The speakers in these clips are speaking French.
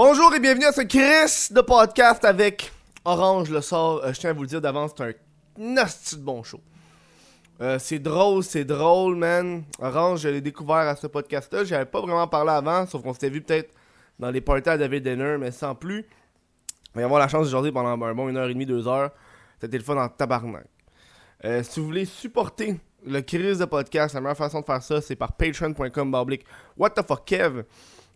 Bonjour et bienvenue à ce Chris de podcast avec Orange le sort. Euh, je tiens à vous le dire d'avance, c'est un nasty de bon show. Euh, c'est drôle, c'est drôle, man. Orange, je l'ai découvert à ce podcast-là. J'avais pas vraiment parlé avant, sauf qu'on s'était vu peut-être dans les parties à David Dinner, mais sans plus. On va avoir la chance d'aujourd'hui pendant un bon une heure et demie, deux heures. C'était le fun en tabarnak. Euh, si vous voulez supporter le Chris de podcast, la meilleure façon de faire ça, c'est par patreon.com What the fuck Kev?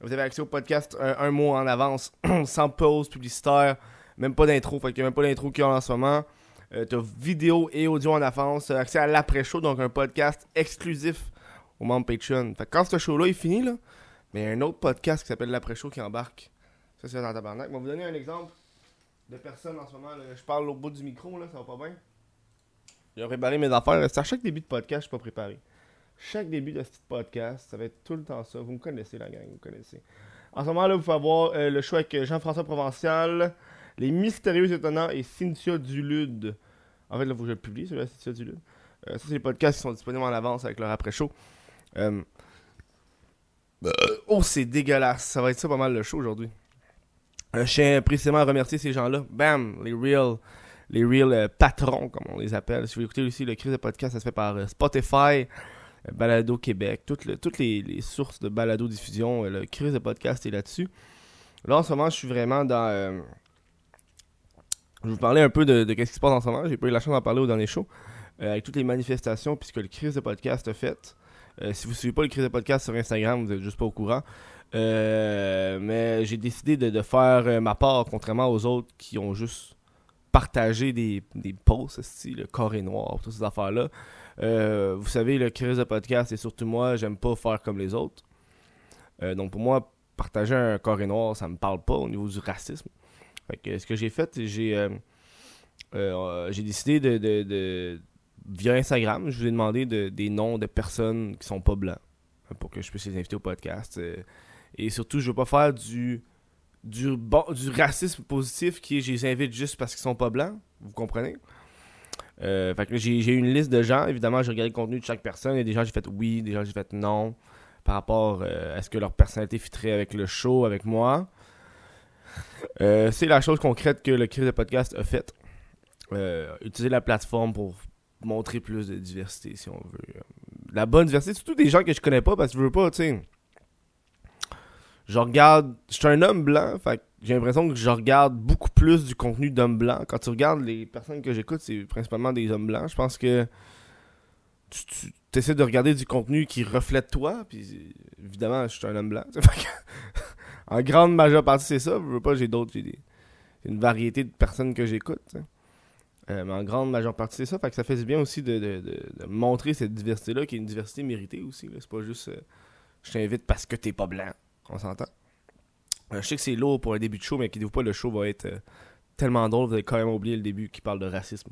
Vous avez accès au podcast un, mois en avance, sans pause publicitaire, même pas d'intro, fait qu'il n'y a même pas d'intro qu'il y a en ce moment. Euh, t'as vidéo et audio en avance, accès à l'après-show, donc un podcast exclusif aux membres Patreon. Fait que quand ce show-là est fini, là, mais il y a un autre podcast qui s'appelle l'après-show qui embarque. Ça, c'est dans tabarnak. Je vais vous donner un exemple de personne en ce moment. Je parle au bout du micro, là, ça va pas bien. J'ai préparé mes affaires. C'est à chaque début de podcast, je suis pas préparé. Chaque début de ce podcast, ça va être tout le temps ça. Vous me connaissez, la gang, vous connaissez. En ce moment, là, vous pouvez avoir euh, le choix avec Jean-François Provincial, Les Mystérieux Étonnants et Cynthia Dulude. En fait, là, faut que je le publie, celui-là, Cynthia Dulude. Euh, ça, c'est les podcasts qui sont disponibles en avance avec leur après-show. Euh, oh, c'est dégueulasse. Ça va être ça pas mal le show aujourd'hui. je tiens précisément à remercier ces gens-là. Bam! Les real, les real patrons, comme on les appelle. Si vous écoutez aussi le crise de podcast, ça se fait par Spotify. Balado Québec, toutes, les, sources de balado diffusion, euh, le crise de podcast est là-dessus. Là, en ce moment, je suis vraiment dans. Euh, je vais vous parler un peu de, ce qui se passe en ce moment. J'ai pas eu la chance d'en parler au dernier show. Euh, avec toutes les manifestations, puisque le crise de podcast a fait. si vous ne suivez pas le crise de podcast sur Instagram, vous n'êtes juste pas au courant. mais j'ai décidé de, faire ma part, contrairement aux autres qui ont juste partagé des, posts, style le corps est noir, toutes ces affaires-là. Euh, vous savez, le crise de podcast, et surtout moi, j'aime pas faire comme les autres. Euh, donc pour moi, partager un carré noir, ça me parle pas au niveau du racisme. Fait que ce que j'ai fait, j'ai euh, j'ai décidé de, via Instagram, je vous ai demandé des noms de personnes qui sont pas blancs pour que je puisse les inviter au podcast. et surtout, je veux pas faire du du, du racisme positif qui est je les invite juste parce qu'ils sont pas blancs. Vous comprenez? Euh, fait que j'ai eu une liste de gens. Évidemment, j'ai regardé le contenu de chaque personne. A des gens j'ai fait oui, des gens j'ai fait non. Par rapport euh, à ce que leur personnalité fitterait avec le show, avec moi. Euh, c'est la chose concrète que le Crise de Podcast a faite. utiliser la plateforme pour montrer plus de diversité, si on veut. La bonne diversité, surtout des gens que je connais pas, parce que je veux pas, tu sais. Je regarde. Je suis un homme blanc, fait j'ai l'impression que je regarde beaucoup plus du contenu d'hommes blancs. Quand tu regardes les personnes que j'écoute, c'est principalement des hommes blancs. Je pense que tu, essaies de regarder du contenu qui reflète toi. Puis évidemment, je suis un homme blanc. en grande majeure partie, c'est ça. Je veux pas, j'ai d'autres. J'ai une variété de personnes que j'écoute. Euh, mais en grande majeure partie, c'est ça. Fait que ça fait du bien aussi de, montrer cette diversité-là, qui est une diversité méritée aussi. C'est pas juste euh, je t'invite parce que t'es pas blanc. On s'entend? Euh, je sais que c'est lourd pour un début de show, mais inquiétez-vous pas, le show va être euh, tellement drôle, vous avez quand même oublié le début qui parle de racisme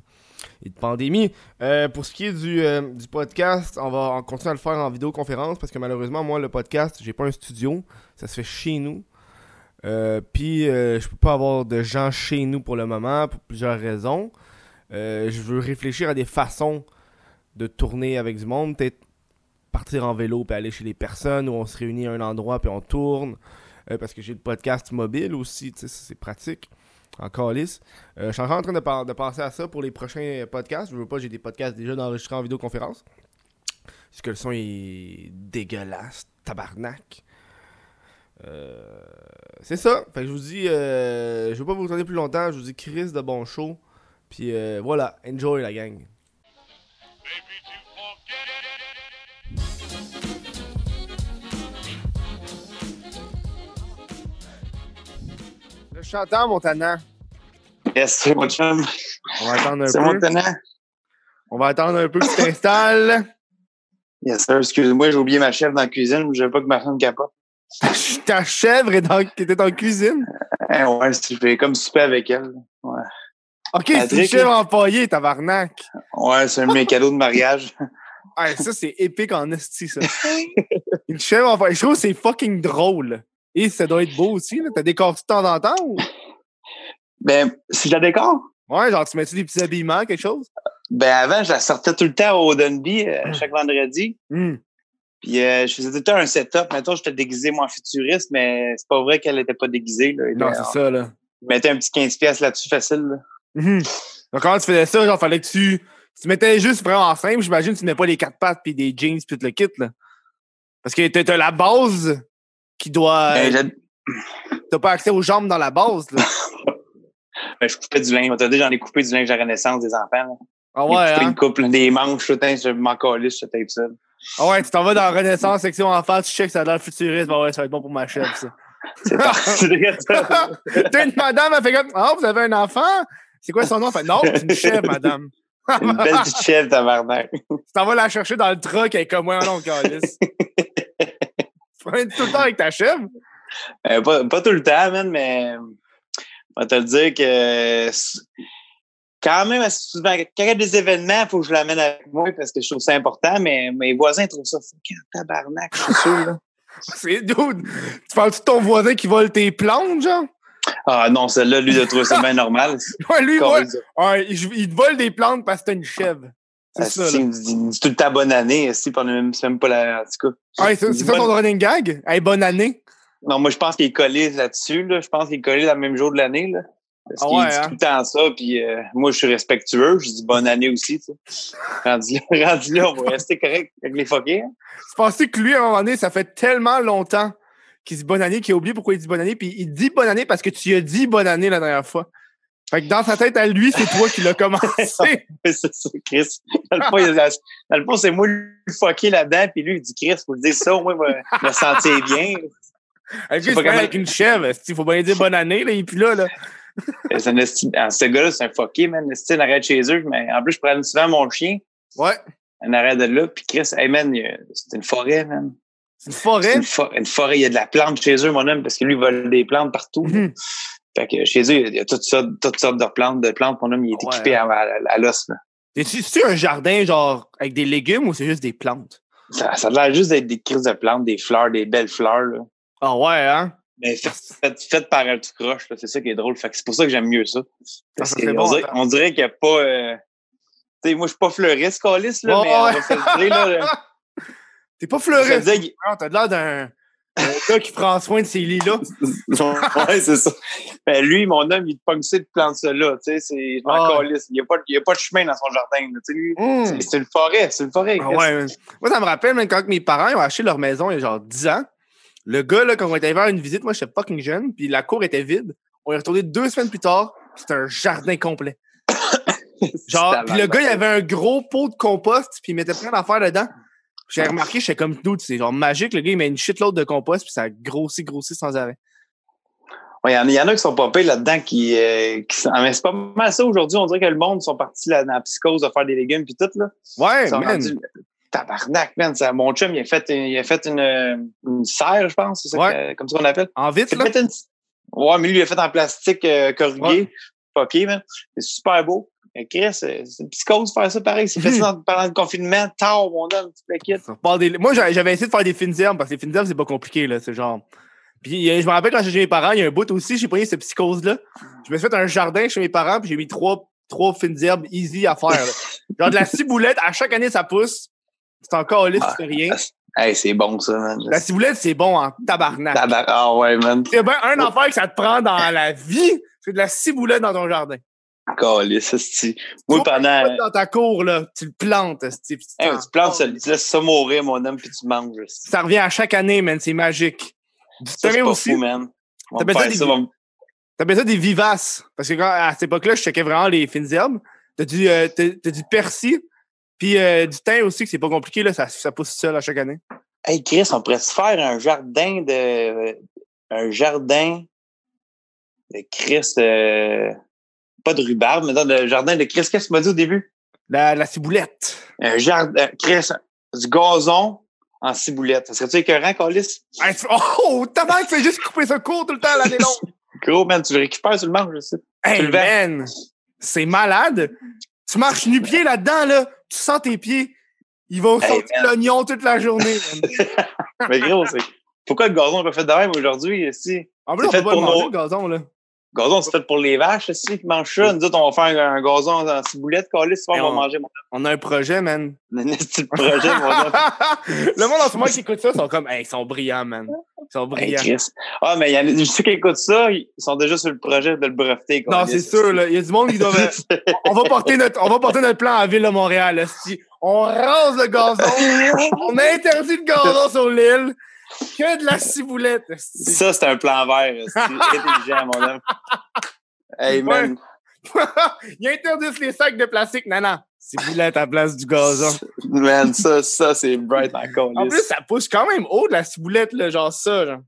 et de pandémie. Euh, pour ce qui est du, du, podcast, on va continuer à le faire en vidéoconférence parce que malheureusement, moi, le podcast, j'ai pas un studio, ça se fait chez nous. Puis, je peux pas avoir de gens chez nous pour le moment pour plusieurs raisons. je veux réfléchir à des façons de tourner avec du monde, peut-être partir en vélo puis aller chez les personnes où on se réunit à un endroit puis on tourne. Euh, parce que j'ai le podcast mobile aussi, c'est pratique. En calice. Euh, je suis en train de, de, penser à ça pour les prochains podcasts. Je veux pas, j'ai des podcasts déjà enregistrés en vidéoconférence. Parce que le son est dégueulasse, tabarnak. Euh, c'est ça. Fait que je vous dis, je veux pas vous retenir plus longtemps. Je vous dis Chris de bon show. Puis voilà, enjoy la gang. Chantant, Montana. Yes, c'est mon chum. On va attendre un peu. C'est Montana. On va attendre un peu que tu t'installes. Yes, sir. Excuse-moi, j'ai oublié ma chèvre dans la cuisine. Je veux pas que ma femme capote. Ta chèvre est dans, était dans la cuisine? Eh ouais, je fais comme souper avec elle. Ouais. OK, c'est une chèvre empaillée, tabarnak. Ouais, c'est un de mes cadeaux de mariage. Ouais, ça, c'est épique en esti, ça. une chèvre empaillée. Je trouve que c'est fucking drôle. Et ça doit être beau aussi. T'as décoré de temps en temps ou? Ben, si je la décore? Ouais, genre tu mets-tu des petits habillements, quelque chose? Ben avant, je la sortais tout le temps au Dunby euh, chaque vendredi. Hmm. Puis euh, je faisais tout le temps un setup. Maintenant, j'étais déguisé, moi, en futuriste, mais c'est pas vrai qu'elle était pas déguisée. Là. Non, c'est ça, là. Je mettais un petit 15$ là-dessus facile. Là. Mhm. Donc, comment tu faisais ça? Genre, fallait que tu. Tu mettais juste vraiment simple, j'imagine, tu mets pas les quatre pattes puis des jeans puis tout le kit, là. Parce que t'as la base qui doit. Ben, j'ai- T'as pas accès aux jambes dans la base, là. ben, je coupais du linge. T'as dit, j'en ai coupé du linge à Renaissance des enfants. Là. Ah ouais, hein? une coupe, là, des manches, je m'en calisse, je tape ça. Ah ouais, tu t'en vas dans la Renaissance, section enfant, tu checks, ça a l'air futuriste. Bah ouais, ça va être bon pour ma chef, ça. C'est parti. T'as une madame, elle fait comme Ah, vous avez un enfant? C'est quoi son nom? Elle fait Non, c'est une chef, madame. une belle petite chèvre, tabarnak. Tu t'en vas la chercher dans le truck avec comme moi, non, calice. Tu prends tout le temps avec ta chèvre? Euh, pas, pas tout le temps, man, mais on va te le dire que quand même souvent, quand il y a des événements, il faut que je l'amène avec moi parce que je trouve ça important, mais mes voisins trouvent ça fucking tabarnak, je suis sûr. Là. C'est dude. Tu parles-tu de ton voisin qui vole tes plantes, genre? Ah non, celle-là, lui, il a trouvé ça bien normal. Ouais, lui, ouais, Calisse. ouais, il, il te vole des plantes parce que t'as une chèvre. C'est ça, là. il dit, tout le temps bonne année, si, puis on est même, c'est même pas la. En tout cas. Ouais, c'est c'est ça Bonne- ton running gag? Hey, bonne année. Non, moi, je pense qu'il est collé là-dessus, là. Je pense qu'il est collé le même jour de l'année, là. Parce Ah qu'il ouais, dit hein? tout le temps ça, puis euh, moi, je suis respectueux. Je dis bonne année aussi. Rendu là, rendu là, on va rester correct avec les fuckers. hein. Tu pensais que lui, à un moment donné, ça fait tellement longtemps qu'il dit bonne année, qu'il a oublié pourquoi il dit bonne année, puis il dit bonne année parce que tu lui as dit bonne année la dernière fois? Fait que dans sa tête à lui, c'est toi qui l'as commencé. c'est ça, Chris. Dans le fond, le c'est moi le fucké là-dedans, puis lui, il dit Chris, faut le dire ça, au moins, je me sentir bien. Sais lui, pas comment- avec une chèvre. Il faut bien dire bonne année, là, et puis là, là? C'est ah, Ce gars-là, c'est un fucké, man. Il arrête chez eux, mais en plus, je prends souvent mon chien. Ouais. On arrête de là, puis Chris, hey man, c'est une forêt, man. C'est une C'est forêt. une, une forêt, il y a de la plante chez eux, mon homme, parce que lui, il vole des plantes partout. Mhm. Fait que chez eux, il y a toutes sortes, toutes sortes de plantes, de plantes. Mon homme, il est Ouais, équipé à, à- à l'os. C'est-tu un jardin, genre, avec des légumes ou c'est juste des plantes? Ça, ça a l'air juste d'être des crises de plantes, des fleurs, des belles fleurs, là. Ah ouais, hein? Mais faites, par un tout croche. C'est ça qui est drôle. Fait que c'est pour ça que j'aime mieux ça. Parce ça que on, dirait, on dirait qu'il n'y a pas. euh, Tu sais, moi, je suis pas fleuriste, Calis, là, mais on va se le dire, là. T'es pas fleuriste. Ah, T'as l'air d'un un gars qui prend soin de ses lilas. ouais, c'est ça. Ben, lui, mon homme, il te pogne de plante ça là. Tu sais, c'est, Ah. Il n'y a, a pas de chemin dans son jardin. là. Tu sais, lui, Hum. c'est, une forêt. C'est une forêt. Ah ouais. Moi, ça me rappelle, même quand mes parents ont acheté leur maison il y a genre 10 ans. Le gars, là, quand on était faire une visite, moi, j'étais fucking jeune, puis la cour était vide. On est retourné deux semaines plus tard, c'était un jardin complet. Genre, puis le gars, il avait un gros pot de compost, puis il mettait plein d'affaires dedans. J'ai remarqué, j'étais comme nous, c'est genre magique. Le gars, il met une shitload de compost, puis ça grossit, grossit sans arrêt. Ouais, Il y, en a- il y en a qui sont popés là-dedans qui, euh, qui sont- mais c'est pas mal ça aujourd'hui. On dirait que le monde sont partis là, dans la psychose de faire des légumes puis tout. Là. Ouais, man. rendus- Tabarnak, man. Ça, mon chum, il a fait, il a fait une, euh, une serre, je pense. C'est ça Ouais. que- comme ça qu'on appelle. En vite, Il là? a une... Ouais, mais lui, il a fait en plastique euh, corrugé. Ouais. Man. C'est super beau. Chris, c'est une psychose de faire ça pareil. C'est fait ça pendant le confinement. Tard, te quittes. Ça repart des- Moi, j'avais essayé de faire des fines herbes parce que les fines herbes, c'est pas compliqué, là. C'est genre. Puis euh, je me rappelle quand j'ai chez mes parents, il y a un bout aussi, j'ai pris cette psychose-là. Je me suis fait un jardin chez mes parents, puis j'ai mis trois, trois fines herbes easy à faire. là. Genre de la ciboulette, à chaque année, ça pousse. C'est encore lisse, tu fais rien. Hey, c'est bon, ça, man. La ciboulette, c'est bon en tabarnak. Tabar- Ah ouais, man. C'est bien un affaire que ça te prend dans la vie, c'est de la ciboulette dans ton jardin. Calisse, esti. Moi, Tu pendant. vas dans ta cour, là, tu le plantes. tu Hey, t'en- tu plantes ça, tu laisses ça mourir, mon homme, puis tu manges. Ça revient à chaque année, man, c'est magique. Du Ça, c'est pas aussi. fou, man. On va T'appelles ça des- ça des vivaces. Parce que quand, à cette époque-là, je checkais vraiment les fines herbes. T'as du, euh, t'as, t'as du persil, puis euh, du thym aussi, que c'est pas compliqué, là, ça, ça pousse seul à chaque année. Hey, Chris, on pourrait se faire un jardin de. Un jardin de Chris. euh, Pas de rhubarbe, mais dans le jardin de Chris. Qu'est-ce que tu m'as dit au début? La, la ciboulette. Un jardin. Chris, du gazon en ciboulette. Ça serait-tu écœurant, Calis? Hey, oh, ta mère fait juste couper ça court tout le temps l'année longue. Gros, man, tu le récupères, tu le manges, je sais. hey, man, c'est malade. Tu marches nu-pied là-dedans, là. Tu sens tes pieds. Ils vont Hey, sortir l'oignon toute la journée. Mais gros, c'est. Pourquoi le gazon n'est pas fait de même aujourd'hui? Si? En plus, on C'est peut fait pas le pour manger, nos- le gazon, là. Gazon, c'est fait pour les vaches, aussi, qui mangent ça. Nous autres, on va faire un, gazon en ciboulette, Calis, on va manger. Mon... On a un projet, man. Un petit projet, mon Le monde en ce moment qui écoute ça, sont comme, hey, ils sont brillants, man. Ils sont brillants. Hey, ah, mais il y a je sais qui écoutent ça, ils sont déjà sur le projet de le breveter. Non, c'est sûr, là. Il y a du monde qui doit. on, va porter notre, on va porter notre plan à la ville de Montréal, là. On rase le gazon. on interdit le gazon sur l'île. Que de la ciboulette. Ça, c'est un plan vert. C'est intelligent, mon homme. Hey, man. Il interdit les sacs de plastique. Non. Ciboulette à la place du gazon. Man, ça, ça c'est bright encore. En plus, ça pousse quand même haut de la ciboulette, là, genre ça. Genre.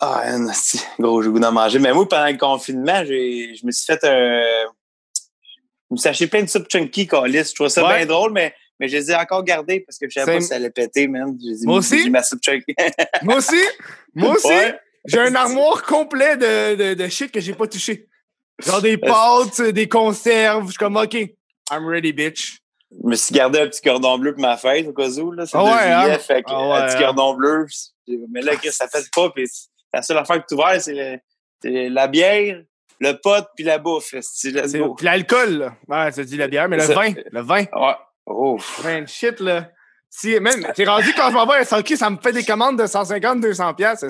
Ah, man, gros, j'ai goût d'en manger. Mais moi, pendant le confinement, je me suis fait un. Je me suis acheté plein de soupe chunky, Calis. Je trouve ça bien drôle, mais mais je les ai encore gardés parce que je savais pas si ça allait péter, man. Moi aussi? Moi aussi? Moi aussi? J'ai un armoire complet de, de, de shit que j'ai pas touché. Genre des pâtes, des conserves. Je suis comme, OK, I'm ready, bitch. Je me suis gardé un petit cordon bleu pour ma fête au cas où. Là. C'est ah ouais, hein? fait ah ouais, un petit hein? cordon bleu. Mais là, ça fait pas. Puis la seule affaire que tu vois, c'est la bière, le pot puis la bouffe. Puis l'alcool. Ouais, ça dit la bière, mais le vin. Le vin. Ouais. Oh. Man, shit, là. Si, même, t'es rendu quand je m'en vais à ça me fait des commandes de 150, 200 pièces,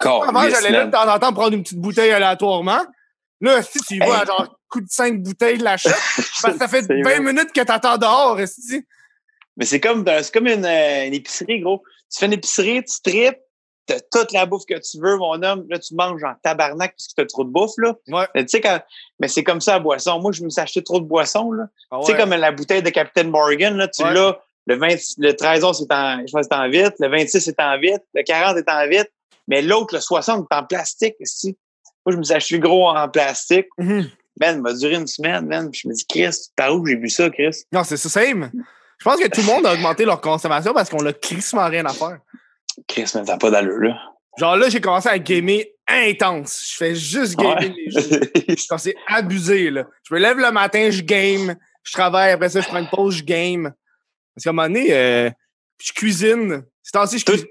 Avant, j'allais là de temps en temps prendre une petite bouteille aléatoirement. Là, si tu y vas genre coup de 5 bouteilles de l'achat, parce que ça fait 20 minutes que t'attends dehors, esti. Mais c'est comme, comme une, euh, une, épicerie, gros. Tu fais une épicerie, tu tripes, t'as toute la bouffe que tu veux, mon homme. Là, tu manges en tabarnak parce que t'as trop de bouffe, là. Ouais. Mais tu sais, quand... Mais c'est comme ça à boisson. Moi, je me suis acheté trop de boissons, là. Ah tu sais, comme la bouteille de Captain Morgan, là, tu l'as. Le, 20... le 13 c'est en, je pense c'est en vite. Le 26, c'est en vite. Le 40 est en vite. Mais l'autre, le 60, est en plastique, ici. Moi, je me suis acheté gros en plastique. Mm Ben, m'a duré une semaine, man. Puis je me dis, Chris, par où? J'ai bu ça, Chris? Non, c'est ça, same. Je pense que tout le monde a augmenté leur consommation parce qu'on a crissement rien à faire. Chris, mais t'as pas d'allure, là. Genre là, j'ai commencé à gamer intense. Je fais juste gamer les jeux. c'est abusé, là. Je me lève le matin, je game. Je travaille, après ça, je prends une pause, je game. Parce qu'à un moment donné, euh, je cuisine. C'est ainsi je cuisine.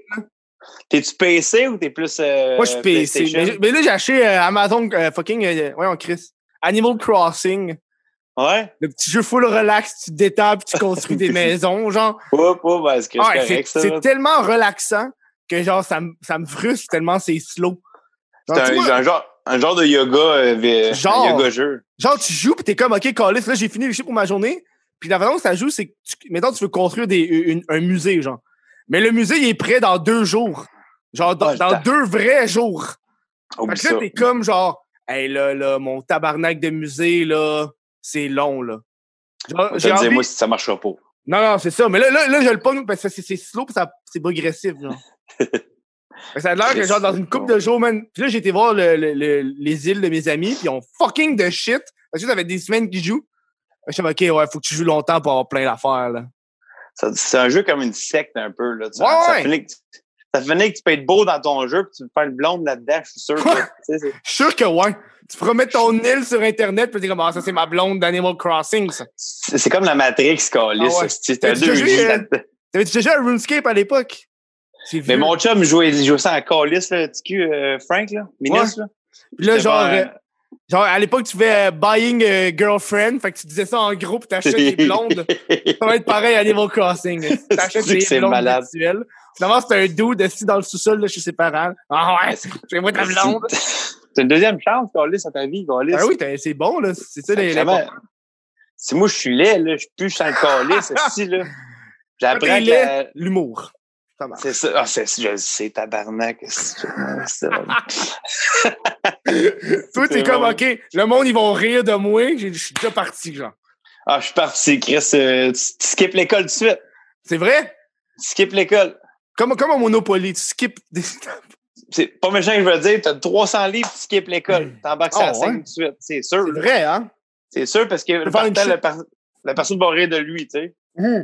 T'es-tu PC ou t'es plus. Euh, Moi, je suis PC. Mais, là, j'ai acheté euh, Amazon fucking. ouais, on Chris. Animal Crossing. Ouais. Le petit jeu full relax, tu te détends puis tu construis des maisons, genre. Ouais, ouais, ouais, c'est tellement relaxant que genre, ça, me, ça me frustre tellement c'est slow. C'est un, genre, un genre de yoga, euh, genre, yoga jeu. Genre, tu joues pis t'es comme, OK, Calis, là, j'ai fini le jeu pour ma journée. Puis la façon que ça joue, c'est que, tu, mettons, tu veux construire des, un musée, genre. Mais le musée, il est prêt dans deux jours. Genre, dans, deux vrais jours. Fait que là, t'es comme, genre, hey, là, là, mon tabarnak de musée, là, c'est long, là. J'ai envie... moi, si ça marchera pas. Non, non, c'est ça. Mais là, là, là je le pogne parce que c'est slow pis c'est progressif, genre. ça a l'air que genre dans une coupe de jours, man. Puis là, j'ai été voir le, le, les îles de mes amis, puis ils ont fucking de shit. Parce que ça fait des semaines qu'ils jouent. Je suis OK, ouais, faut que tu joues longtemps pour avoir plein d'affaires, là. C'est un jeu comme une secte, un peu, là. ouais, ça, ouais. Finit ça finit que tu peux être beau dans ton jeu, puis tu peux faire une blonde là-dedans, je suis sûr. Que, je suis sûr que ouais. Tu pourrais mettre ton île sur Internet, puis tu dire, ah, ça, c'est ma blonde d'Animal Crossing, ça. C'est comme la Matrix, Calis. Ah ouais. Deux T'avais-tu déjà un RuneScape à l'époque? Mais mon chum jouait, jouait ça à Callis, là, TQ, euh, Frank, là, Minus, là. Puis là, genre, euh, genre, à l'époque, tu fais euh, buying a girlfriend, fait que tu disais ça en gros, puis t'achètes des blondes. ça va être pareil à Animal Crossing. T'achètes des blondes malade. Finalement, c'est un dude assis dans le sous-sol de chez ses parents. Ah ouais, c'est moi ta blonde. C'est une deuxième chance, Callis, à ta vie, Callis. Ah oui, c'est bon, là. C'est ça, les, les Si moi, je suis laid, là, je pue sans le Callis, si, là. J'apprends l'humour. C'est ça. Ah, c'est, je sais, tabarnak. Toi, t'es comme, OK, le monde, ils vont rire de moi. Je suis déjà parti, genre. Ah, je suis parti, Chris. Euh, tu, tu skippes l'école tout de suite. C'est vrai? Tu skippes l'école. Comme, comme au Monopoly, tu skippes des C'est pas méchant que je veux dire. T'as 300 livres, tu skippes l'école. T'embarques oh, à la scène tout de suite. C'est sûr. C'est vrai, hein? C'est sûr parce que la, personne va rire de lui, tu sais. Mmh.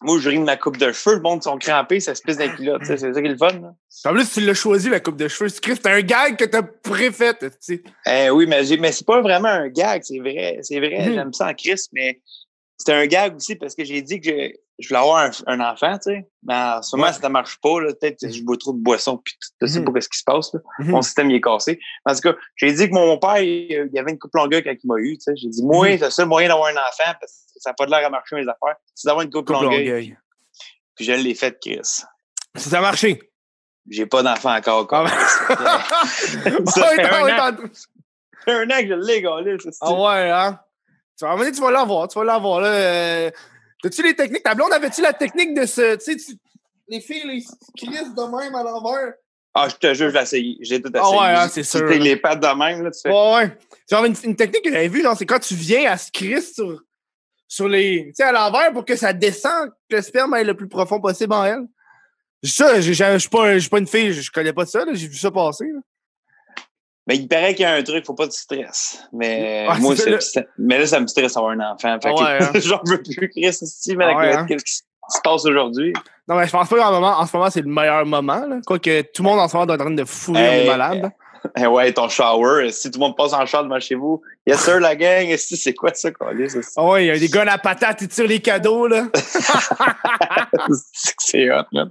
Moi, je ris de ma coupe de cheveux, le monde sont crampés, ça se pisse d'un pilote. C'est ça qui est le fun. Là. En plus, tu l'as choisi, la coupe de cheveux. C'est un gag que t'as préfait. Tu sais. Eh oui, mais, mais c'est pas vraiment un gag, c'est vrai. C'est vrai, mmh. j'aime ça en Christ, mais c'est un gag aussi parce que j'ai dit que je voulais avoir un, un enfant, tu sais. Mais en ce moment, Ouais. ça ne marche pas. là. Peut-être que je bois trop de boissons, puis je sais Mhm. pas ce qui se passe. Là. Mhm. Mon système il est cassé. En tout cas, j'ai dit que mon, mon père, il, avait une couple longueur quand il m'a eu. tu sais. J'ai dit, moi, Mhm. c'est le seul moyen d'avoir un enfant, parce que ça n'a pas de l'air à marcher mes affaires, c'est d'avoir une longueur. Longueuil. Puis je l'ai fait, Chris. Ça a marché? J'ai pas d'enfant encore. quoi. Ah, ouais, un an. que je l'ai, gars, là. Ah ouais, hein? Tu vas, tu vas l'avoir, tu vas l'avoir, là. euh, T'as-tu les techniques? Ta blonde, avait-tu la technique de ce... Tu sais, tu- les filles, les crissent de même à l'envers? Ah, je te jure, je l'ai essayé. J'ai tout essayé. Ah ouais, hein, J'ai- c'est tu sûr, là. les pattes de même, là, tu fais. Ouais, ouais. Genre, une, une technique que j'avais vue, genre, c'est quand tu viens à se crisser sur, sur les... Tu sais, à l'envers pour que ça descende, que le sperme aille le plus profond possible en elle. Ça, j'ai- j'ai- je suis pas, pas une fille, je je connais pas ça, là, j'ai vu ça passer. là. Mais il paraît qu'il y a un truc, faut pas de stress. Mais Ah, moi, c'est- mais là, ça me stresse d'avoir un enfant. Fait que, ouais, hein. j'en veux plus, Chris, si, mais ouais, hein. qu'est-ce qui se passe aujourd'hui. Non, mais je pense pas qu'en moment, en ce moment, c'est le meilleur moment. Là. Quoique tout le monde en ce moment doit être en train de fouiller Hey, les malades. Eh ouais, ton shower, si tout le monde passe en shower devant chez vous, yes sir, la gang, si c'est quoi ça, Carlis? C'est Ah ouais, il y a des gars à la patate, ils tirent les cadeaux, là. c'est hot, man.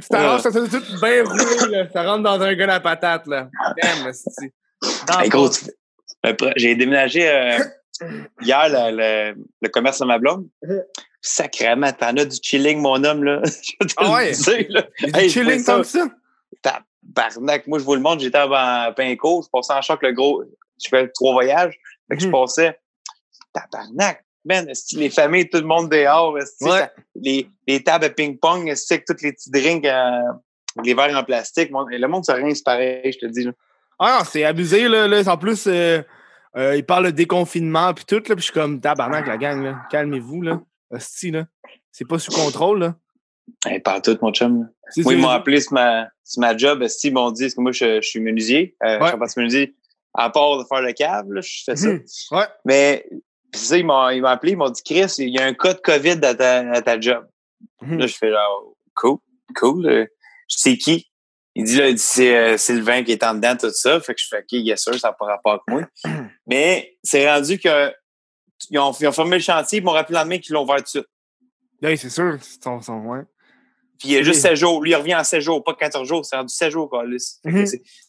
Ça, tout bien roulé, là. Ça rentre dans un gun à patate, là. Damn, c'est Hey, gros, tu- j'ai déménagé euh, hier le, le- le commerce de ma blonde. Sacrément, t'en as du chilling, mon homme, là. Je vais te Ah ouais? le dire, là. Hey, du chilling comme ça? Tabarnak. Moi, je vois le monde, j'étais en Pinco, je passais en choc le gros. Je fais trois voyages. Fait que je Mhm. passais. Tabarnak. Man, les familles, tout le monde dehors, Ouais. ça- les, les tables à ping-pong, tous les petits drinks, euh, les verres en plastique, mon- le monde se rince pareil, je te dis. là. Ah c'est abusé, là. là. En plus, euh, euh, ils parlent de déconfinement puis tout, là. Puis je suis comme, tabarnak, la gang, là. Calmez-vous, là. Hostie, là. C'est pas sous contrôle, là. Hey, pas tout, mon chum. Moi, ils c'est- m'ont appelé sur ma, ma job. Ils m'ont dit, parce que moi, je, je suis menuisier. Euh, Ouais. Je partie menuisier. À part de faire le câble, là, je fais ça. Mhm. Ouais. Mais c'est ça, ils m'ont appelé, ils m'ont dit, Chris, il y a un cas de COVID à ta, à ta job. Mhm. Là, je fais genre, cool, cool. c'est qui? Il dit, là, il dit, c'est euh, Sylvain qui est en dedans, tout ça. Fait que je fais, OK, yes, sûr, ça n'a pas rapport avec moi. Mais c'est rendu que ils ont, ils ont fermé le chantier, ils m'ont rappelé le lendemain qu'ils l'ont ouvert tout de suite. Oui, c'est sûr. C'est son, son, ouais. Puis il y a juste 16 jours. Lui, il revient en 16 jours, pas 14 jours. C'est rendu 16 jours. Fait que Mhm.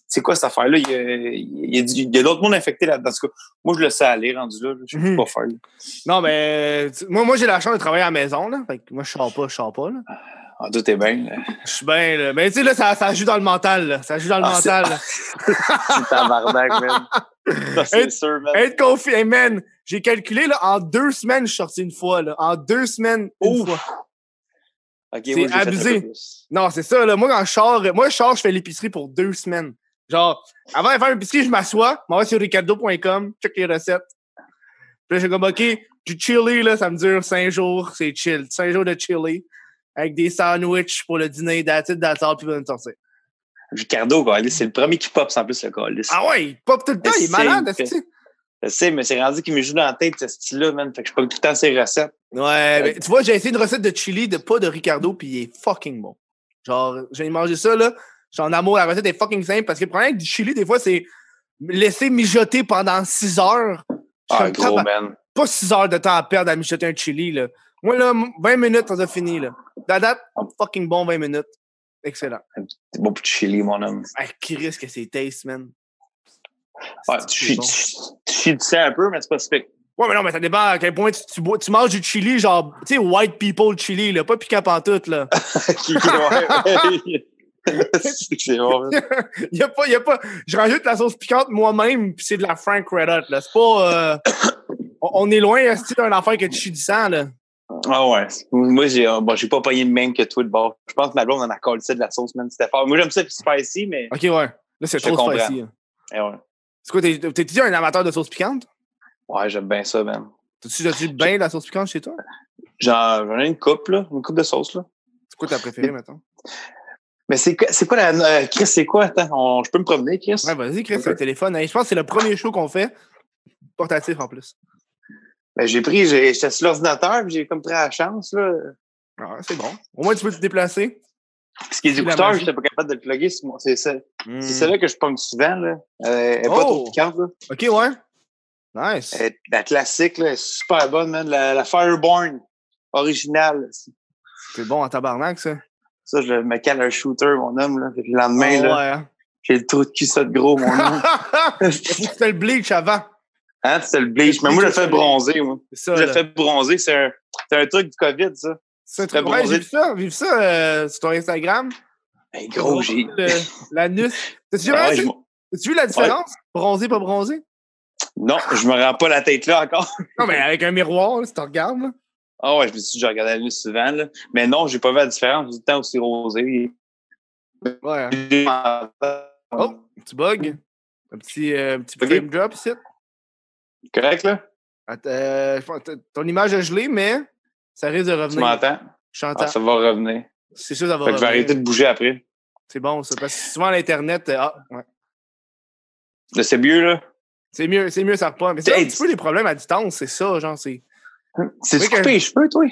C'est- quoi cette affaire-là? Il y a, il y a, du- il y a d'autres mondes infectés là-dedans. En moi, je le sais aller, rendu là. Je sais Mhm. pas faire. là. Non, mais tu- moi, moi j'ai la chance de travailler à la maison, là. Fait que moi, je sors pas, je sors pas, là. Ah, tout est bien. Je suis bien, là. Mais tu sais, là, ça, ça joue dans le mental, là. Ça joue dans le Ah, mental. C'est tabarnak, man. C'est sûr, man. Être confiant, hey, man, j'ai calculé, là, en deux semaines, je suis sorti une fois, là. En deux semaines, une Ouf. fois. Ok, c'est abusé. Non, c'est ça, là. Moi, quand je sors, moi, je sors, je fais l'épicerie pour deux semaines. Genre, avant de faire l'épicerie, je m'assois, m'en vais sur ricardo.com, check les recettes. Puis là, j'ai comme, OK, du chili, là, ça me dure cinq jours, c'est chill. Cinq jours de chili, avec des sandwichs pour le dîner, that's all, puis va sortir. Ricardo, c'est le premier qui pop en plus, le câlisse. Ah ouais, il pop tout le temps, il est C'est- malade, est-ce que Je sais, mais c'est rendu qu'il me joue dans la tête, ce style-là, man. Fait que je pogne tout le temps ses recettes. Ouais, mais tu vois, j'ai essayé une recette de chili, de pas de Ricardo, puis il est fucking bon. Genre, j'ai mangé ça, là. En amour, la recette est fucking simple, parce que le problème avec du chili, des fois, c'est laisser mijoter pendant 6 heures. Ah, gros, tabar- man. Pas 6 heures de temps à perdre à mijoter un chili, là. Moi, là, 20 minutes, ça a fini, là. La date, fucking bon 20 minutes. Excellent. C'est beau pour chili, mon homme. Ah, qui risque que c'est taste, man. Ouais, tu bon? tu- sang un peu, mais c'est pas spec. Ouais, mais non, mais ça dépend à quel point tu, tu, bois- tu manges du chili, genre, tu sais, white people chili, là, pas piquant pantoute, là. c'est bon, man. Il y a pas, il y a pas. Je rajoute la sauce piquante moi-même, puis c'est de la Frank Red Hot, là. C'est pas. euh, on, est loin, d'un affaire que tu du sang, là. Ah ouais. Moi, j'ai euh, bon, j'ai pas pogné le même que toi de bord. Je pense que ma blonde en a collé ça de la sauce, man. C'était fort. Moi, j'aime ça spicy, mais. Ok, ouais. Là, c'est trop comprends. spicy. hein. eh ouais. C'est quoi, t'es- t'es-tu un amateur de sauce piquante? Ouais, j'aime bien ça, man. T'as-tu as-tu bien la sauce piquante chez toi? J'en j'en ai une coupe, là. Une coupe de sauce, là. C'est quoi ta préférée, maintenant? Mais c'est quoi, la. euh, Chris, c'est quoi? Attends, on- je peux me promener, Chris? Ouais, vas-y, Chris, c'est le téléphone. Je pense que c'est le premier show qu'on fait. Portatif en plus. Ben, j'ai pris, j'ai- j'étais sur l'ordinateur, puis j'ai comme pris la chance, là. Ah, c'est bon. Au moins, tu peux te déplacer. Ce qui est C'est la écouteur, magie. j'étais pas capable de le plugger. C'est ça. Hmm. C'est celle-là que je pogne souvent, là. Euh, elle est pas Oh! trop piquante, là. Ok, ouais. Nice. Elle la classique, là, elle est super bonne, man. La, la Fireborn. original. C'est bon en tabarnak, ça. Ça, je me cale un shooter, mon homme, là. Le lendemain, Ah là, ouais, hein. j'ai le trou de cul, ça de gros, mon homme. C'était le bleach avant. Hein, c'est le bleach. Mais moi, je le fais bronzer, moi. Ça. Je le fais bronzer. C'est un, un truc du COVID, ça. C'est très ouais, bronzé. j'ai vu ça, vu ça euh, sur ton Instagram. Hey, gros, j'ai. L'anus. T'as-tu Ah vu, t'as-tu vu la différence? Bronzé, pas bronzé? Non, je me rends pas la tête là encore. Non, mais avec un miroir, là, si tu regardes. Ah ouais, je me suis dit, je regardais la nuit souvent, là. Mais non, j'ai pas vu la différence. Le temps aussi rosé. Ouais. hein. Oh, petit bug. Un petit, euh, un petit frame drop ici. Correct, là? Attends, euh, ton image a gelé, mais ça risque de Tu revenir. m'entends? Je t'entends. Ah, ça va revenir. C'est sûr, ça va Fait que je vais revenir. arrêter de bouger après. C'est bon, ça. Parce que souvent, à l'Internet, euh, ah, ouais. C'est mieux, là. C'est mieux, c'est mieux, ça repart. Mais c'est un petit peu les problèmes à distance, c'est ça, genre, c'est. C'est tu coupé les cheveux, toi?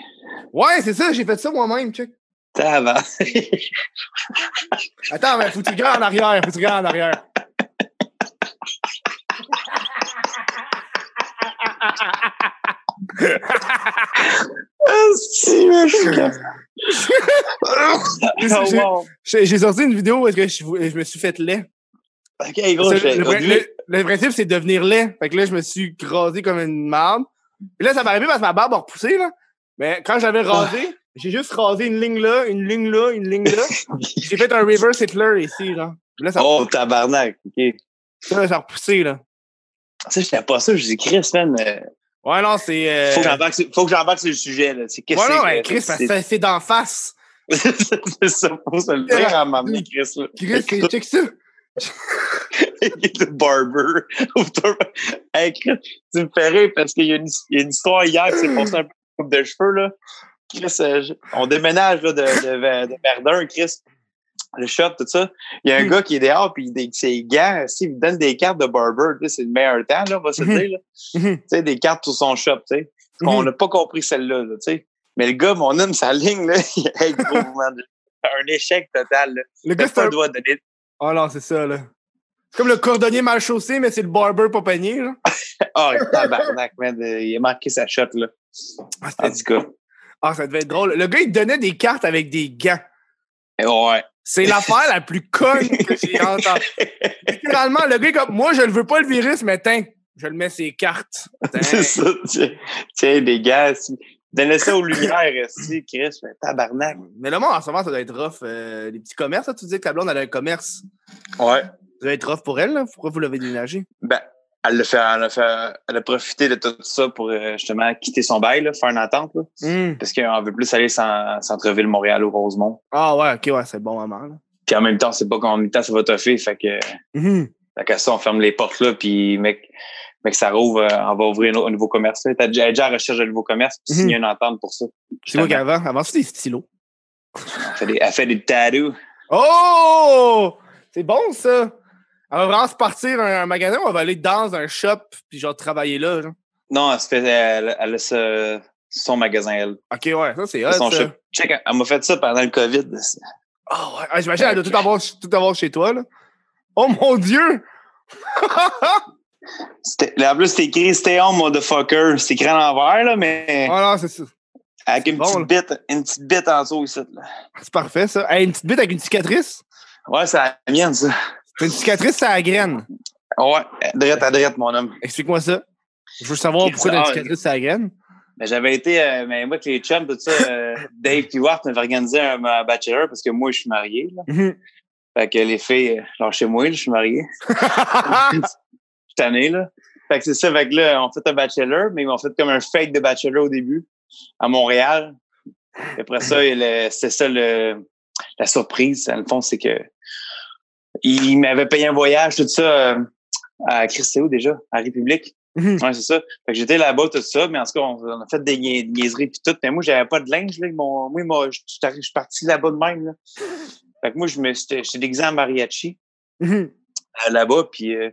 Ouais, c'est ça, j'ai fait ça moi-même, check. Tabarnak. Attends, mais faut que tu regardes en arrière, faut que tu regardes en arrière. J'ai- Oh, j'ai- sorti une vidéo où est-ce que je, je me suis fait laid. Ok, gros, le, le- le principe, c'est de devenir laid. Fait que là, je me suis rasé comme une marde. Puis là, ça m'est arrivé parce que ma barbe a repoussé, là. Mais quand j'avais rasé, j'ai juste rasé une ligne là, une ligne là, une ligne là. j'ai fait un reverse Hitler ici, là. Là, ça, Oh, tabarnak. OK. ça, ça a repoussé, là. Ça, j'étais pas ça. Je dis, Chris, man, euh, Ouais, non, c'est. euh, faut que j'embarque sur- que le sujet, là. C'est qu'est-ce Ouais, non, que mais Chris, c'est- ça- c'est d'en face. C'est ça, faut se le dire à m'amener, Chris, là. Chris, c'est- check ça. le barber. hey, tu me fais rire parce qu'il y, a une- il y a une histoire hier qui s'est passée un peu coupe de cheveux, là. Chris, euh, on déménage là, de, de, de Verdun, Chris. Le shop, tout ça. Il y a un Mm. gars qui est dehors, puis ses gants, s'il me donne des cartes de barber, c'est le meilleur temps, là, on va se Mhm. dire. là. Sais, des cartes sur son shop. On n'a pas compris celle-là, là. Mais le gars, mon homme, sa ligne, là, il a un échec total. Là. Le gars, c'est un donner. Oh non, c'est ça, là. C'est comme le cordonnier mal chaussé, mais c'est le barber pas peigné, là. Ah, tabarnak, man. Il a marqué sa shot, là. Ah, En c'était- tout cas. ah, ça devait être drôle. Le gars, il donnait des cartes avec des gants. Ouais. C'est l'affaire la plus conne que j'ai entendue. Littéralement, le gars, comme, moi, je ne veux pas le virus, mais tiens, je le mets ses cartes. C'est ça. Tiens, tiens, les gars, si- donnez ça aux lumières, si, Chris, mais tabarnak. Mais le monde, en ce moment, ça doit être rough. Euh, les petits commerces, là, tu disais que ta blonde, elle a un commerce. Ouais. Ça doit être rough pour elle, là. Pourquoi vous l'avez déménagé? Ben, elle a, fait, elle, a fait, elle a profité de tout ça pour euh, justement quitter son bail, là, faire une attente, là, Hum. parce qu'on veut plus aller en centre-ville Montréal ou Rosemont. Ah ouais, ok, ouais, c'est bon moment, là. Puis en même temps, c'est pas combien de temps ça va toffer, fait que, Hum. fait que ça, on ferme les portes là, puis mec, mec, ça rouvre, euh, on va ouvrir un, nouveau commerce. Là. T'as déjà, elle à la recherche de nouveau commerce, puis Mhm. signer une entente pour ça. C'est Justement. qu'avant? Avant, c'était des stylos. Elle fait des, elle fait des tattoos. Oh! C'est bon, ça! On va vraiment se partir un, un magasin, on va aller dans un shop, puis genre travailler là, genre. Non, elle, se fait, elle, elle a ce- son magasin, elle. Ok, ouais, ça c'est hot, son ça. shop. Check, elle m'a fait ça pendant le COVID. Ah ouais, ah, j'imagine, elle doit tout avoir, tout avoir chez toi, là. Oh mon Dieu! Là, en plus, c'était écrit Stay home, motherfucker. C'est écrit à l'envers, là, mais Ah non, c'est ça. avec une bon, petite bite, une petite bite en dessous ici. C'est parfait, ça. Hey, une petite bite avec une cicatrice? Ouais, c'est la mienne, ça. C'est une cicatrice, c'est la graine. Ouais, drette à drette, mon homme. Explique-moi ça. Je veux savoir pourquoi ah, cicatrice, c'est la graine. Mais j'avais été, euh, mais moi, avec les chums, tout ça, euh, Dave et Wart m'avaient organisé un, un bachelor parce que moi, je suis marié. Là. Mhm. Fait que les filles, alors chez moi, je suis marié. Tanné, là. Fait que c'est ça, fait que là, on fait un bachelor, mais m'ont fait comme un fake de bachelor au début, à Montréal. Et après ça, c'était ça le, la surprise. Dans le fond, c'est que ils m'avaient payé un voyage, tout ça, euh, à Christéo déjà, à République. Mhm. Ouais, c'est ça. Fait que j'étais là-bas, tout ça, mais en tout cas, on, on a fait des nia- niaiseries puis tout. Mais moi, j'avais pas de linge, là. Moi, m'ont- je suis parti là-bas de même, là. Fait que moi, je me, j'étais j'étais déguisé en mariachi Mhm. euh, là-bas, puis euh,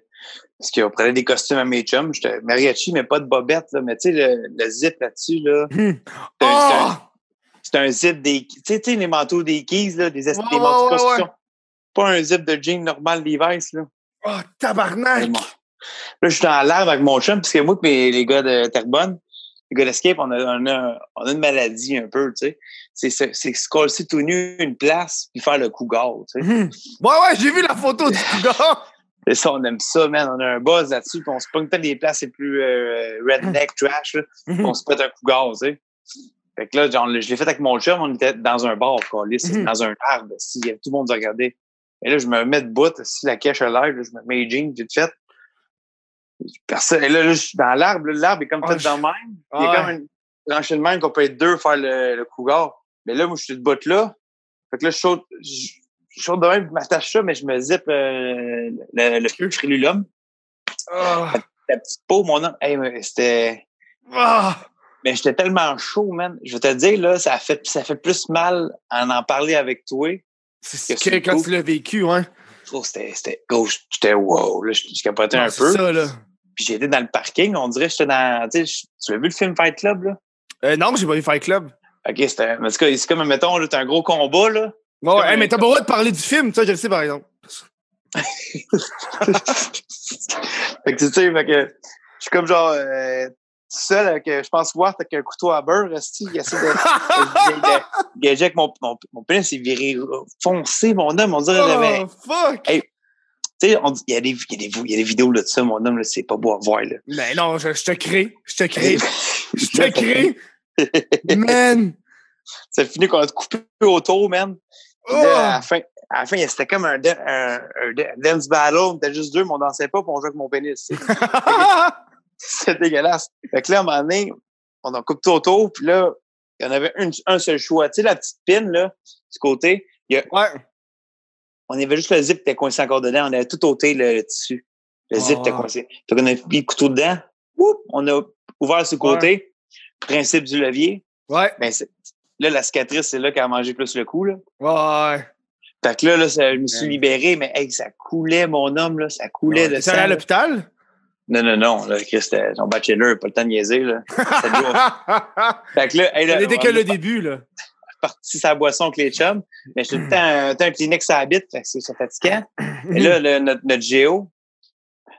parce qu'on prenait des costumes à mes chums. J'étais mariachi, mais pas de bobette, là. Mais tu sais, le, le zip là-dessus, là, c'est un- c'est un- zip des... Tu sais, les manteaux des keys, là, des, es- Ouais, des manteaux de ouais, construction. Pas un zip de jean normal Levi's, là. Oh, tabarnak! Là, je suis en larmes avec mon chum, parce que moi, et les gars de Terrebonne, les gars d'escape, on a, on, a, on a une maladie un peu, tu sais. C'est se coller tout nu une place puis faire le cougar, tu sais. Mhm. Ouais, ouais, j'ai vu la photo du cougar. Et ça, on aime ça, man. On a un buzz là-dessus, puis on se pogne pas des places les plus euh, redneck, trash, là. Mhm. on se pète un cougar, tu sais. Fait que là, genre, je l'ai fait avec mon chum, on était dans un bar, quoi, Mhm. dans un arbre, si, tout le monde nous regardait. Et là, je me mets debout, si la cache à l'air, je me mets les jeans, vite fait. Personne, et là, là, je suis dans l'arbre, l'arbre est comme Oh, fait je- dans le même. Il y a Ouais. comme une tranchée de même qu'on peut être deux faire le, le cougar. Mais là, moi, je suis debout là. Fait que là, je saute, je, je saute de même, je m'attache ça, mais je me zippe euh, le, le frilulum. Ah. La petite peau, mon homme, hey, mais c'était... Ah. Mais j'étais tellement chaud, man. Je vais te dire, là, ça fait, ça fait plus mal en en parler avec toi. C'est Que quand tu l'as vécu, hein. Je trouve que c'était, c'était, gauche. J'étais wow, là, je, je capotais un c'est peu. ça, là. Puis été dans le parking, on dirait que j'étais dans, tu as vu le film Fight Club, là? Euh, non, j'ai pas vu Fight Club. OK, c'était, mais en tout cas, c'est comme, mettons, là, t'as un gros combat, là. Bon, mais t'as pas le droit de parler du film, ça, je le sais, par exemple. fait que tu sais, fait que je suis comme genre euh, tout seul avec, euh, je pense, voir avec un couteau à beurre, esti, il essaie de, de, de, de gager avec mon, mon, mon pénis, il viré foncé, mon homme, on dirait j'avais- Oh, fuck! Hey. Tu sais, il y, a des- y, a des- y a des vidéos là, de ça, mon homme, là, c'est pas beau à voir, là. Mais non, je, je te crée. Je te crée. Je te crée. Man! Ça finit qu'on a coupé autour, man. Puis Oh! à la fin, à la fin, c'était comme un, dan- un, un dance battle. On était juste deux, mais on dansait pas, puis on jouait avec mon pénis. C'est dégueulasse. Fait que là, à un moment donné, on en coupe tout autour, puis là, il y en avait une- un seul choix. Tu sais, la petite pine, là, du côté, il y a, ouais. on avait juste le zip qui était coincé encore dedans. On avait tout ôté le, le tissu. Le zip était Ah. coincé. Fait qu'on a mis le couteau dedans. Oup, on a ouvert ce côté. Principe du levier. Ouais. Ben, là, la cicatrice, c'est là qu'elle a mangé plus le coup, là. Ouais. Fait que là, là ça- je me suis Ouais. libéré, mais hey, ça coulait, mon homme, là. Ça coulait sang. allé à l'hôpital? Non, non, non. Là, Chris, c'était son bachelor, pas le temps de niaiser, là. Ça fait que là, hey, là, Ça n'était que le début, là. parti sa boisson avec les chums. Mais j'étais tout le temps un, un Kleenex à la bite, fait que c'est fatigant. Et là, le- notre, notre géo,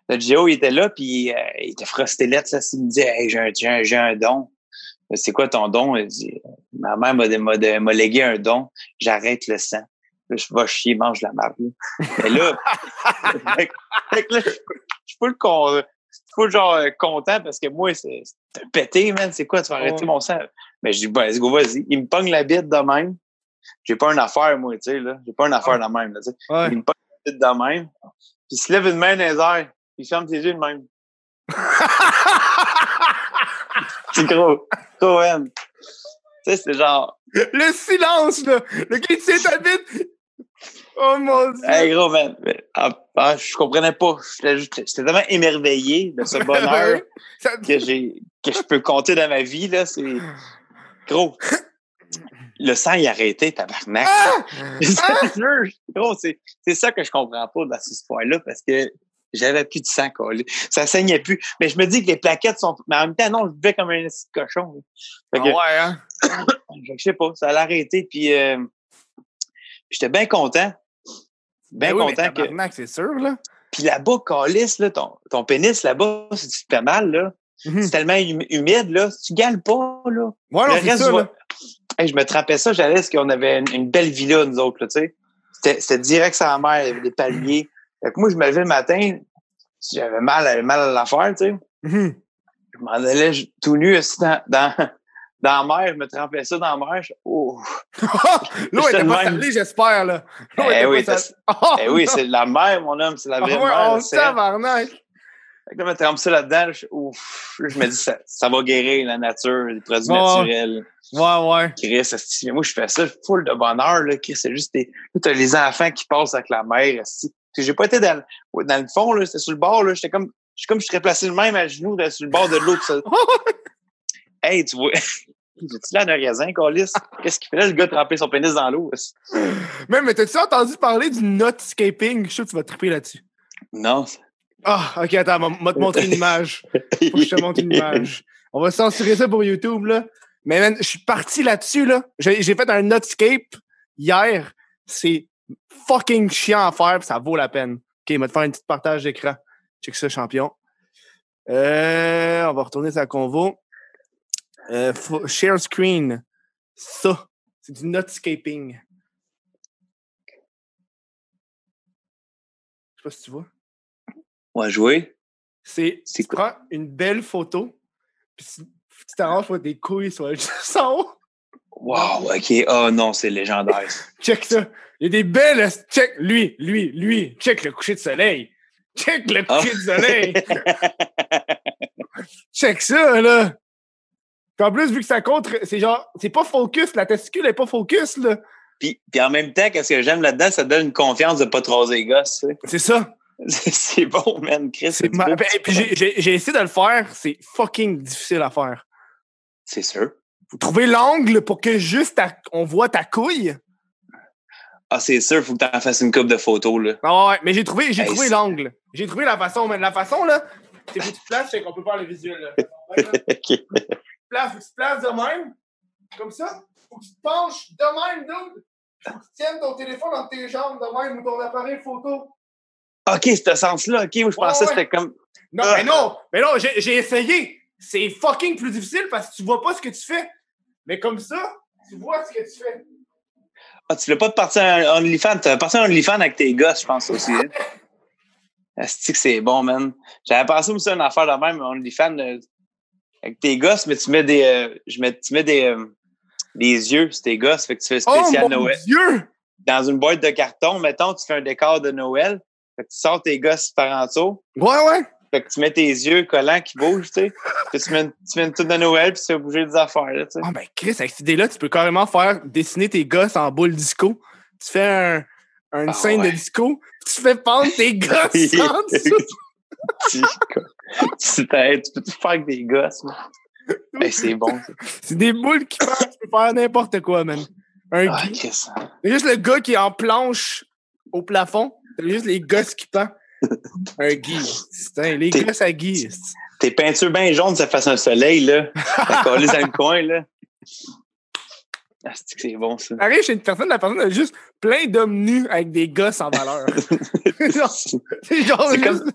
notre géo, il était là, puis euh, il était frosté lettre, là. Il me disait, hey, j'ai un, un don. C'est quoi ton don? Dit, ma mère m'a, m'a, m'a légué un don. J'arrête le sang. Là, je vais chier, mange la marde. Mais là, fait fait là, je suis pas le con, genre euh, content parce que moi, c'est, pété, man. C'est quoi? Tu vas arrêter mon sang? Mais je dis, ben, let's go, vas-y. Il me pogne la bite de même. J'ai pas une affaire, moi, tu sais, là. J'ai pas une affaire de même, là, tu sais. Ouais. Il me pogne la bite de même. Puis il se lève une main dans les airs. Puis il ferme ses yeux de même. C'est gros. Gros, man. Tu sais, c'est genre, Le silence, là! Le gars, il bite! Oh mon dieu! hey, gros, man. Ah, ah, je comprenais pas. J'étais tellement émerveillé de ce bonheur Ça- que j'ai, que je peux compter dans ma vie, là. C'est, gros. Le sang, il a arrêté, tabarnak. Ah! Sérieux, gros, c'est, c'est ça que je comprends pas dans cette histoire-là parce que j'avais plus de sang, quoi. Ça saignait plus. Mais je me dis que les plaquettes sont, mais en même temps, non, je buvais comme un petit cochon. que, Ah ouais, hein? je sais pas, ça allait arrêter, puis euh, j'étais bien content. Bien Ben oui, mais content que. c'est sûr, là. Puis là-bas, calice, là, ton, ton pénis là-bas, si tu te fais mal, là, Mhm. c'est tellement hum- humide, là, tu gales pas, là. Ouais, non, Le reste ça, du- là. Hey, je me trempais ça, j'allais parce qu'on avait une, une belle villa, nous autres, là, tu sais. C'était, c'était direct sur la mer, il y avait des paliers. Fait que moi, je me levais le matin, j'avais mal, mal à l'affaire, tu sais. Mhm. Je m'en allais je- tout nu aussi dans, dans, dans la mer, je me trempais ça dans la mer. Je, oh. L'eau était pas salée, j'espère, là. Eh oui. Oh, Eh oui, c'est la mer, mon homme, c'est la vraie ouais, mer. on tabarnak. Fait que là, je me trempe ça là-dedans, là, je, ouf, je me dis, ça, ça va guérir la nature, les produits Ouais, naturels. Ouais, ouais. Chris, mais moi, je fais ça full de bonheur, là, Chris, c'est juste t'as les enfants qui passent avec la mer, esti. J'ai pas été dans, le- dans le fond, là, c'était sur le bord, là, j'étais comme, je suis comme, je serais placé le même à genoux, là, sur le bord de l'eau, ça- Hey, tu vois, j'ai-tu là un raisin, Colis? Qu'est-ce qu'il fait là, le gars, tremper son pénis dans l'eau? Même, mais t'as-tu entendu parler du notscaping? Je suis sûr que tu vas triper là-dessus. Non. Ah, ok, attends, on va te montrer une image. Faut que je te montre une image. On va censurer ça pour YouTube, là. Mais man, je suis parti là-dessus, là. J'ai j'ai fait un Notscape hier. C'est fucking chiant à faire, pis ça vaut la peine. OK, il va te faire un petit partage d'écran. Check ça, champion. Euh, on va retourner sur la convo. Euh, share screen. Ça. C'est du notscaping. Je sais pas si tu vois. On va jouer. C'est, tu prends une belle photo, puis tu t'arranges pour que tes couilles en haut. Wow, OK. Oh non, c'est légendaire. Check ça. Il y a des belles. Check lui, lui, lui. Check le coucher de soleil. Check le Ah. coucher de soleil. Check ça, là. Puis en plus, vu que ça compte, c'est genre, c'est pas focus, la testicule est pas focus, là. puis, puis en même temps, qu'est-ce que j'aime là-dedans, ça donne une confiance de pas raser les gosses. C'est ça. C'est bon, man. Chris, C'est ma- ben, Puis j'ai essayé de le faire, c'est fucking difficile à faire. C'est sûr. Faut trouver l'angle pour que juste ta- on voit ta couille. Ah, c'est sûr, faut que tu en fasses une coupe de photos, là. Ah ouais, mais j'ai trouvé, j'ai Hey, trouvé c'est- l'angle. J'ai trouvé la façon, mais la façon, là, c'est faut que tu te places, c'est qu'on peut voir le visuel, là. Faut que tu te places de même, comme ça. Faut que tu te penches de même, dude. Faut que tu tiennes ton téléphone entre tes jambes de même ou ton appareil photo. OK, ce sens-là. OK, je Ouais, pensais que ouais. c'était comme. Non, Ah. mais non, mais non, j'ai essayé. C'est fucking plus difficile parce que tu vois pas ce que tu fais. Mais comme ça, tu vois ce que tu fais. Ah, tu l'as pas de partir en OnlyFans. Tu vas partir en OnlyFans avec tes gosses, je pense aussi. Hein? Que c'est bon, man. J'avais pensé aussi à une affaire de même, OnlyFans, euh, avec tes gosses, mais tu mets des. euh, je mets, tu mets des. euh, des yeux sur tes gosses, fait que tu fais spécial oh mon Noël. Dieu! Dans une boîte de carton, mettons, tu fais un décor de Noël, fait que tu sors tes gosses parentaux, Ouais, ouais. Fait que tu mets tes yeux collants qui bougent, tu sais. Puis tu mets, une- tu mets une toute de Noël, puis tu fais bouger des affaires, là, tu sais. Ah, ben, Chris, avec cette idée-là, tu peux carrément faire dessiner tes gosses en boule disco. Tu fais un, une Ah, scène ouais. de disco, puis tu fais pendre tes gosses en dessous. tu, tu, t'as- tu peux tout faire avec des gosses, man? Hey, c'est bon. C'est des boules qui passent, tu peux faire n'importe quoi, man. Un Ah, Chris. C'est juste le gars qui est en planche au plafond. C'est juste les gosses qui pendent. Un Guy. Putain, les gosses à Guy. Tes peintures bien jaunes, ça fasse un soleil, là. Ça colle dans le coin, là. Ah, c'est bon, ça? Arrive chez une personne, la personne a juste plein d'hommes nus avec des gosses en valeur. C'est genre C'est comme-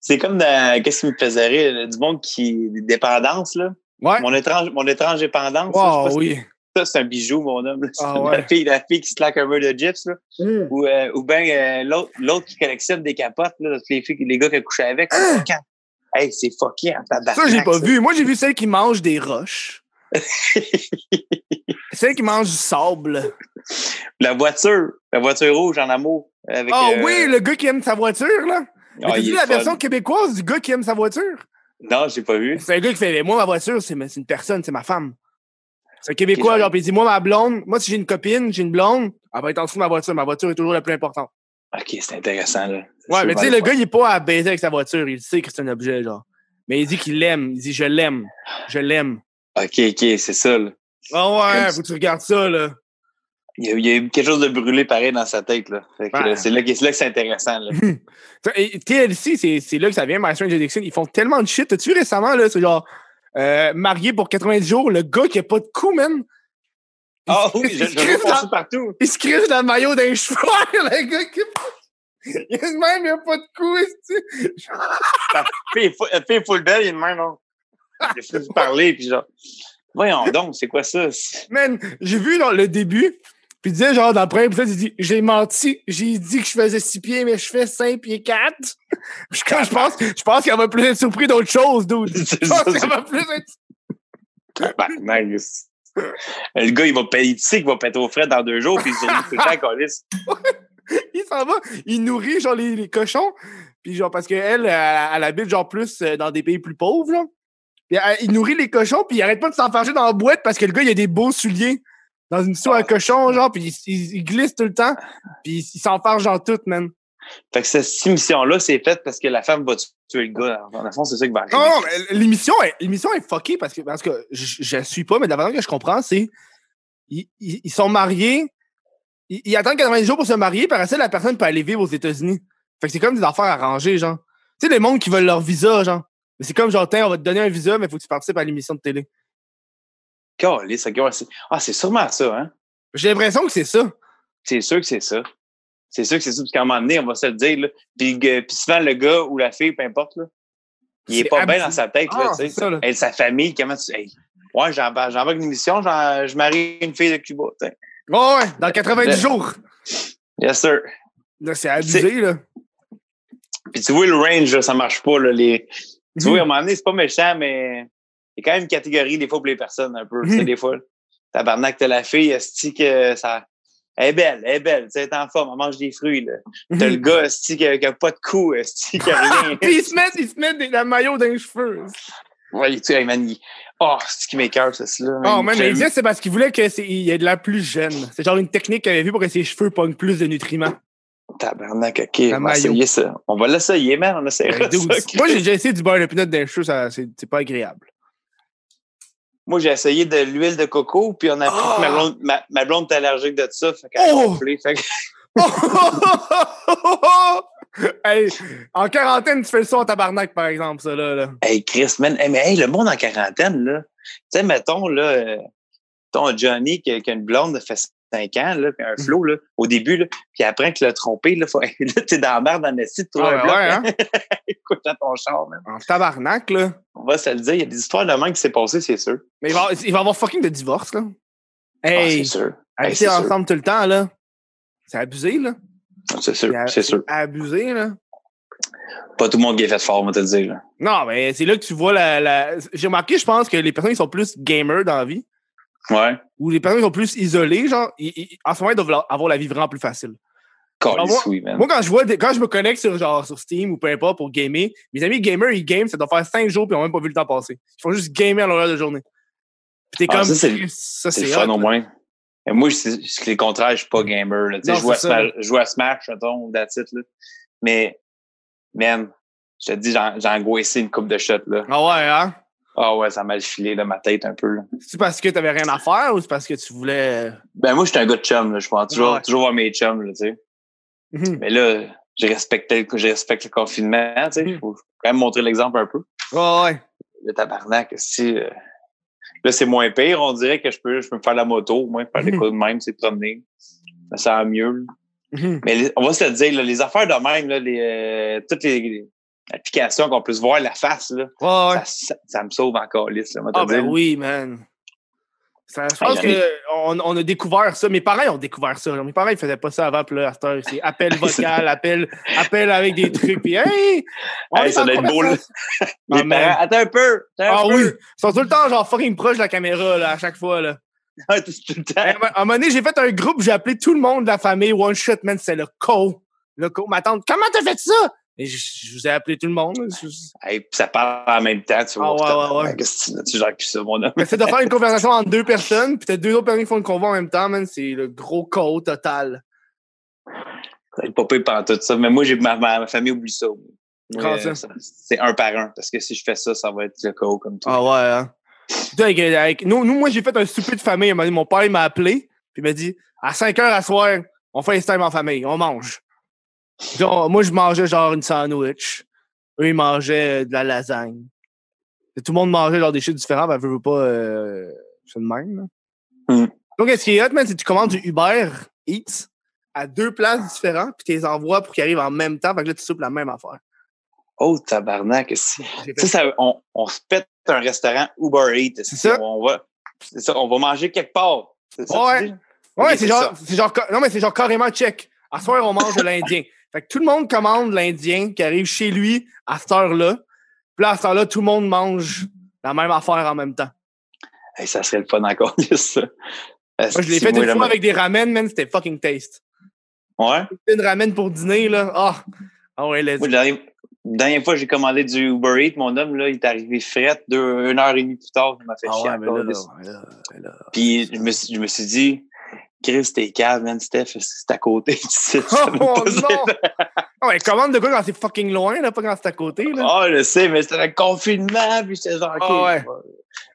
C'est comme dans, qu'est-ce qui me faisait rire, du monde qui, des dépendances, là. Ouais. Mon étrange, mon étrange dépendance. là, je sais Wow, si- oui. Ça, c'est un bijou, mon homme. Ah, la, fille, la fille qui se claque un de gyps, là. Mm. Ou, euh, ou bien l'autre l'autre qui collectionne des capotes, là, les, filles, les gars qui a couché avec. Hein? Quand- Hey, c'est fucké en tabarnak. Ça, j'ai pas ça. vu. Moi, j'ai vu celle qui mange des roches. celle qui mange du sable. La voiture, la voiture rouge en amour. Avec, Ah euh, oui, le gars qui aime sa voiture, là. Ah, T'as vu la fun. version québécoise du gars qui aime sa voiture? Non, j'ai pas vu. C'est un gars qui fait Moi, ma voiture, c'est une personne, c'est ma femme. C'est un Québécois, genre, puis il dit Moi, ma blonde, moi, si j'ai une copine, j'ai une blonde, elle va être en dessous de ma voiture. Ma voiture est toujours la plus importante. OK, c'est intéressant, là. Ouais, mais tu sais, le gars, il est pas à baiser avec sa voiture. Il sait que c'est un objet, genre. Mais il dit qu'il l'aime. Il dit Je l'aime. Je l'aime. OK, OK, c'est ça, là. Ah ouais, Comme faut que tu regardes ça, là. Il y, a, il y a eu quelque chose de brûlé pareil dans sa tête, là. Ouais. c'est là, que- c'est intéressant, là. TLC, c'est c'est là que ça vient, My Strange Addiction. Ils font tellement de shit. T'as-tu vu récemment, là, c'est genre, euh, marié pour 90 jours, le gars qui a pas de cou, man. Il Ah se- oui, je, il se je dans- partout. Il se crisse dans le maillot d'un cheveu, le gars qui. Il a même, il a pas de cou, esti. La fille full belle, il est de même, non? A fait parler, puis genre, voyons donc, c'est quoi ça? Man, j'ai vu dans le début, puis il disait, genre, dans le premier épisode, il dit J'ai menti, j'ai dit que je faisais 6 pieds, mais je fais 5 pieds 4. Puis quand je pense, je pense qu'elle va plus être surpris d'autre chose, dude. Je pense c'est- va plus être. Tabarnak, c'est- Le gars, il va payer, il sait qu'il va péter au frais dans deux jours, puis il se dit tout le temps, câlisse. il s'en va, il nourrit genre les, les cochons, puis genre parce qu'elle, elle, elle habite genre plus euh, dans des pays plus pauvres, là. Puis elle- il nourrit les cochons, puis il arrête pas de s'enfarger dans la boîte parce que le gars, il a des beaux souliers dans une histoire à cochon, genre, puis il, il- il glisse tout le temps, puis il, s'enfarge dans tout, man. Fait que cette émission-là, c'est faite parce que la femme va tuer le gars. En fond, c'est ça qui va arriver. Non, non, mais l'émission est, l'émission est fuckée parce que, parce que je, je la suis pas, mais de la façon que je comprends, c'est ils, ils, ils sont mariés, ils, ils attendent 90 jours pour se marier, par la personne peut aller vivre aux États-Unis. Fait que c'est comme des affaires arrangées, genre. Tu sais, les mondes qui veulent leur visa, genre. Mais c'est comme genre, tiens, on va te donner un visa, mais il faut que tu participes à l'émission de télé. Ah, c'est sûrement ça, hein? J'ai l'impression que c'est ça. C'est sûr que c'est ça. C'est sûr que c'est ça, parce qu'à un moment donné, on va se le dire, là. Puis, euh, puis souvent, le gars ou la fille, peu importe, là, il est pas bien dans sa tête, là, Ah, tu sais. c'est ça, là. Elle, sa famille, comment tu. Hey, ouais, j'embarque une émission, j'en- je marie une fille de Cuba, tu sais. Ouais, ouais, dans 90 Le- jours. Yes, sir. Là, c'est abusé, là. Puis tu vois, le range, là, ça marche pas, là. Les... Tu Mhm. vois, à un moment donné, c'est pas méchant, mais il y a quand même une catégorie, des fois, pour les personnes, un peu. Tu sais, des fois, tabarnak, t'as la fille, esti que ça. Elle est belle, elle est belle, elle est en forme, elle mange des fruits. T'as le gars, esti, qui a, pas de cou, esti, qui a rien. Puis ils se mettent, ils se mettent des, la maillot dans les cheveux. ouais, tu sais, man, il- Oh, c'est qui m'écœure, ça, là. Oh, man, mais c'est parce qu'il voulait qu'il y ait de la plus jeune. C'est genre une technique qu'il avait vue pour que ses cheveux pognent plus de nutriments. Tabarnak, OK, on va essayer ça. On va l'essayer, man, on essaiera Dude, ça. Moi, j'ai déjà essayé du beurre de pinot dans les cheveux, c'est c'est pas agréable. Moi, j'ai essayé de l'huile de coco, puis on a appris Ah! que ma blonde, ma, ma blonde est allergique de ça. Fait qu'elle a Oh! gonflé, fait que- hey, en quarantaine, tu fais ça en tabarnak, par exemple, ça, là. là. Hey, Chris, man. Hey, mais hey, le monde en quarantaine, là. Tu sais, mettons, là, euh, ton Johnny qui, a- qui a une blonde, fait 5 ans, là, puis un flow, là, au début, là, puis après qu'il l'a trompé, là, faut, là t'es dans la merde dans le site, tu trouves Ah, un bloc, ouais, hein? écoute dans ton char, man. En tabarnak, là. On va se le dire, il y a des histoires de même qui s'est passé, c'est sûr. Mais il va, il va y avoir fucking de divorce, là. Ah, Hey, c'est sûr. habiter c'est sûr. ensemble tout le temps, là. C'est abusé, là. C'est sûr, c'est sûr. Abusé, là. Pas tout le monde qui est fait fort, on va te le dire, là. Non, mais c'est là que tu vois la. la... J'ai remarqué, je pense que les personnes qui sont plus gamers dans la vie, Ouais. ou les personnes qui sont plus isolées, genre, ils- ils- en ce moment, ils doivent avoir la vie vraiment plus facile. Moi- oui, man. Moi, quand je vois des- quand je me connecte sur, genre, sur Steam ou peu importe pour gamer, mes amis gamers, ils game, ça doit faire 5 jours puis ils n'ont même pas vu le temps passer. Ils font juste gamer à l'heure de journée. Puis t'es Ah, comme. ça, c'est- fun au moins. Mais moi, c'est c'est le contraire, je suis pas gamer. Là. Non, Je, joue à Smash, je joue à Smash, mettons, ou that's it, là. Mais, man, je te dis, j'ai angoissé une coupe de shots. Là. Ah ouais, hein? Ah ouais, ça m'a filé dans ma tête un peu. C'est parce que t'avais rien à faire ou c'est parce que tu voulais. Ben moi, j'étais un gars de chum. Là. Je pense toujours, Ouais. toujours voir mes chums. Là, tu sais. Mhm. Mais là, j'ai respecté, je respecte le confinement. Tu sais. Mhm. faut quand même montrer l'exemple un peu. Ouais, ouais. Le tabarnak, si... euh, Là, c'est moins pire. On dirait que je peux, je peux me faire la moto, au moins, faire des Mhm. coups de même, c'est promener. Ça va mieux. là. Mhm. Mais on va se le dire, là, les affaires de même, là, les, euh, toutes les, les applications qu'on peut se voir la face, là, ouais. ça, ça, ça me sauve encore, lisse, Ah, ben oui, man. Ça, je pense qu'on on a découvert ça. Mes parents ont découvert ça. Mes parents, ils faisaient pas ça avant. Puis là, à c'est appel vocal, appel, appel avec des trucs. Puis, hey! on Hey, est ça doit être beau, là. Ah, parents, attends un peu, attends Ah un oui! Ils sont tout le temps, genre, fucking proche de la caméra, là, à chaque fois, là. Ah, tout, le temps. À un moment donné, j'ai fait un groupe, j'ai appelé tout le monde de la famille. One shot, man, c'est le co. Le co. Ma tante, comment t'as fait ça? Et je, je vous ai appelé tout le monde. Je- Hey, ça parle en même temps, tu vois. Ah, ouais, ouais, ouais. Qu'est-ce que tu- gères plus ça, mon homme? Mais c'est de faire une conversation entre deux personnes, puis t'as deux autres personnes qui font une convo en même temps, man. C'est le gros co total. C'est pas pire pendant tout ça. Mais moi, j'ai ma, famille oublie ça. Euh, ça? C'est un par un. Parce que si je fais ça, ça va être le chaos comme tout. Ah ouais, hein. Putain, avec- avec- nous, nous, moi, j'ai fait un souper de famille. Un Mon père, il m'a appelé, puis il m'a dit à 5 heures à soir, on fait FaceTime en famille, on mange. On- moi, je mangeais genre une sandwich. Eux, ils mangeaient euh, de la lasagne. Et tout le monde mangeait genre des choses différentes, ben, veux, veux pas, euh, c'est le même. Hmm. Donc, ce qui est hot, man, c'est que tu commandes du Uber Eats à deux places différentes, puis tu les envoies pour qu'ils arrivent en même temps, fait que là, tu soupes la même affaire. Oh, tabarnak. Tu sais, ça, on, on se pète un restaurant Uber Eats. C'est ça. On va, c'est ça, on va manger quelque part. C'est ça, Ouais. Ouais, c'est genre, ça. c'est genre, non, mais c'est genre carrément check. À soir, on mange de l'Indien. Fait que tout le monde commande l'Indien qui arrive chez lui à cette heure-là. Puis là, à cette heure-là, tout le monde mange la même affaire en même temps. Hey, ça serait le fun encore, ça. Moi, je l'ai fait une fois avec des ramen, man, c'était fucking taste. Ouais? Une ramen pour dîner, là. Ah, ah ouais, let's la dernière, fois, j'ai commandé du Uber Eats. Mon homme, là, il est arrivé fret deux, une heure et demie plus tard. Il m'a fait Ah chier ouais, là, là. là, là, là. Puis je me, suis- je me suis dit, Chris, t'es cave, man, Steph, c'est à côté. tu sais, Oh non! Ah ouais, commande de quoi quand c'est fucking loin, là, pas quand c'est à côté, là. Ah, je sais, mais c'était le confinement, puis j'étais genre, OK. Ah ouais.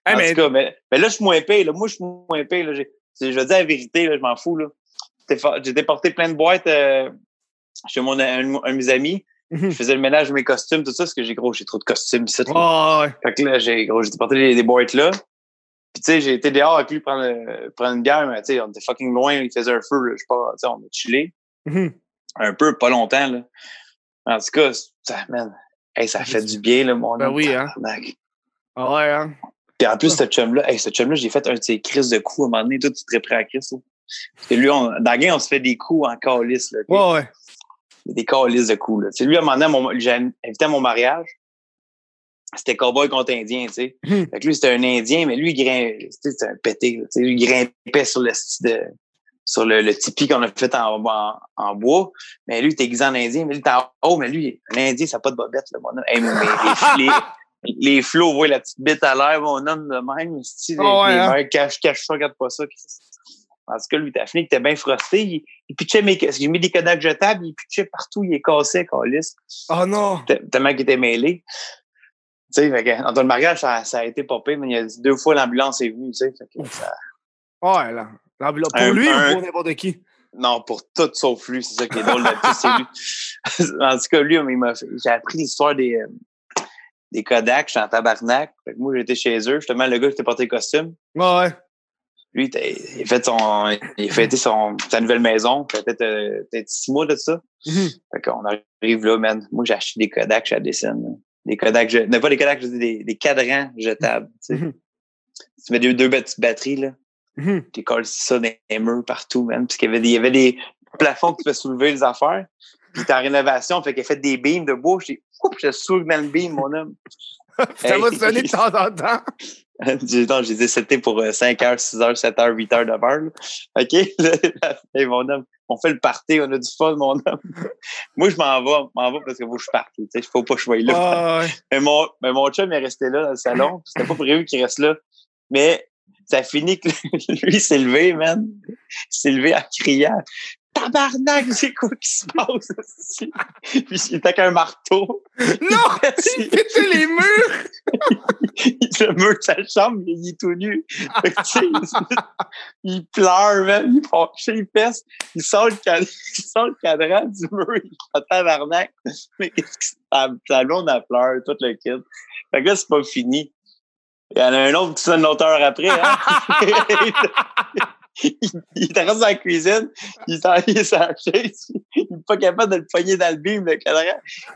Hey, en mais- tout cas, mais, mais là, je suis moins payé. Là. Moi, je suis moins payé. Là. Je veux dire la vérité, là, je m'en fous. là. J'ai déporté plein de boîtes euh, chez mon, un, un de mes amis. Mhm. Je faisais le ménage de mes costumes, tout ça, parce que j'ai gros, j'ai trop de costumes ici. Ah ouais. Fait que là, j'ai gros, j'ai déporté des, des boîtes là. Puis tu sais, j'ai été dehors avec lui prendre, euh, prendre une bière, mais tu sais, on était fucking loin, il faisait un feu, là, je sais pas, tu sais, on a chillé Mhm. un peu, pas longtemps, là. En tout cas, ça, man, Hey, ça fait du bien, là, mon Ben oui, hein. Ah ouais, hein? Puis en plus, ce chum-là, hey, ce chum-là, j'ai fait un de ses crises de coups à un moment donné. Toi, tu te prêt à Chris, là. Parce que lui, on, dans la game, on se fait des coups en calice, là. Ouais, ouais. Des calices de coups, là. Lui, à un moment donné, j'ai invité à mon mariage. C'était cowboy contre indien, tu sais. Hmm. Fait que lui, c'était un indien, mais lui, il grimpait, tu sais, c'était un pété. Tu sais, lui, il grimpait sur le, de, sur le, le tipi qu'on a fait en, en, en bois. Mais lui, il était aiguisé en indien, mais lui, il était en haut, mais lui, un indien, ça n'a pas de bobette, là, mon homme. Hey, mais les, les, les flots, voient la petite bite à l'air, mon homme, de même. Si, les, Ah ouais, les hein? cache, cache ça, regarde pas ça. En tout cas, lui, t'as fini, était bien frosté. Il, il pitchait mes, j'ai mis des Kodak jetables, il pitchait partout, il est cassé, calice. Oh non! Te- Tellement qu'il était mêlé. Tu sais, le mariage, ça, ça a été popé, mais il y a deux fois l'ambulance est venue, tu sais. ça- Ouais, là. L'ambulance- Pour Un- lui un- ou pour n'importe qui? non, pour tout sauf lui, c'est ça qui est drôle là-dessus, c'est lui. en tout cas, lui, j'ai appris l'histoire des, euh, des Kodak, j'étais en tabarnak. Fait que moi, j'étais chez eux, justement, le gars qui était porté le costume. Ouais, ouais. Lui, il a fait son, il a fêté son, sa nouvelle maison. Peut-être, euh, peut-être six mois de ça. Mhm. Fait qu'on arrive là, man. Moi, j'ai acheté des Kodak chez Addison. là. Des Kodak, je- non, pas des Kodak, je dis des, des cadrans jetables, tu sais. Mhm. Tu mets deux, deux petites batteries, là. Mhm. Tu colles ça dans les murs partout, man. Parce qu'il y avait des, il y avait des plafonds que tu peux soulever les affaires. Puis t'es en rénovation, fait qu'il a fait des beams de bois. J'ai, oups, je soulevé dans le beam, mon homme. Ça va sonner de temps en temps. j'ai, non, j'ai dit, c'était pour euh, 5 heures, 6 heures, 7 heures, 8 heures de beurre, là. OK? hey, mon homme, on fait le party, on a du fun, mon homme. Moi, je m'en vais, m'en vais parce que faut que je parte. Il faut pas que je sois là. Ah, ouais. Mais mon, mais mon chum est resté là dans le salon. C'était pas prévu qu'il reste là. Mais ça a fini que lui s'est levé, man. Il s'est levé en criant Tabarnak, c'est quoi qui se passe? ici? Puis il était avec un marteau. Non! Il pétait les murs! le mur de sa chambre, il est tout nu. Fait que, il, pleure, man. Il fâché, il pèse. Il sort le, cadran, il sort le cadran du mur. Il est tabarnak. Mais qu'est-ce que ça, sa blonde, elle pleure, tout le kid. Fait que là, c'est pas fini. Il y en a un autre qui sonne l'autre heure après. Hein? il, il dans la cuisine, il s'en est la chaise, il n'est pas capable de le poigner dans le bim, le cadran.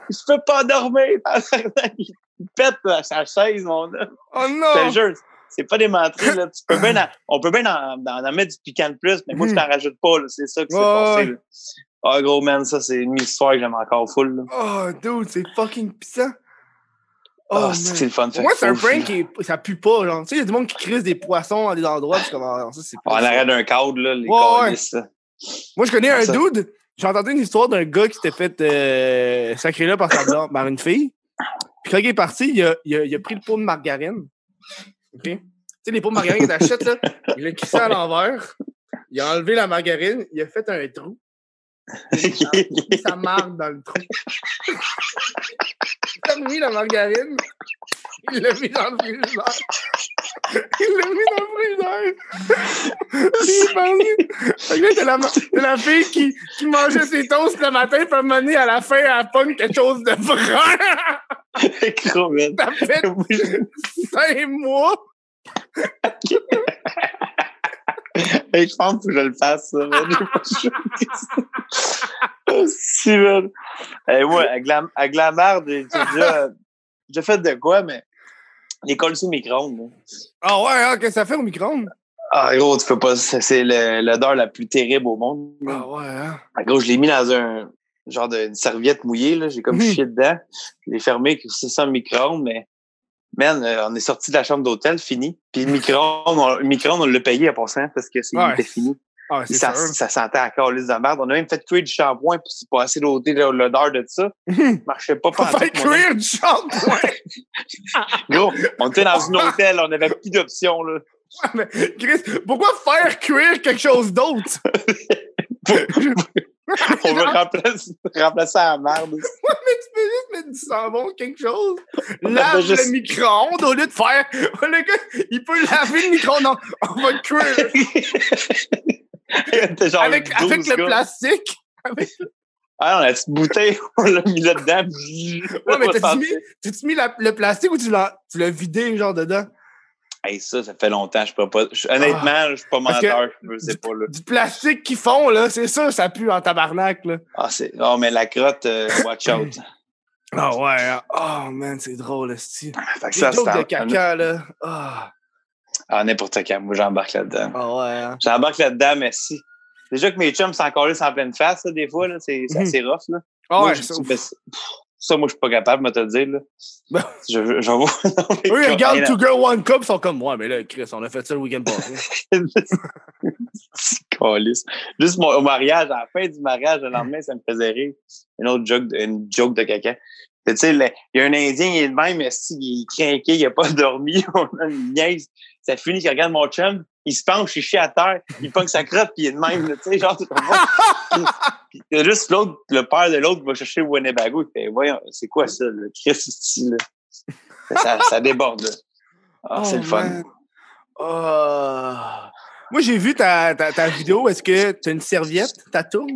Il se peut pas dormir. Il pète là, sa chaise, mon homme. Oh non! c'est pas des menteries, là. Tu peux bien en- on peut bien en, en- en mettre du piquant de plus, mais moi, je t'en rajoute pas, là. C'est ça qui s'est passé, là. Ah, gros, man, ça, c'est une histoire que j'aime encore full, là. Oh, dude, c'est fucking pissant. Ah, Oh, c'est man. c'est le fun. Pour moi, c'est un prank qui ça pue pas, genre. Tu sais, il y a du monde qui crise des poissons à des endroits, comme, ah, ça, c'est En pas ça. arrière d'un cadre, là, les Ouais. Moi, je connais un Ça- dude. J'ai entendu une histoire d'un gars qui s'était fait euh, sacrer là par sa blonde, par une fille. Puis quand il est parti, il a, il a, il a pris le pot de margarine. OK? Tu sais, les pots de margarine que t'achètes, là, il l'a crissé à l'envers. Il a enlevé la margarine, il a fait un trou. Il a mis sa marque dans le trou. Il a mis la margarine. Il l'a mis dans le frigidaire. Il l'a mis dans le frigidaire. Puis il là, t'as la, t'as la fille qui, qui mangeait ses toasts le matin, puis à un moment donné, à la fin, elle pogne quelque chose de. Gros, man. Ça fait cinq mois. Hey, je pense que je le fasse, ça, si, man. Hey, moi, la, avec la merde, j'ai déjà, fait de quoi, mais les cols sous micro-ondes, là. Ah ouais, hein, qu'est-ce que ça fait au micro-ondes? Ah, gros, tu peux pas. C'est l'odeur la plus terrible au monde. Ah ouais, hein? Ah, Gros, je l'ai mis dans un genre de une serviette mouillée, là. J'ai comme Mhm. chié dedans. Je l'ai fermé, c'est ça, micro-ondes, mais. Man, euh, on est sorti de la chambre d'hôtel, fini. Puis le micro-ondes, on, le micro-ondes, on l'a payé à passant parce que c'est Ouais. fini. Ah, ça, sentait encore lisse de merde. On a même fait cuire du shampoing pour se passer l'odeur l'odeur de ça. Ça marchait pas mon homme. cuire du shampoing. Gros, on était dans un hôtel, on avait plus d'options, là. Mais, Chris, pourquoi faire cuire quelque chose d'autre? On veut remplacer, remplacer la merde. Mais tu peux juste mettre du savon, quelque chose. Lave juste- le micro-ondes au lieu de faire. Le gars, il peut laver le micro-ondes. On va cuire. Genre avec 12 avec le plastique. Ah non, la petite bouteille, on l'a mis là-dedans. Ouais, mais t'as-tu mis, t'as-tu mis la- le plastique ou tu l'as, tu vidé, genre, dedans? Hey, ça, ça fait longtemps, je peux pas. je- honnêtement, je suis pas Ah. Menteur, je sais pas, là. Du plastique qui fond, là, c'est ça, ça pue en tabarnak, là. Ah, c'est. Non, mais la crotte, euh, watch out. Ah ouais, hein. oh man, c'est drôle. Fait que Les ça, jokes de c'est caca, là. Ah Ah, n'importe quand. Moi, j'embarque là-dedans. Ah ouais, hein. J'embarque là-dedans, mais si. Déjà que mes chums sont encore là sans pleine face, là, des fois, là, c'est c'est assez rough. Là. Ah Moi, ouais, ça. ben, pff, ça, moi, je suis pas capable, moi, te le dire. Là. Ben. Je, vois. regardent hey, Two Girl One Cup, ils sont comme, ouais, mais là, Chris, on a fait ça le week-end passé. Juste mon, au mariage, à la fin du mariage, le lendemain, ça me faisait rire. Une autre joke, de- une joke de caca. Tu sais, le- il y a un Indien, il est de même, mais si, il est craqué, il a pas dormi, on a une niaise. Ça finit qu'il regarde mon chum, il se penche, il chie à terre, il pogne sa crotte, puis il est de même, là, tu sais, genre, tu? Puis- puis il y a juste l'autre, le père de l'autre qui va chercher Winnebago, il fait, voyons, c'est quoi ça, le Chris, ici, là? Ça, ça déborde, là. Ah, c'est Oh, le fun. Ah. Moi, j'ai vu ta, ta, ta vidéo. Est-ce que tu as une serviette? Ta tourne?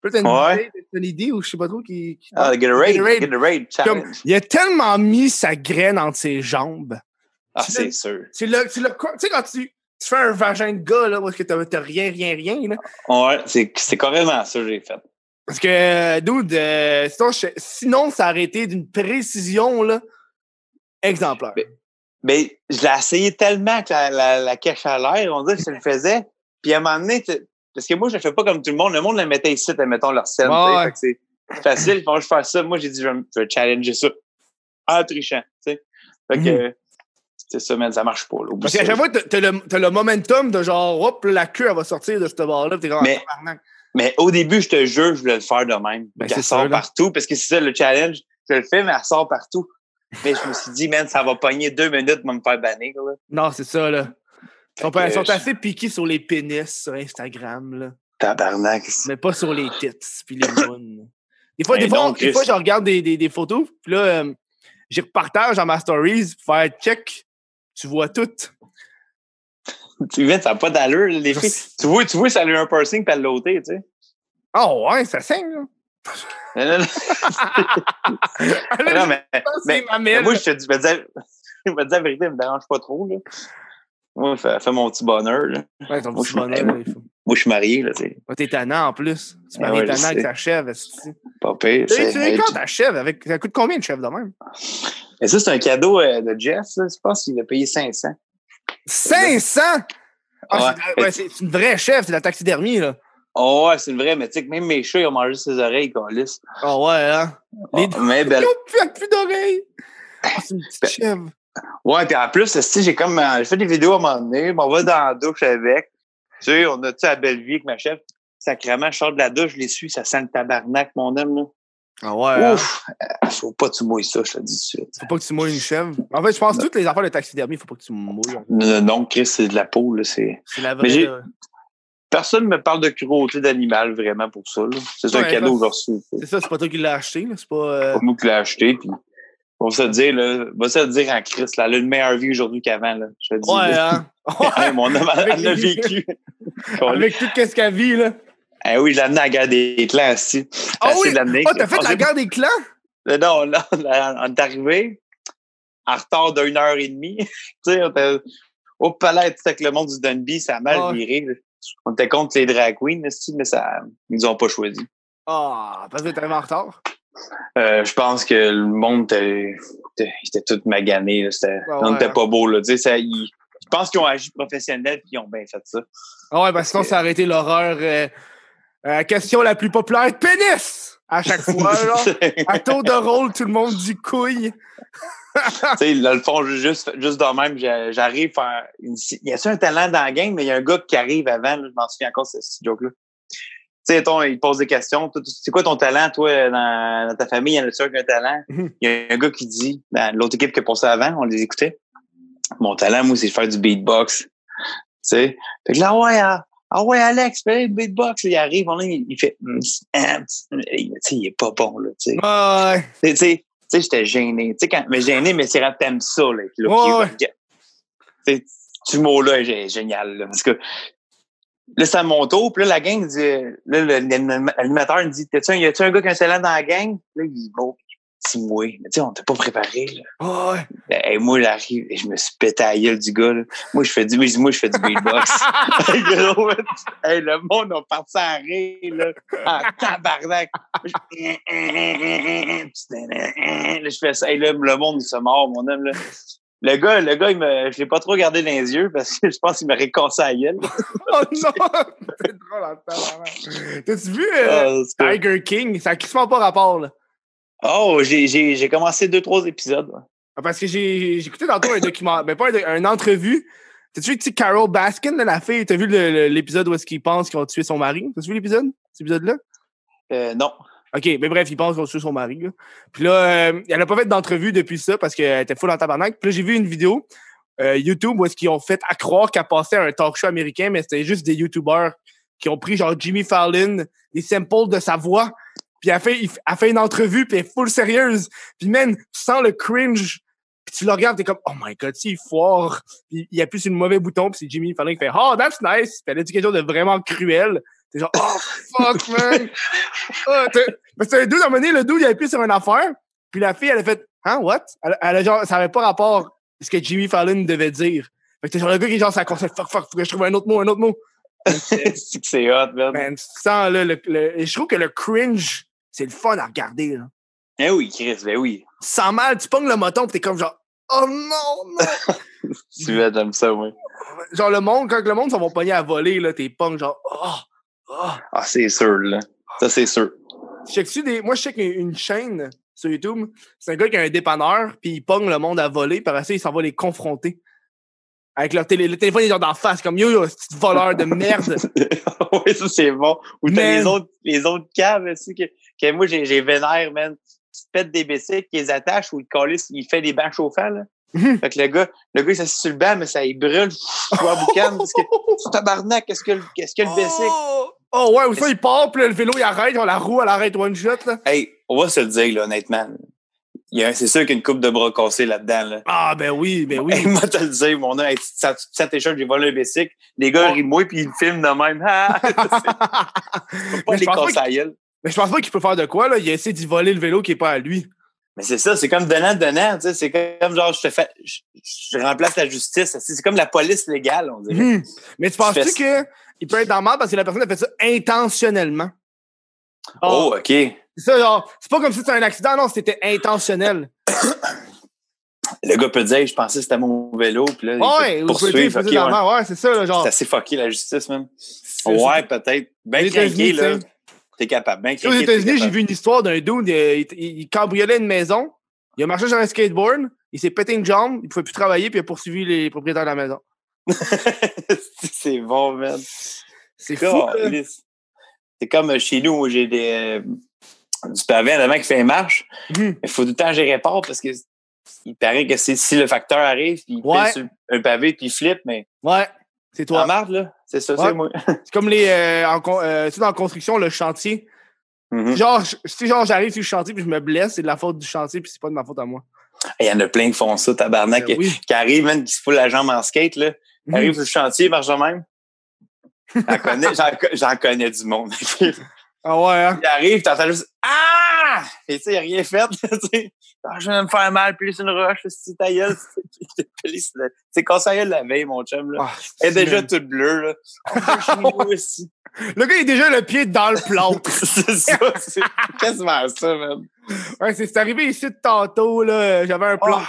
Peut-être une, Ouais. une idée ou je sais pas trop qui. qui Ah, Gatorade, Gatorade. Gatorade Comme, Challenge. il a tellement mis sa graine entre ses jambes. Ah, c'est sûr. Tu sais, quand tu, tu fais un vagin de gars, là, est-ce que t'as t'as rien, rien, rien, là? Ouais, c'est carrément ça que j'ai fait. Parce que, dude, euh, sinon, je- sinon, ça aurait été d'une précision, là, exemplaire. Mais- Mais je l'ai essayé tellement que la, la, la cache à l'air, on dirait que je le faisais. Puis à un moment donné, parce que moi, je le fais pas comme tout le monde. Le monde le mettait ici, mettons leur scène. Ouais, c'est facile. Moi, je fais ça. Moi, j'ai dit, je vais, me- je vais challenger ça. En trichant, tu sais. Fait que, Mhm. C'est ça, mais ça marche pas. Là. Parce qu'à chaque fois, t'as le, le momentum de genre, hop, la queue, elle va sortir de ce bord-là. T'es Mais-. Mais au début, je te jure, je voulais le faire de même. Ben, c'est sort ça, partout. Parce que c'est ça, le challenge. Je le fais, mais elle sort partout. Mais je me suis dit, man, ça va pogner deux minutes pour me faire bannir. Là. Non, c'est ça, là. Ils sont, assez piqués sur les pénis sur Instagram, là. Tabarnak. Mais pas sur les tits puis les mounes. Des fois, des fois, des fois je regarde des, des, des photos, puis là, euh, j'y repartage dans ma stories pour faire check. Tu vois tout. Tu vois, ça n'a pas d'allure, les filles. Tu vois, tu vois, ça a eu un piercing puis elle l'a ôté, tu sais. Oh, ouais, ça saigne, là. Non, non, non. Allez, Non, mais, mais, ma mais moi, je te dis, je me disais, je me disais la vérité, elle me dérange pas trop, là. Moi, fais, mon petit bonheur, là. Ouais, ton petit bonheur, là, il faut- Moi, je suis marié, là, tu sais. T'es tannant en plus. Tu Ah maries ouais, tannant avec ta chèvre. Pas pire. Tu sais quand ta chèvre? Avec... Ça coûte combien une chèvre de même? Mais ça, c'est un cadeau euh, de Jeff, là. Je pense qu'il a payé 500. 500! Ah, Ouais. c'est, ouais, une vraie chèvre, c'est la taxidermie, là. Oh, ouais, c'est une vraie, mais tu sais que même mes chats, ils ont mangé ses oreilles, qu'on lisse. Ah ouais, hein? Les deux, mais ils ont plus, d'oreilles. Ah, c'est une petite chèvre. Ouais, puis en plus, j'ai comme, euh, j'ai fait des vidéos à un moment donné, on va dans la douche avec. Tu sais, on a, tu sais, la belle vie avec ma chef. Sacrément, je sors de la douche, je les suis, ça sent le tabarnak, mon homme, là. Ah ouais. hein? Ouf! Euh, Faut pas que tu mouilles ça, je te le dis tout de suite. Faut pas que tu mouilles une chèvre. En fait, je pense que toutes les affaires de taxidermie, faut pas que tu mouilles. Non, non, Chris, c'est de la peau, là, c'est... C'est la vraie. là. Personne me parle de cruauté d'animal, vraiment, pour ça. C'est un cadeau que. C'est ça, c'est pas toi qui l'as acheté. C'est pas. euh, pas nous qui l'a acheté, puis on va se dire, là, on va se dire en Chris, là, elle a une meilleure vie aujourd'hui qu'avant, là. Je te dis. Ouais, hein? Hey, mon homme, elle a les- vécu. Avec tout ce qu'elle vit, là. Eh oui, je l'ai amené à la guerre des clans, aussi. Ah Assez oui! Oh, t'as fait On la guerre des clans? Euh, Non, là, on est arrivé en retard d'une heure et demie. tu sais, on était au palais, tu sais, avec le monde du Dunby, ça a mal Ouais. viré. On était contre les drag queens, mais ça, ils nous ont pas choisi. Ah, parce que t'es arrivé en retard. Euh, je pense que le monde était, tout magané. on n'était pas beau. Là. Tu sais, ça, ils- je pense qu'ils ont agi professionnel et ils ont bien fait ça. Ah ouais, parce que sinon, ça aurait été l'horreur. euh, euh, question la plus populaire, pénis! À chaque fois, là. À tour de rôle, tout le monde dit couille. tu sais, dans le fond, juste, juste de même, j'a- j'arrive à faire une... Il y a ça un talent dans la game, mais il y a un gars qui arrive avant, là, je m'en souviens encore, c'est ce joke-là. Tu sais, ton, il pose des questions. C'est quoi ton talent, toi, dans, dans ta famille? Y en a-tu un qui a un talent? Mhm. Il y a un gars qui dit, dans l'autre équipe qui a passé avant, on les écoutait. Mon talent, moi, c'est de faire du beatbox. Tu sais? Fait que là, ah ouais, ah, ah ouais, Alex, fais le beatbox. Il arrive, on, il, il fait, hum, hum, tu sais, il est pas bon, là, tu sais. Ouais. Tu sais, j'étais gêné. Tu sais, quand, mais gêné, mais c'est rap, t'aimes ça, là. là Ouais, sais, ce mot-là est gé- génial, là. Parce que, là, c'est à mon tour, puis là, la gang dit, là, l'animateur me dit, T'as-tu un- y a-tu un gars qui a un talent dans la gang? Là, il dit, bon. Petit moué. Mais tu sais, on t'a pas préparé, là. Oh, ouais. Et moi, j'arrive et je me suis pété à la gueule du gars, là. Moi, je fais du, moi, je fais du beatbox. hey, gros, hey, le monde a parti à rire, là. En tabarnak. Je fais ça. Hey, là, le monde, il se mord, mon homme, là. Le gars, le gars, il me, je l'ai pas trop regardé dans les yeux parce que je pense qu'il m'aurait cassé à gueule. oh non! C'est drôle en T'as-tu vu euh, oh, Tiger King? Ça a quasiment pas rapport, là. Oh, j'ai commencé deux, trois épisodes. Ah, parce que j'ai écouté tantôt un document, ben pas un, une entrevue. T'as-tu vu Carol Baskin, la fille, t'as vu l'épisode où est-ce qu'il pense qu'ils vont tuer son mari? T'as-tu vu l'épisode? Cet épisode-là? Euh, non. OK, mais bref, il pense vont tuer son mari. Puis là, euh, elle n'a pas fait d'entrevue depuis ça parce qu'elle était full en tabarnak. Puis là, j'ai vu une vidéo euh, YouTube où est-ce qu'ils ont fait à croire qu'elle passait à un talk show américain, mais c'était juste des YouTubers qui ont pris genre Jimmy Fallon, des samples de sa voix, puis elle fait, elle fait une entrevue, puis elle est full sérieuse. Puis man, tu sens le cringe, puis tu le regardes, t'es comme, oh my god, si, il foire. Puis il appuie sur le mauvais bouton, puis c'est Jimmy Fallon qui fait, oh, that's nice. Puis elle a dit quelque chose de vraiment cruel. T'es genre, oh fuck, man. oh, mais c'est un dude, à un moment donné, le dude, il a appuyé sur une affaire, puis la fille, elle a fait, hein, what? Elle, elle a genre, ça avait pas rapport à ce que Jimmy Fallon devait dire. Fait que t'es genre le gars qui est genre, ça conseille, fuck, fuck, faut que je trouve un autre mot, un autre mot. c'est que c'est hot, man. man tu sens, là, le, le, je trouve que le cringe, c'est le fun à regarder. Là. Eh oui, Chris, ben oui. Sans mal, tu pognes le moton pis t'es comme genre Oh non, non! tu vas, j'aime ça, oui. Genre le monde, quand le monde s'en va pogner à voler, là, t'es pognes genre Oh! Ah, c'est sûr, là. Ça, c'est sûr. Des... Moi, je a une chaîne sur YouTube. C'est un gars qui a un dépanneur, puis il pogne le monde à voler, par après ça, il s'en va les confronter. Avec leur télé, le téléphone, ils ont d'en face, comme yo, yo, ce voleur de merde? oui, ça, c'est bon. Ou t'as les autres, les autres caves aussi, que, que moi, j'ai, j'ai vénère, man. Tu te pètes des bicycles, qui les attachent ou il il fait des bancs chauffants, là? Mhm. fait que le gars, le gars, il s'assied sur le banc, mais ça, il brûle, soit boucan, parce que, tabarnak, qu'est-ce que, qu'est-ce que le bicycle? Oh, oh ouais, ou ça, il part, puis le vélo, il arrête, la roue, elle arrête one shot, là. Hey, on va se le dire, là, honnêtement c'est sûr qu'il y a une coupe de bras cassés là-dedans. Là. Ah, ben oui, ben oui. Moi, te le dire, mon ça, ça t-shirt, j'ai volé un bicycle. Les gars, oh. rient moi, puis ils filment de même. Ah, pas les à Mais je pense pas qu'il peut faire de quoi, là. Il a essayé d'y voler le vélo qui est pas à lui. Mais c'est ça, c'est comme donnant, donnant, tu sais. C'est comme genre, je te fais, je, remplace la justice. C'est comme la police légale, on dirait. Hmm. Mais tu penses-tu qu'il peut être dans le mal parce que la personne a fait ça intentionnellement? Oh, OK. C'est ça, genre, c'est pas comme si c'était un accident, non, c'était intentionnel. Le gars peut dire, je pensais que c'était mon vélo, puis là, ouais, il poursuivre. Okay, ouais, ouais c'est ça, genre. C'est assez fucké, la justice, même. Ouais, peut-être. Ben craqué, là. T'es capable. Ben. Aux États-Unis, j'ai vu une histoire d'un dude, il, il, cambriolait une maison, il a marché sur un skateboard, il s'est pété une jambe, il pouvait plus travailler, puis il a poursuivi les propriétaires de la maison. c'est bon, man. C'est fou. C'est comme chez nous où j'ai des du pavé en avant qui fait une marche. Mhm. Il faut tout le temps gérer pas parce que il paraît que si le facteur arrive, puis il ouais. un pavé, puis il flippe, mais. Ouais, c'est toi. Marche, là. C'est ça, c'est moi. c'est comme les. Euh, en, euh, dans la construction, le chantier. Mm Genre, si genre j'arrive sur le chantier puis je me blesse, c'est de la faute du chantier puis c'est pas de ma faute à moi. Il y en a plein qui font ça, tabarnak, ben qui arrivent, même, qui se fout la jambe en skate, là. Ils arrivent sur le chantier, marche de même. J'en connais, j'en connais du monde. Ah ouais, hein? Il arrive, t'entends juste Ah! Et tu sais, il a rien fait. Ah, je vais me faire mal, plus une roche, c'est ta gueule. C'est quand ça la veille, mon chum. Là. Ah, Elle est déjà toute bleue. Là. aussi. Le gars, il est déjà le pied dans le plâtre. c'est ça. C'est quasiment ça, man. Ouais, c'est arrivé ici de tantôt. là. J'avais un plan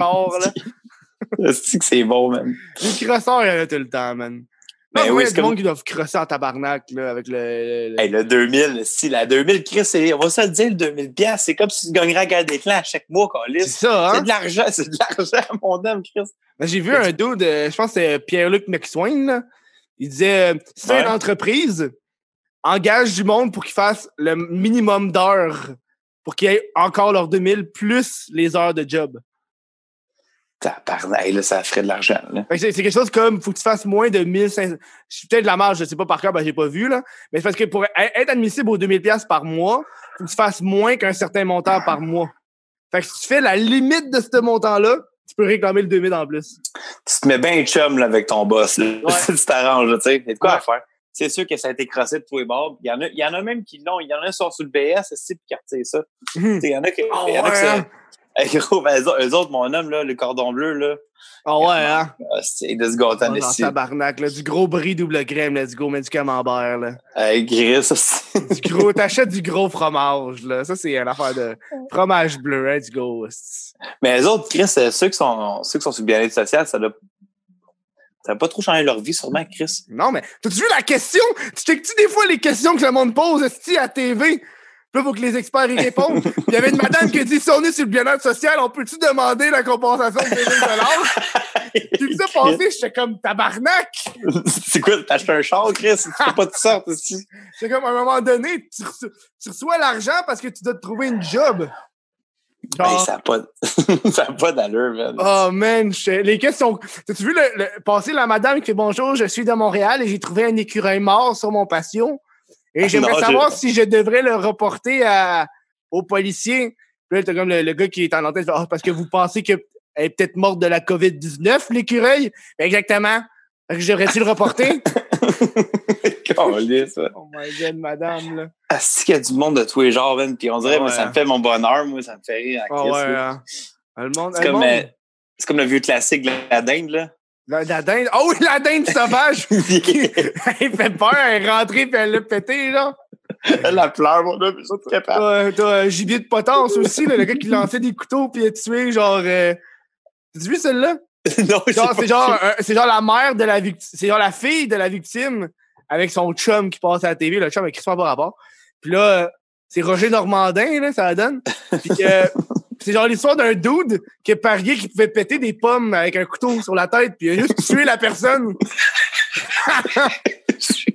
oh. là. C'est que c'est bon, man. Les crosseurs, il y en a tout le temps, man. Ben oui, c'est monde qui doivent crosser en tabarnak là, avec le. Le, le 2000, si la 2000, Chris, on va se le dire, le 2000 c'est comme si tu gagnerais à garder des clans à chaque mois, C'est ça, hein? C'est de l'argent, c'est de l'argent, mon homme, Chris. Ben, j'ai vu un dude, de, je pense que c'est Pierre-Luc McSwain, là. Il disait, si une entreprise, engage du monde pour qu'ils fassent le minimum d'heures pour qu'ils aient encore leurs 2000 plus les heures de job là, ça ferait de l'argent. C'est quelque chose comme, faut que tu fasses moins de 1500. Je suis peut-être de la marge, je sais pas par cœur, ben j'ai pas vu, là. Mais c'est parce que pour être admissible aux 2000$ par mois, faut que tu fasses moins qu'un certain montant par mois. Fait que si tu fais la limite de ce montant-là, tu peux réclamer le 2000 en plus. Tu te mets bien chum là, avec ton boss. Là. tu t'arranges, tu sais. Il y a de quoi à faire? c'est sûr que ça a été crossé de tous les bords. Il y en a, il y en a même qui l'ont. Il y en a qui sont sur le BS puis qui retirent ça. Mhm. Il y en a qui, Ah il y en a qui ouais, hein? Hey, gros, ben, eux, autres- mon homme, là, le cordon bleu, là, Ah ouais, hein? ah, c'est de se gâter en Dans esti. tabarnak, là. Du gros brie double crème, let's go, mais du camembert, là. Hey, Gris, ça, c'est- Du gros, t'achètes du gros fromage, là. Ça, c'est une affaire de fromage bleu, let's go. esti. Mais les autres, Chris, euh, ceux qui sont, ceux qui sont sur le bien-être social, ça doit, ça va pas trop changer leur vie, sûrement, Chris. Non, mais t'as-tu vu la question? Tu checkes-tu des fois les questions que le monde pose, à TV? Puis là, faut que les experts y répondent. Puis il y avait une madame qui a dit, si on est sur le bien-être social, on peut-tu demander la compensation de 2000 J'ai vu ça passer, j'étais comme tabarnak! c'est quoi, t'as acheté un char, Chris? Tu fais pas de sorte aussi. C'est comme à un moment donné, tu reçois, l'argent parce que tu dois te trouver une job. Hey, Genre, ça n'a pas, ça a pas d'allure, man. oh man, les questions. T'as-tu vu le, le- passer la madame qui fait bonjour, je suis de Montréal et j'ai trouvé un écureuil mort sur mon patio? Et Ah, j'aimerais savoir je- si je devrais le reporter à, aux policiers. Puis là, t'as comme le, le gars qui est en antenne, il fait, Ah, parce que vous pensez qu'elle est peut-être morte de la COVID-19, l'écureuil? Exactement. Devrais-tu le reporter? Calisse, man. oh my god, madame, là. Ah, c'est qu'il y a du monde de tous les genres, man. Puis on dirait, moi, ouais. ça me fait mon bonheur, moi, ça me fait rire. Christ, ouais, hein. Le monde, C'est comme, euh, c'est comme le vieux classique de la dinde, là. La, la dinde. Oh la dinde sauvage! elle fait peur, elle est rentrée puis elle l'a pété, là. Elle a pleure, mon homme, je suis pas capable. T'as t'as, euh, gibier de potence aussi, là, le gars qui lançait des couteaux puis a tué, genre. Euh... T'as vu celle-là? non, Genre, c'est genre, euh, c'est genre la mère de la victime. C'est genre la fille de la victime avec son chum qui passe à la TV. Le chum avec Christophe par rapport. Puis là, euh, c'est Roger Normandin, là, ça la donne. Puis euh, c'est genre l'histoire d'un dude qui a parié qu'il pouvait péter des pommes avec un couteau sur la tête, puis il a juste tué la personne. Je suis.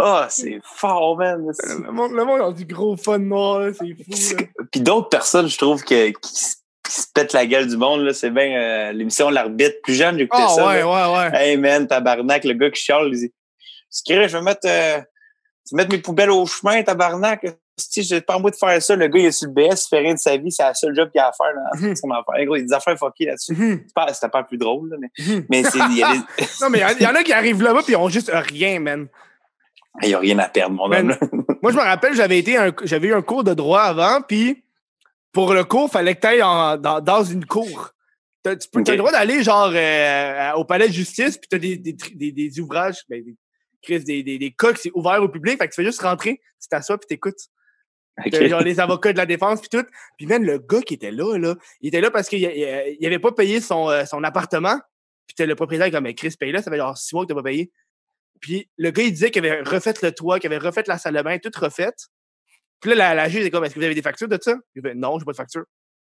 Ah, c'est fort, man. Le monde, le monde a du gros fun noir, c'est fou. Là. Puis d'autres personnes, je trouve, que, qui, se- qui se pètent la gueule du monde, là, c'est bien euh, l'émission L'arbitre. Plus jeune, j'écoutais Ah ça. ouais, là. ouais, ouais. Hey man, tabarnak, le gars qui chiale, il dit je vais mettre, euh, je vais mettre mes poubelles au chemin, tabarnak. Si j'ai pas envie de faire ça, le gars il est sur le BS, il fait rien de sa vie, c'est la seule job qu'il a à faire là, Mhm. son affaire. Gros, il y a des affaires fuckées là-dessus. Mhm, C'est pas- C'était pas plus drôle, là, mais, mhm. mais c'est, il y a des- Non, mais il y, en a qui arrivent là-bas puis ils ont juste rien, man. il y a rien à perdre, mon Man. homme. là. Moi, je me rappelle, j'avais été un, j'avais eu un cours de droit avant, puis pour le cours, fallait que tu ailles dans, dans une cour. T'as, tu peux, t'as Ok. le droit d'aller genre euh, au palais de justice, puis t'as des, des, des, des ouvrages, ben, des, Chris, des, des, des cas que c'est ouvert au public, fait que tu fais juste rentrer, tu t'assois puis t'écoutes. T'as genre les avocats de la défense puis tout. Puis même le gars qui était là, là, il était là parce qu'il il, il avait pas payé son, euh, son appartement. Puis le propriétaire comme Mais Chris paye là, ça fait genre six mois que t'as pas payé. Puis le gars il disait qu'il avait refait le toit, qu'il avait refait la salle de bain, tout refaite. Puis là, la, la juge est comme Est-ce que vous avez des factures de ça? Il fait Non, j'ai pas de facture.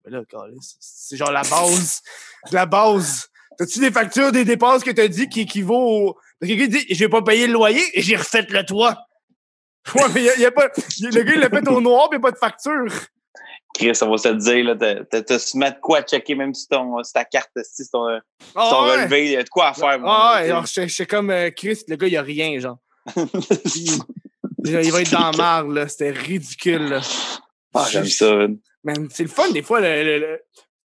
Mais là, c'est genre la base. La base. T'as-tu des factures des dépenses que t'as dit qui équivaut au. Parce que il dit J'ai pas payé le loyer et j'ai refait le toit. Ouais, mais y a, y a pas. Le gars, il l'a fait au noir, mais pas de facture. Chris, on va se le dire, là, t'as, su mettre quoi à checker, même si ton, si ta carte, si ton, ton Ah ouais. relevé, il y a de quoi à faire. Ah ouais, alors j'étais j'étais comme euh, Chris, le gars, il a rien, genre. Il il va être dans la marre, là. C'était ridicule, là. Ah, j'aime ça. man. C'est le fun, des fois. Le, le- le-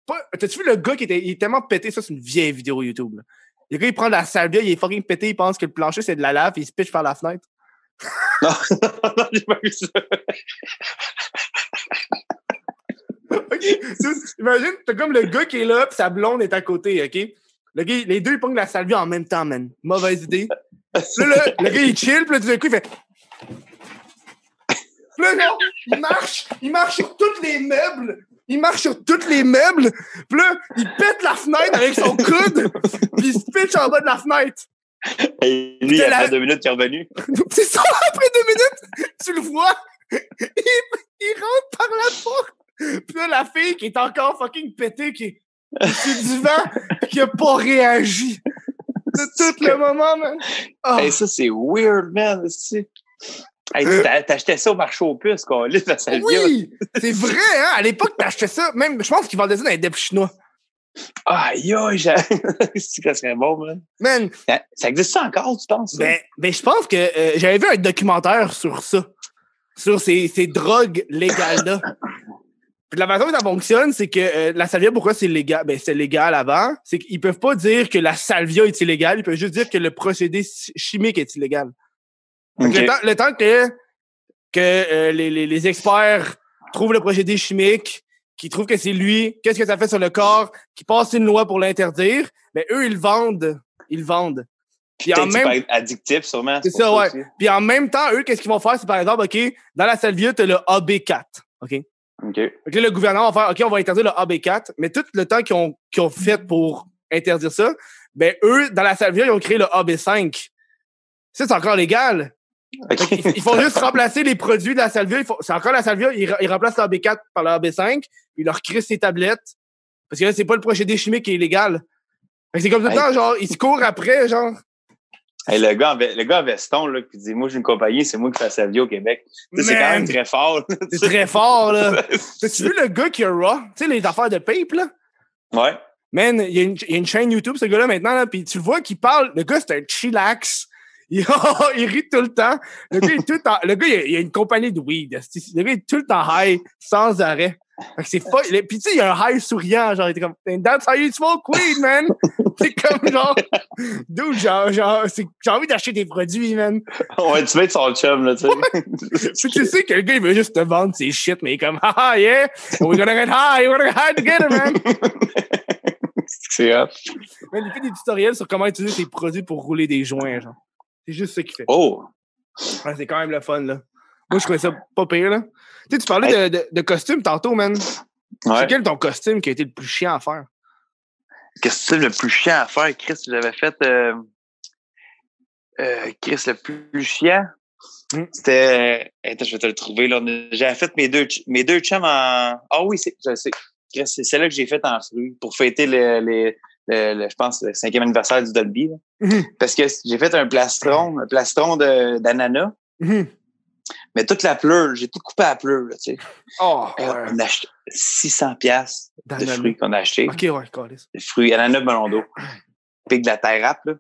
pas- T'as-tu vu le gars qui était il est tellement pété? Ça, c'est une vieille vidéo YouTube, là. Le gars, il prend de la salvia, il est fucking pété, il pense que le plancher, c'est de la lave, il se pitch par la fenêtre. Non, non, j'ai pas vu ça. OK? Imagine, t'as comme le gars qui est là, puis sa blonde est à côté, OK? Le gars, les deux, ils pognent la salvia en même temps, man. Mauvaise idée. Là, le, gars, il chill, puis là, tout d'un coup, il fait... Puis là, il marche, il marche sur tous les meubles. Il marche sur tous les meubles. Puis là, il pète la fenêtre avec son coude, puis il se pitch en bas de la fenêtre. Et lui, après la- deux minutes, il est revenu. C'est ça, après deux minutes, tu le vois, il, il rentre par la porte. Puis là, la fille qui est encore fucking pétée, qui est le divan, qui a pas réagi. De tout le moment, man. Hey, ça, c'est weird, man. Hey, t'as- t'achetais ça au marché aux puces, quoi. Là, ça oui, c'est vrai, hein? À l'époque, t'achetais ça. Même, je pense qu'ils vendaient ça dans les dep chinois. Aïe, aïe, j'ai- c'est que ça serait bon, man? Man, Ça, ça existe ça encore, tu penses? ça? ben, ben je pense que euh, j'avais vu un documentaire sur ça. Sur ces, ces drogues légales-là. Puis la façon dont ça fonctionne, c'est que euh, la salvia, pourquoi c'est légal? Ben, c'est légal avant. C'est qu'ils peuvent pas dire que la salvia est illégale, ils peuvent juste dire que le procédé chimique est illégal. Le, temps, le, temps, que, que euh, les, les, les, experts trouvent le procédé chimique, qui trouvent que c'est lui, qu'est-ce que ça fait sur le corps, qui passe une loi pour l'interdire, mais eux, ils vendent. Ils vendent. Puis en même addictif sûrement. C'est ça, ouais. Puis en même temps, eux, qu'est-ce qu'ils vont faire? C'est par exemple, OK, dans la salvia, tu as le AB4. OK? OK. Donc là, le gouvernement va faire OK, on va interdire le AB4, mais tout le temps qu'ils ont, qu'ils ont fait pour interdire ça, ben eux, dans la salvia, ils ont créé le AB5. Ça, c'est encore légal. Il faut juste remplacer les produits de la salvia. C'est encore la salvia, ils, remplacent le AB4 par le AB5, puis ils leur créent ces tablettes. Parce que là, c'est pas le procédé chimique qui est illégal. C'est comme tout le temps, genre, ils se courent après, genre. Hey, le, gars, le gars veston, là, qui dit Moi, j'ai une compagnie, c'est moi qui fais la salvia au Québec. C'est quand même très fort. C'est très fort, là. T'as-tu vu le gars qui a Raw? Tu sais, les affaires de pape, là? Ouais. Man, il y, a une, il y a une chaîne YouTube, ce gars-là, maintenant, là, puis tu le vois qu'il parle. Le gars, c'est un chillax. Il, il, rit tout le temps. Le gars, est tout le, gars il, a, a, une compagnie de weed. Le gars est tout le temps high, sans arrêt. C'est pas. Puis tu sais, il y a un high souriant, genre, il était comme That's how you smoke weed, man! c'est comme genre. D'où, genre, genre j'ai envie d'acheter des produits, man. Ouais, tu veux être son chum, là, tu sais. tu sais que le gars, il veut juste te vendre ses shit, mais il est comme, haha, yeah, we're gonna get high, we're gonna get high together, man. c'est hot. Man, il fait des tutoriels sur comment utiliser ses produits pour rouler des joints, genre. C'est juste ça qu'il fait. Oh! Ouais, c'est quand même le fun, là. Moi, je trouvais ça pas pire, là. Tu sais, tu parlais de, de, costume tantôt, man. Ouais. C'est quel ton costume qui a été le plus chiant à faire? Le costume le plus chiant à faire, Chris, j'avais fait. Euh, euh, Chris, le plus chiant, hmm. c'était. Attends, je vais te le trouver, là. J'avais fait mes deux, mes deux chums en. Ah oui, c'est, je sais. C'est celle-là que j'ai faite en fruits pour fêter le, les, le, je pense, le cinquième anniversaire du Dolby. Mm-hmm. Parce que j'ai fait un plastron, un plastron d'ananas. Mm-hmm. Mais toute la pleure, j'ai tout coupé à pleure, tu sais. Oh, On a acheté 600 pièces de fruits qu'on a achetés. OK, ouais, Des fruits, ananas, melon d'eau. Puis de la terre rap, là.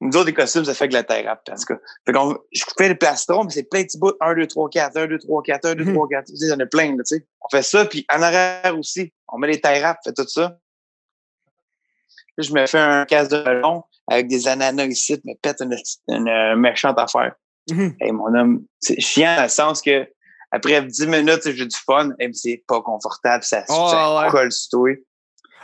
Nous autres, des costumes, ça fait de la terre rap, en tout cas. Fait qu'on, je coupais les plastrons, mais c'est plein de petits bouts. 1, 2, 3, 4, 1, 2, 3, 4, 1, 2, 3, 4. Tu sais, en a plein, là, tu sais. On fait ça, puis en arrière aussi. On met les terres rap, fait tout ça. Je me fais un casse de melon avec des ananas ici, me pète une, une, une méchante affaire. Mm mon homme, c'est chiant dans le sens que après 10 minutes, j'ai du fun, et c'est pas confortable, ça, oh, ça ouais. colle sur toi.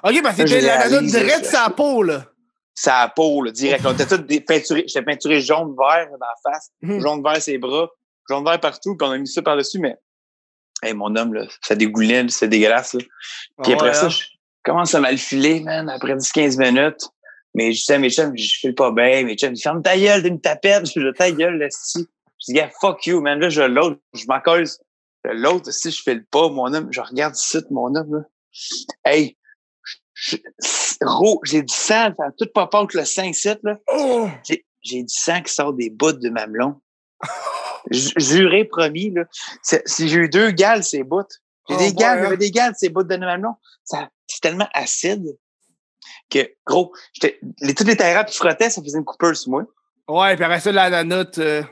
OK, parce que c'était l'ananas direct sa peau, là. Sa peau, là, direct. On était tous peinturés, j'étais peinturé jaune-vert dans la face, mm -hmm. jaune-vert ses bras, jaune-vert partout, puis on a mis ça par-dessus, mais hey, mon homme, là, ça dégoulait, c'est dégueulasse. Là. Puis oh, après ouais, ça, hein. je commence à mal filer, man, après 10-15 minutes. Mais je disais à mes chums, je file pas bien. Mes chums, ferme ta gueule, t'es une tapette. Je dis, ta gueule, là, si. Je dis, yeah, fuck you, man. Là, je l'autre, je m'en cause. L'autre, si je file pas, mon homme, je regarde ici, mon homme, là. Hey, j'ai du sang, ça tout pas que le 5-7, là. Oh! J'ai du sang qui sort des bouts de mamelon. Juré, promis, là. Si j'ai eu deux gales, ces bouts. J'ai oh, des gales, il y avait des gales, ces bouts de mamelon. C'est tellement acide que, gros, les, toutes les terrapes qui frottaient, ça faisait une coupure sur moi. Ouais, puis après ça, la, note. Euh,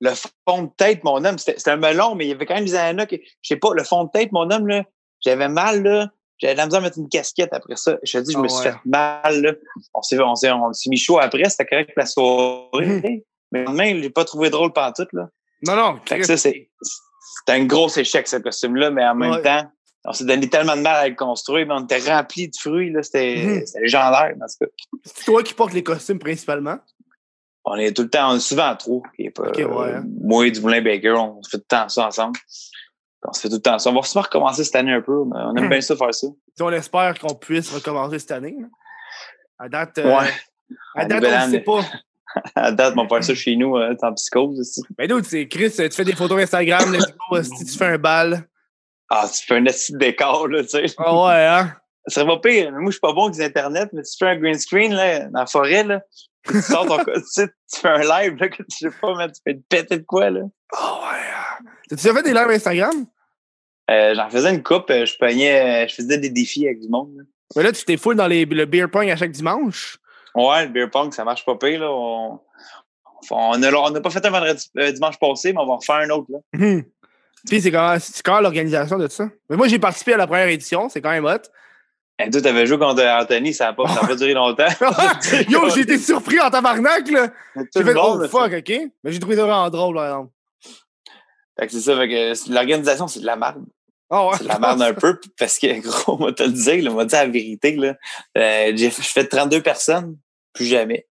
le fond de tête, mon homme, c'était un melon, mais il y avait quand même des ananas que, je sais pas, le fond de tête, mon homme, là, j'avais mal, là. J'avais la misère à mettre une casquette après ça. Je te dis, je me ah suis fait mal, là. On s'est, on s'est, on s'est mis chaud après, c'était correct pour la soirée. Hum. Mais lendemain, je l'ai pas trouvé drôle tout, là. Non, non. Fait que ça, c'est, c'était un gros échec, ce costume-là, mais en même temps, on s'est donné tellement de mal à le construire, mais on était rempli de fruits. Là. C'était, mmh. légendaire, dans ce cas. C'est toi qui portes les costumes principalement? On est tout le temps, on est souvent trop. Pas, okay, ouais. euh, moi et du Moulin Baker, on fait tout le temps ça ensemble. On se fait tout le temps ça. On va sûrement recommencer cette année un peu. On aime mmh. bien ça faire ça. on espère qu'on puisse recommencer cette année. À date, euh, ouais. à date, on ne sait pas. à date, on va faire ça chez nous, euh, en psychose aussi. Ben tu sais, Chris, tu fais des photos Instagram, si tu fais un bal. Ah, tu fais un petit décor, là, tu sais. Ah ouais, hein? Ça va pire. Moi, je suis pas bon avec les Internet, mais tu fais un green screen, là, dans la forêt, là. Tu sors ton tu, sais, tu fais un live, là, que tu sais pas, mais tu fais te péter de quoi, là. Ah ouais. Hein. T'as-tu déjà fait des lives Instagram? Euh, j'en faisais une coupe, euh, je peignais, euh, je faisais des défis avec du monde. Là. Mais là, tu t'es full dans les, le beer pong à chaque dimanche? Ouais, le beer pong, ça marche pas pire, là. On, on, a, on a pas fait un vendredi, euh, dimanche passé, mais on va en faire un autre, là. Mmh. Puis c'est c'est comment l'organisation de tout ça? Mais moi, j'ai participé à la première édition, c'est quand même hot. Et toi, t'avais joué contre Anthony, ça n'a pas, ça a pas duré longtemps. Yo, j'ai été surpris en tabarnak, là. J'ai fait, oh fuck, ok? Mais j'ai trouvé ça vraiment drôle, par exemple. Fait que c'est ça, fait que l'organisation, c'est de la merde. Oh, ouais. C'est de la merde un peu, parce que, gros, moi, te le dire, là, moi, dire la vérité, là. Euh, j'ai, je fais 32 personnes, plus jamais.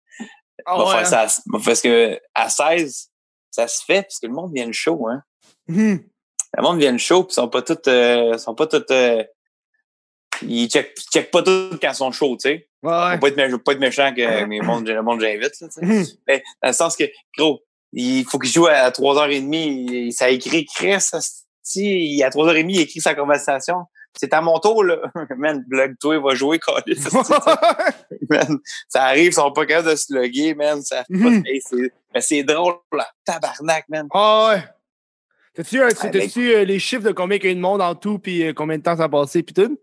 Ah ouais, faire ça parce que, à 16, ça se fait, parce que le monde vient le show, hein. Hum. Le monde vient show, puis ils sont pas tous, euh, sont pas tous, euh, ils checkent, ils checkent pas tous quand ils sont chauds, tu sais. Ouais, veux pas être, pas méchant que mes monde, le monde j'invite, là, tu sais. Hum. Mais dans le sens que, gros, il faut qu'il joue à 3h30. il- Ça écrit Chris, si, à 3h30, il écrit sa conversation. C'est à mon tour, là. Man, blog, toi, va jouer, man. Ça arrive, ils sont pas capables de se loguer, man. Ça. Hey, c'est- mais c'est drôle, là. Tabarnak, man. Ah ouais. T'as-tu, euh, Ah, t'as-tu, euh, les chiffres de combien il y a eu de monde en tout, puis euh, combien de temps ça a passé, puis tout?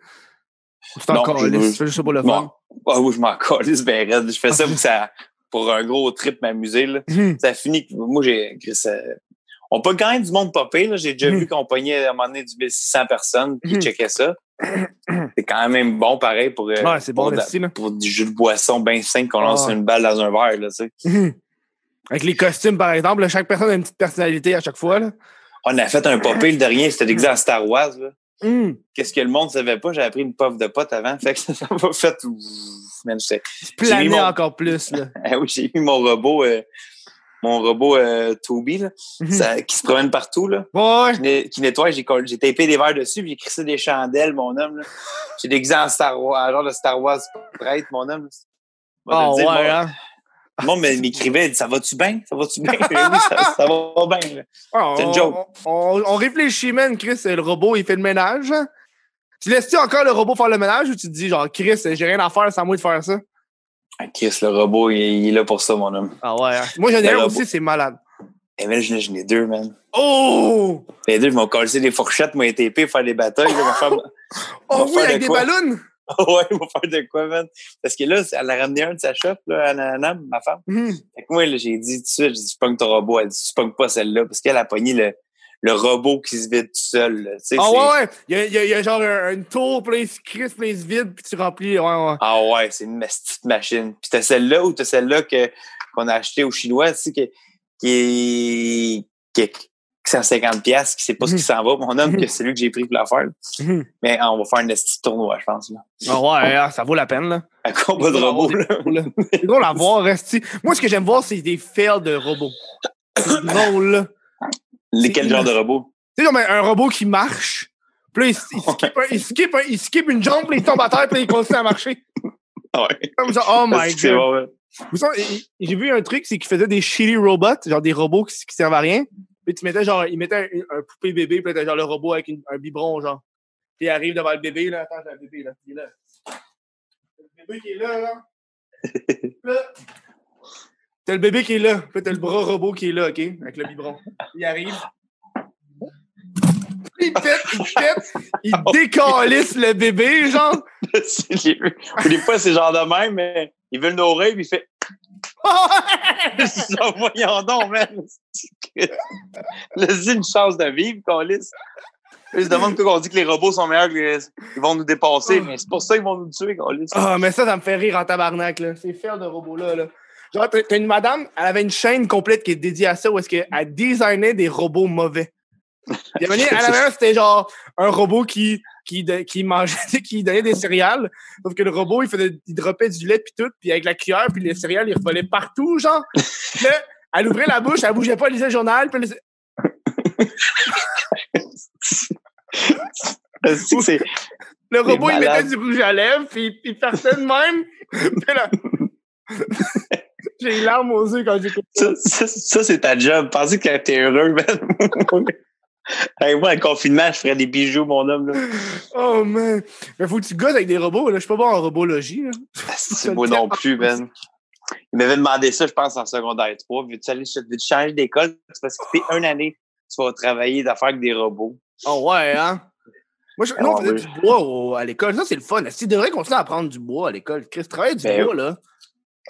Ou encore je- lisse, c'est juste pour le fun? Ah oui, je m'en calisse, ben raide. Je fais ça pour, ça, pour un gros trip m'amuser, là. Hum. ça finit moi j'ai euh, on peut quand même du monde popé là j'ai déjà Mhm. vu qu'on pognait à un moment donné du 1600 personnes qui Mhm. checkaient ça c'est quand même bon pareil pour euh, Ouais, c'est bon, pour, de- merci, là. pour du jus de boisson bien simple qu'on lance Ah. une balle dans un verre là tu sais. Avec les costumes, par exemple, là, chaque personne a une petite personnalité à chaque fois, là. On a fait un popé le dernier c'était déguisé en Star Wars. Hum. qu'est-ce que le monde savait pas? J'avais pris une puff de pote avant fait que ça m'a fait man, Planer mon- encore plus, là. ah oui, j'ai mis mon robot euh, mon robot euh, Toby là, ça- qui se promène partout là Ouais, qui net- qui nettoie, j'ai tapé des verres dessus, j'ai crissé des chandelles, mon homme. J'ai déguisé en Star Wars, genre de Star Wars prêtre, mon homme. Dis, ouais, hein. Le monde m'écrivait, ça va-tu bien? Ça va-tu bien? oui, ça, ça va bien. là. Ah, C'est une on- joke. On, on- on réfléchit, man, Chris, le robot, il fait le ménage. Tu laisses-tu encore le robot faire le ménage ou tu te dis, genre, Chris, j'ai rien à faire, c'est à moi de faire ça? Ah, Chris, le robot, il, il est là pour ça, mon homme. Ah ouais. hein. Moi, j'en ai un aussi, c'est malade. Et mais là, j'en ai deux, man. Oh! Les deux, ils m'ont collé des fourchettes, moi, TP, faire des batailles. Faire... Oh oui, avec de des ballons! ouais, ils vont faire de quoi, man? Parce que là, elle a ramené un de sa shop, là, à Nanam, ma femme. Hum. Fait que moi, là, j'ai dit tout de suite, j'ai dit, tu pognes ton robot. Elle dit, tu pognes pas celle-là, parce qu'elle a pogné le, le robot qui se vide tout seul. Ah c'est- ouais, ouais. Il y a, il y a- il y a genre un- une tour, puis il se crisse, puis il se vide, puis tu remplis. Ouais, ouais. Ah ouais, c'est une petite machine. Puis t'as celle-là ou t'as celle-là que, qu'on a acheté aux Chinois, tu sais, qui, qui est, qui 150 pièces, qui sait pas ce qui s'en va, mon homme, que c'est lui que j'ai pris pour la faire. Mhm. Mais ah, on va faire un petit tournoi, je pense. Là. Ah ouais, hein, ça vaut la peine, là. Un combat de robots, là? C'est drôle à voir, resti. Moi, ce que j'aime voir, c'est des fails de robots. C'est drôle, là. Les, quel genre de robot? Tu sais, un, robot qui marche, puis là, il, il, skip, un- il, skip, un- il skip une jambe, puis il tombe à terre, puis il continue à marcher. Ouais. Comme ça, oh my god. bon, ouais. J'ai vu un truc, c'est qu'il faisait des shitty robots, genre des robots qui, qui servent à rien. Puis tu mettais genre, il mettait un, un poupée bébé, puis là, genre le robot avec une- un biberon, genre. Puis il arrive devant le bébé, là. Attends, j'ai le bébé, là. Il est là. Le bébé qui est là, là. Là. T'as le bébé qui est là. Puis t'as le bras robot qui est là, OK? Avec le biberon. Il arrive. Il pète, il pète, il décalisse le bébé, genre. Vu. Des fois, c'est genre de même, mais il veut le nourrir, puis il fait Ça, voyons donc, man. Laisse-y une chance de vivre, Colis. Ils se demandent pourquoi on dit que les robots sont meilleurs que les... Ils vont nous dépasser, mais c'est pour ça qu'ils vont nous tuer, Colis. Ah, mais ça, ça me fait rire en tabarnak, là. Ces faire de robots-là, là. Genre, t'as une madame, elle avait une chaîne complète qui est dédiée à ça, où est-ce qu'elle designait des robots mauvais. Moment donné, elle avait un, c'était genre un robot qui, qui, de- qui mangeait, qui donnait des céréales. Sauf que le robot, il faisait, il droppait du lait puis tout, puis avec la cuillère, puis les céréales, il revolait partout, genre. Là, elle ouvrait la bouche, elle bougeait pas, elle lisait le journal, puis elle- le robot, il mettait du rouge à lèvres, puis il partait de même. Là, j'ai les larmes aux yeux quand j'écoute ça. ça, ça, ça, c'est ta job. Pensez que t'es heureux, man. Hey, moi, le confinement, je ferais des bijoux, mon homme. Là. Oh man! Mais faut que tu gosses avec des robots, là. Je suis pas bon en robologie, là. C'est moi non plus, man. Il m'avait demandé ça, je pense, en secondaire 3. Veux-tu aller veux-tu changer d'école? Tu vas skipper une année. Tu vas travailler d'affaires avec des robots. Oh ouais, hein? Moi, je, Ah nous, on ouais, faisait du bois au- à l'école. Ça, c'est le fun. Tu devrais continuer à apprendre du bois à l'école? Chris, travailler du Ben, bois, là.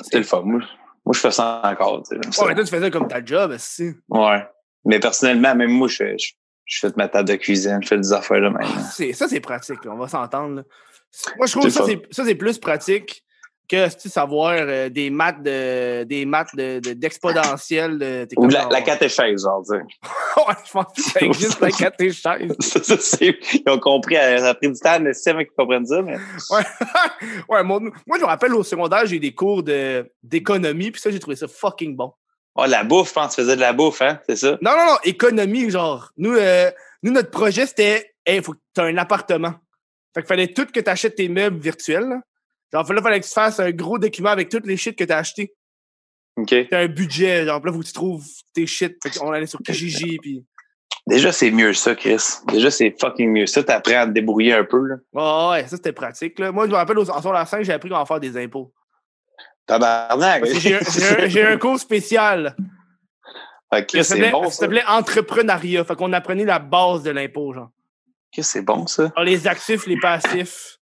C'était le fun. Moi, moi, je fais ça encore. tu sais, ça. Ouais, mais toi, tu faisais comme ta job, aussi. Ouais. Mais personnellement, même moi, je, je, je fais ma table de cuisine, je fais des affaires là même. C'est- Ça, c'est pratique, là, on va s'entendre. Moi, je trouve que ça, c'est- ça, c'est plus pratique que savoir euh, des maths de des maths de- de- d'exponentiel. De, Ou la, la catéchèse, genre, sais. ouais, je pense que ça existe, la catéchèse. Ça, Ils ont compris, euh, ça a pris du temps, mais c'est qu'ils comprennent ça, mais. Ouais, ouais mon- moi, je me rappelle au secondaire, j'ai eu des cours de- d'économie, puis ça, j'ai trouvé ça fucking bon. Oh, la bouffe, je pense, tu faisais de la bouffe, hein, c'est ça? Non, non, non, économie, genre. Nous, euh, nous notre projet, c'était, hey, faut que tu un appartement. Fait qu'il fallait tout que tu achètes tes meubles virtuels. là. Genre, là, fallait que tu fasses un gros document avec toutes les shit que tu as acheté. OK. T'as un budget, genre, là, faut que tu trouves tes shit. Fait qu'on allait sur Kijiji, puis. Déjà, c'est mieux ça, Chris. Déjà, c'est fucking mieux ça. T'apprends à te débrouiller un peu, là. Ouais, ouais, ça, c'était pratique, là. Moi, je me rappelle, en soir la 5, j'ai appris comment faire des impôts. Tabarnak! J'ai un- un, cours spécial. Ah, Ça Chris, c'est s'appelait bon, ça ça. s'appelait entrepreneuriat. Fait qu'on apprenait la base de l'impôt, genre. Chris, c'est bon, ça. Genre, les actifs, les passifs.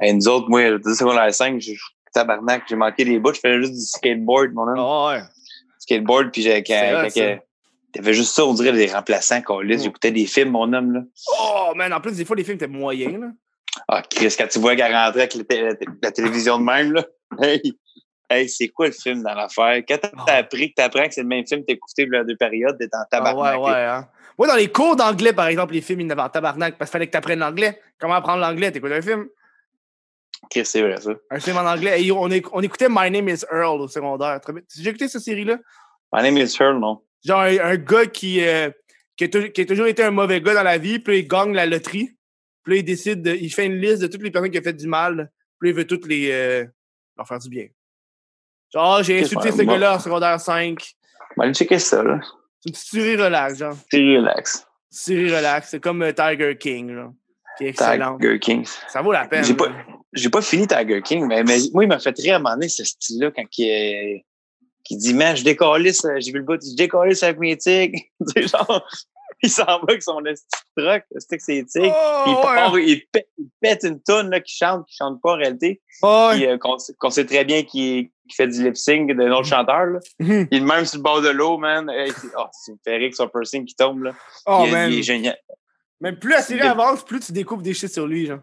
Hey, nous autres, moi, le secondaire 5, j'ai tabarnak, j'ai manqué les bouts. Je faisais juste du skateboard, mon homme. Ah ouais. Skateboard, puis j'ai. Ça. T'avais juste ça, on dirait des remplaçants qu'on Mm. J'écoutais des films, mon homme, là. Oh, man, en plus, des fois, les films étaient moyens, là. Ah, Chris, quand tu vois qu'elle rentrait avec la télévision de même, là. Hey, hey c'est quoi le film dans l'affaire? Quand t'as Ah. appris que t'apprends que c'est le même film que t'as écouté il y a deux périodes, t'es en Ah, tabarnak. ouais, ouais, hein. Moi, dans les cours d'anglais, par exemple, les films, ils n'avaient en tabarnak parce qu'il fallait que tu apprennes l'anglais. Comment apprendre l'anglais? T'écoutes un film? Chris, c'est vrai, ça. Un film en anglais. Et on, éc- on écoutait My Name is Earl au secondaire. Déjà écouté cette série-là? My name is Earl, non? Genre, un, un gars qui, euh, qui, a tou- qui a toujours été un mauvais gars dans la vie, puis il gagne la loterie. Puis là, il décide, de, il fait une liste de toutes les personnes qui ont fait du mal. Puis il veut toutes les, euh, leur faire du bien. Genre, j'ai Ok, insulté ce gars-là en secondaire 5. On va aller checker ça, là. C'est une série relax, genre. C'est relax. Série relax. C'est comme euh, Tiger King, genre. Qui est excellent. Tiger King. Ça vaut la peine. J'ai pas, là. j'ai pas fini Tiger King, mais, mais moi, il m'a fait rire à un moment donné, ce style-là, quand il, est- qui dit, man, je décalisse, euh, j'ai vu le bout, je décalisse avec mes tigres. Genre, il s'en va avec son truck, c'est que c'est tigre. Oh, Puis il, ouais. il, pète, il pète une tonne là, qui chante, qui chante pas en réalité. Ouais. Euh, qu'on, sait- très bien qu'il, fait du lip sync d'un autre chanteur. Là. Mhm. Il est même sur le bord de l'eau, man. Hey, c'est, oh, c'est que son piercing qui tombe. Là. Oh, il, man. il est génial. Même plus la série avance, plus tu découpes des shit sur lui, genre.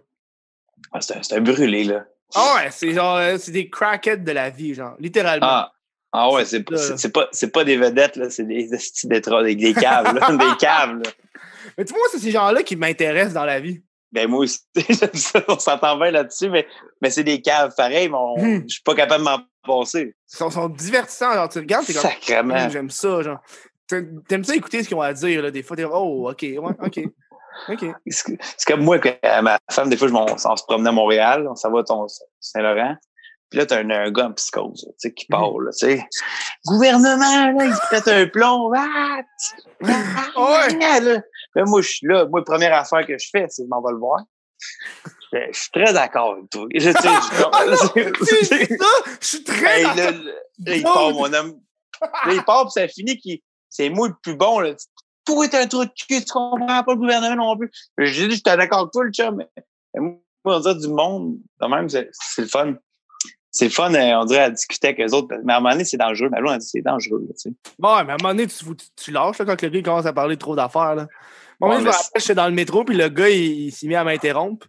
Ah, c'est, un, c'est un brûlé, là. Ah ouais, c'est genre, euh, c'est des crackheads de la vie, genre. Littéralement. Ah, ah ouais, c'est, pas, pas des vedettes, là, c'est des des, des caves, là, des caves. Là. Mais tu vois, c'est ces gens-là qui m'intéressent dans la vie. Ben moi aussi, j'aime ça, on s'entend bien là-dessus, mais, mais c'est des caves pareil, mais on- Hmm. je suis pas capable de m'en passer. Ils sont, sont divertissants, genre, tu regardes, t'es comme, Sacrement. Hum, j'aime ça, genre. T'aimes ça écouter ce qu'ils ont à dire, là, des fois, t'es oh, ok, ouais, ok. Ok. C'est comme moi, que ma femme, des fois, je on, se promenait à Montréal, on s'en va à Saint-Laurent. Puis là, t'as un, un gars en psychose, tu sais, qui part, là, tu sais. Gouvernement, là, il se pète un plomb. Ah, t- ah, Ouais. là. Là, moi, je suis là. Moi, la première affaire que je fais, c'est je m'en vais le voir. Je je suis très d'accord avec toi. Je, je- ça! Je suis très d'accord. là, là, il part, mon homme. Là, il part, puis ça finit qu'il. C'est moi le plus bon, là. Toi, t'es un trou de cul, tu comprends pas le gouvernement non plus. J'ai dit, j'étais d'accord avec toi, le chum, mais, moi, on dirait du monde, quand même, c'est le fun. C'est fun, euh, on dirait, à discuter avec les autres. Mais à un moment donné, c'est dangereux. Mais là, on a dit, c'est dangereux, tu sais. Bon, ouais, mais à un moment donné, tu, lâches là, quand le gars commence à parler trop d'affaires. Là. Bon, Ouais, moi, je me rappelle, j'étais dans le métro, puis le gars, il, il s'est mis à m'interrompre.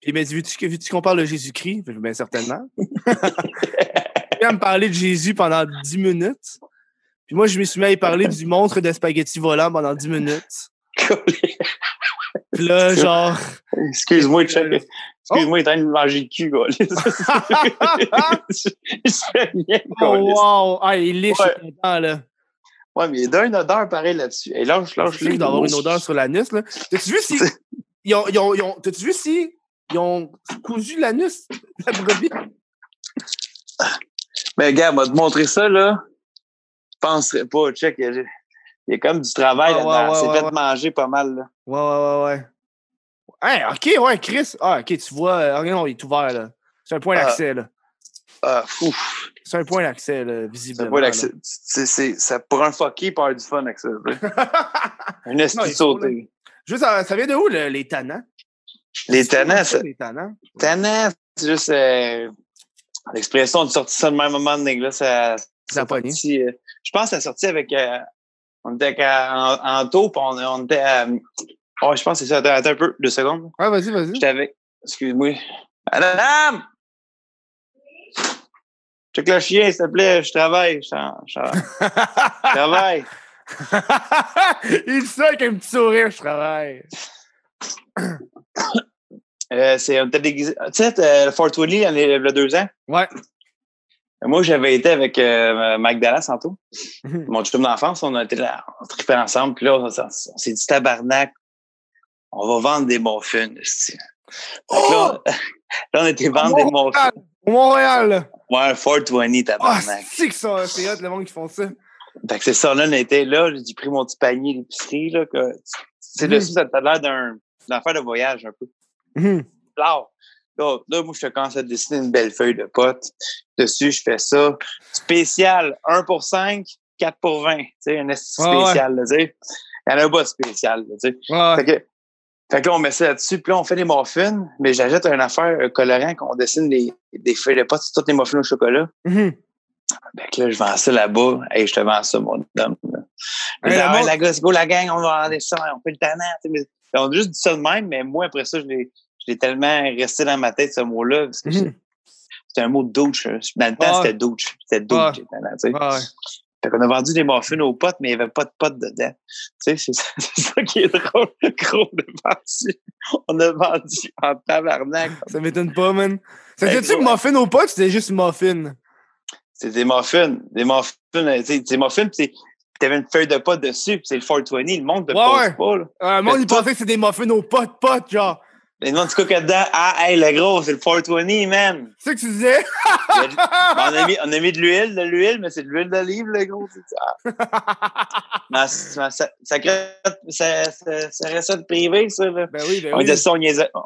Puis il m'a dit Veux-tu que- veux-tu qu'on parle de Jésus-Christ? Bien certainement. il a me parler de Jésus pendant 10 minutes. Puis moi, je me suis mis à y parler du monstre de spaghetti volant pendant 10 minutes. Puis là, genre. Excuse-moi, check. Excuse-moi, il est en train de manger le cul, gars. il se fait Oh, wow! Ah, il est liche, Ouais. il là. Ouais, mais il a une odeur pareil là-dessus. Et lâche, lâche sûr qu'il doit avoir une odeur sur l'anus, là. T'as-tu vu si. Ils ont, ils ont, ils ont, T'as-tu vu si. Ils ont cousu l'anus, la brebis? Mais gars, m'a te montrer ça, là. Je penserais pas. Check, il y a, il comme du travail Ah, ouais, là-dedans. ouais, C'est fait manger pas mal, là. Ouais, ouais, ouais, ouais. Hey, ok, ouais, Chris. Ah, ok, tu vois. euh, regarde, non, il est ouvert, là. C'est un point Ah. d'accès, là. Ah, ouf. C'est un point d'accès, visiblement. pas là. l'accès- c'est, c'est, ça pour un fucky, avoir du fun avec ça. Un esti de sauté. Juste, ça, ça vient de où, le- les tannants? Les C'est tannants, ça, Les tannants? c'est juste euh, l'expression de sortir ça de même moment donné. Là, ça, Ça a sorti, euh, je pense que ça a sorti avec. euh, on était avec, en, en taupe, on, on était à, Oh, je pense que c'est ça. Attends, attends, un peu, deux secondes. Ouais, vas-y, vas-y. J'étais avec. Excuse-moi. Madame! Check le chien, s'il te plaît. Je travaille. Je, je, je travaille. Il sait avec un petit sourire, je travaille. Euh, c'est un déguisé. Tu sais, le Fort Willy, il y a deux ans? Ouais. Moi, j'avais été avec euh, Mike Dallas tantôt. Mon chum d'enfance, on a été là, on tripait ensemble. Puis là, on, on s'est dit tabarnak, on va vendre des muffins. Oh! Là, là, on était vendre des muffins. Montréal! Ouais, Fort 20, tabarnak. Ah, c'est que ça, c'est hot, le monde qui font ça. Fait que c'est ça, là, on était là, j'ai pris mon petit panier d'épicerie, là, que, c'est de ça, ça a l'air d'un, affaire de voyage, un peu. Mmh. Là, là, là, moi, je commence à dessiner une belle feuille de pote. Dessus, je fais ça. Spécial, 1 pour 5, 4 pour 20. Tu sais, un spécial, là, tu sais. Il y en a pas de spécial, tu sais. Ouais. Fait que, fait que là, on met ça là-dessus, puis là, on fait des muffins, mais j'ajoute une affaire un colorant qu'on dessine des, des feuilles de pote sur toutes les muffins au chocolat. Mmh. Fait que là, je vends ça là-bas. Hey, je te vends ça, mon homme. Hey, la ah, ouais, la gosse, go la gang, on va vendre ça, on fait le talent. On a juste dit ça de même, mais moi, après ça, je l'ai tellement resté dans ma tête, ce mot-là, parce que Mhm. c'était un mot de douche. hein. Dans le temps, c'était douche. C'était douche. Ouais. Tu. Fait qu'on a vendu des muffins aux potes, mais il n'y avait pas de potes dedans. Tu sais, c'est ça, ça qui est drôle. Gros, on a vendu. On a vendu en tabarnak. Ça m'étonne pas, man. Ça Hey, fait-tu que ouais. muffin au pot, c'était juste muffin? C'est des muffins. Des muffins, tu des muffins, puis t'avais une feuille de pot dessus, puis c'est le 420. Le monde ne Ouais, pas, là. Euh, le monde, il pensait que c'était des muffins au pot, pot, genre. Les gens du cook dedans. Ah, hey, le gros, c'est le 420, man. C'est ça que tu disais? Il a- on, a mis, on a mis de l'huile, de l'huile, mais c'est de l'huile d'olive, le gros. c'est ça. Non, ça, ça, ça, ça, ça, ça reste privé, ça. Là. ben oui, ben On oui. était ça, on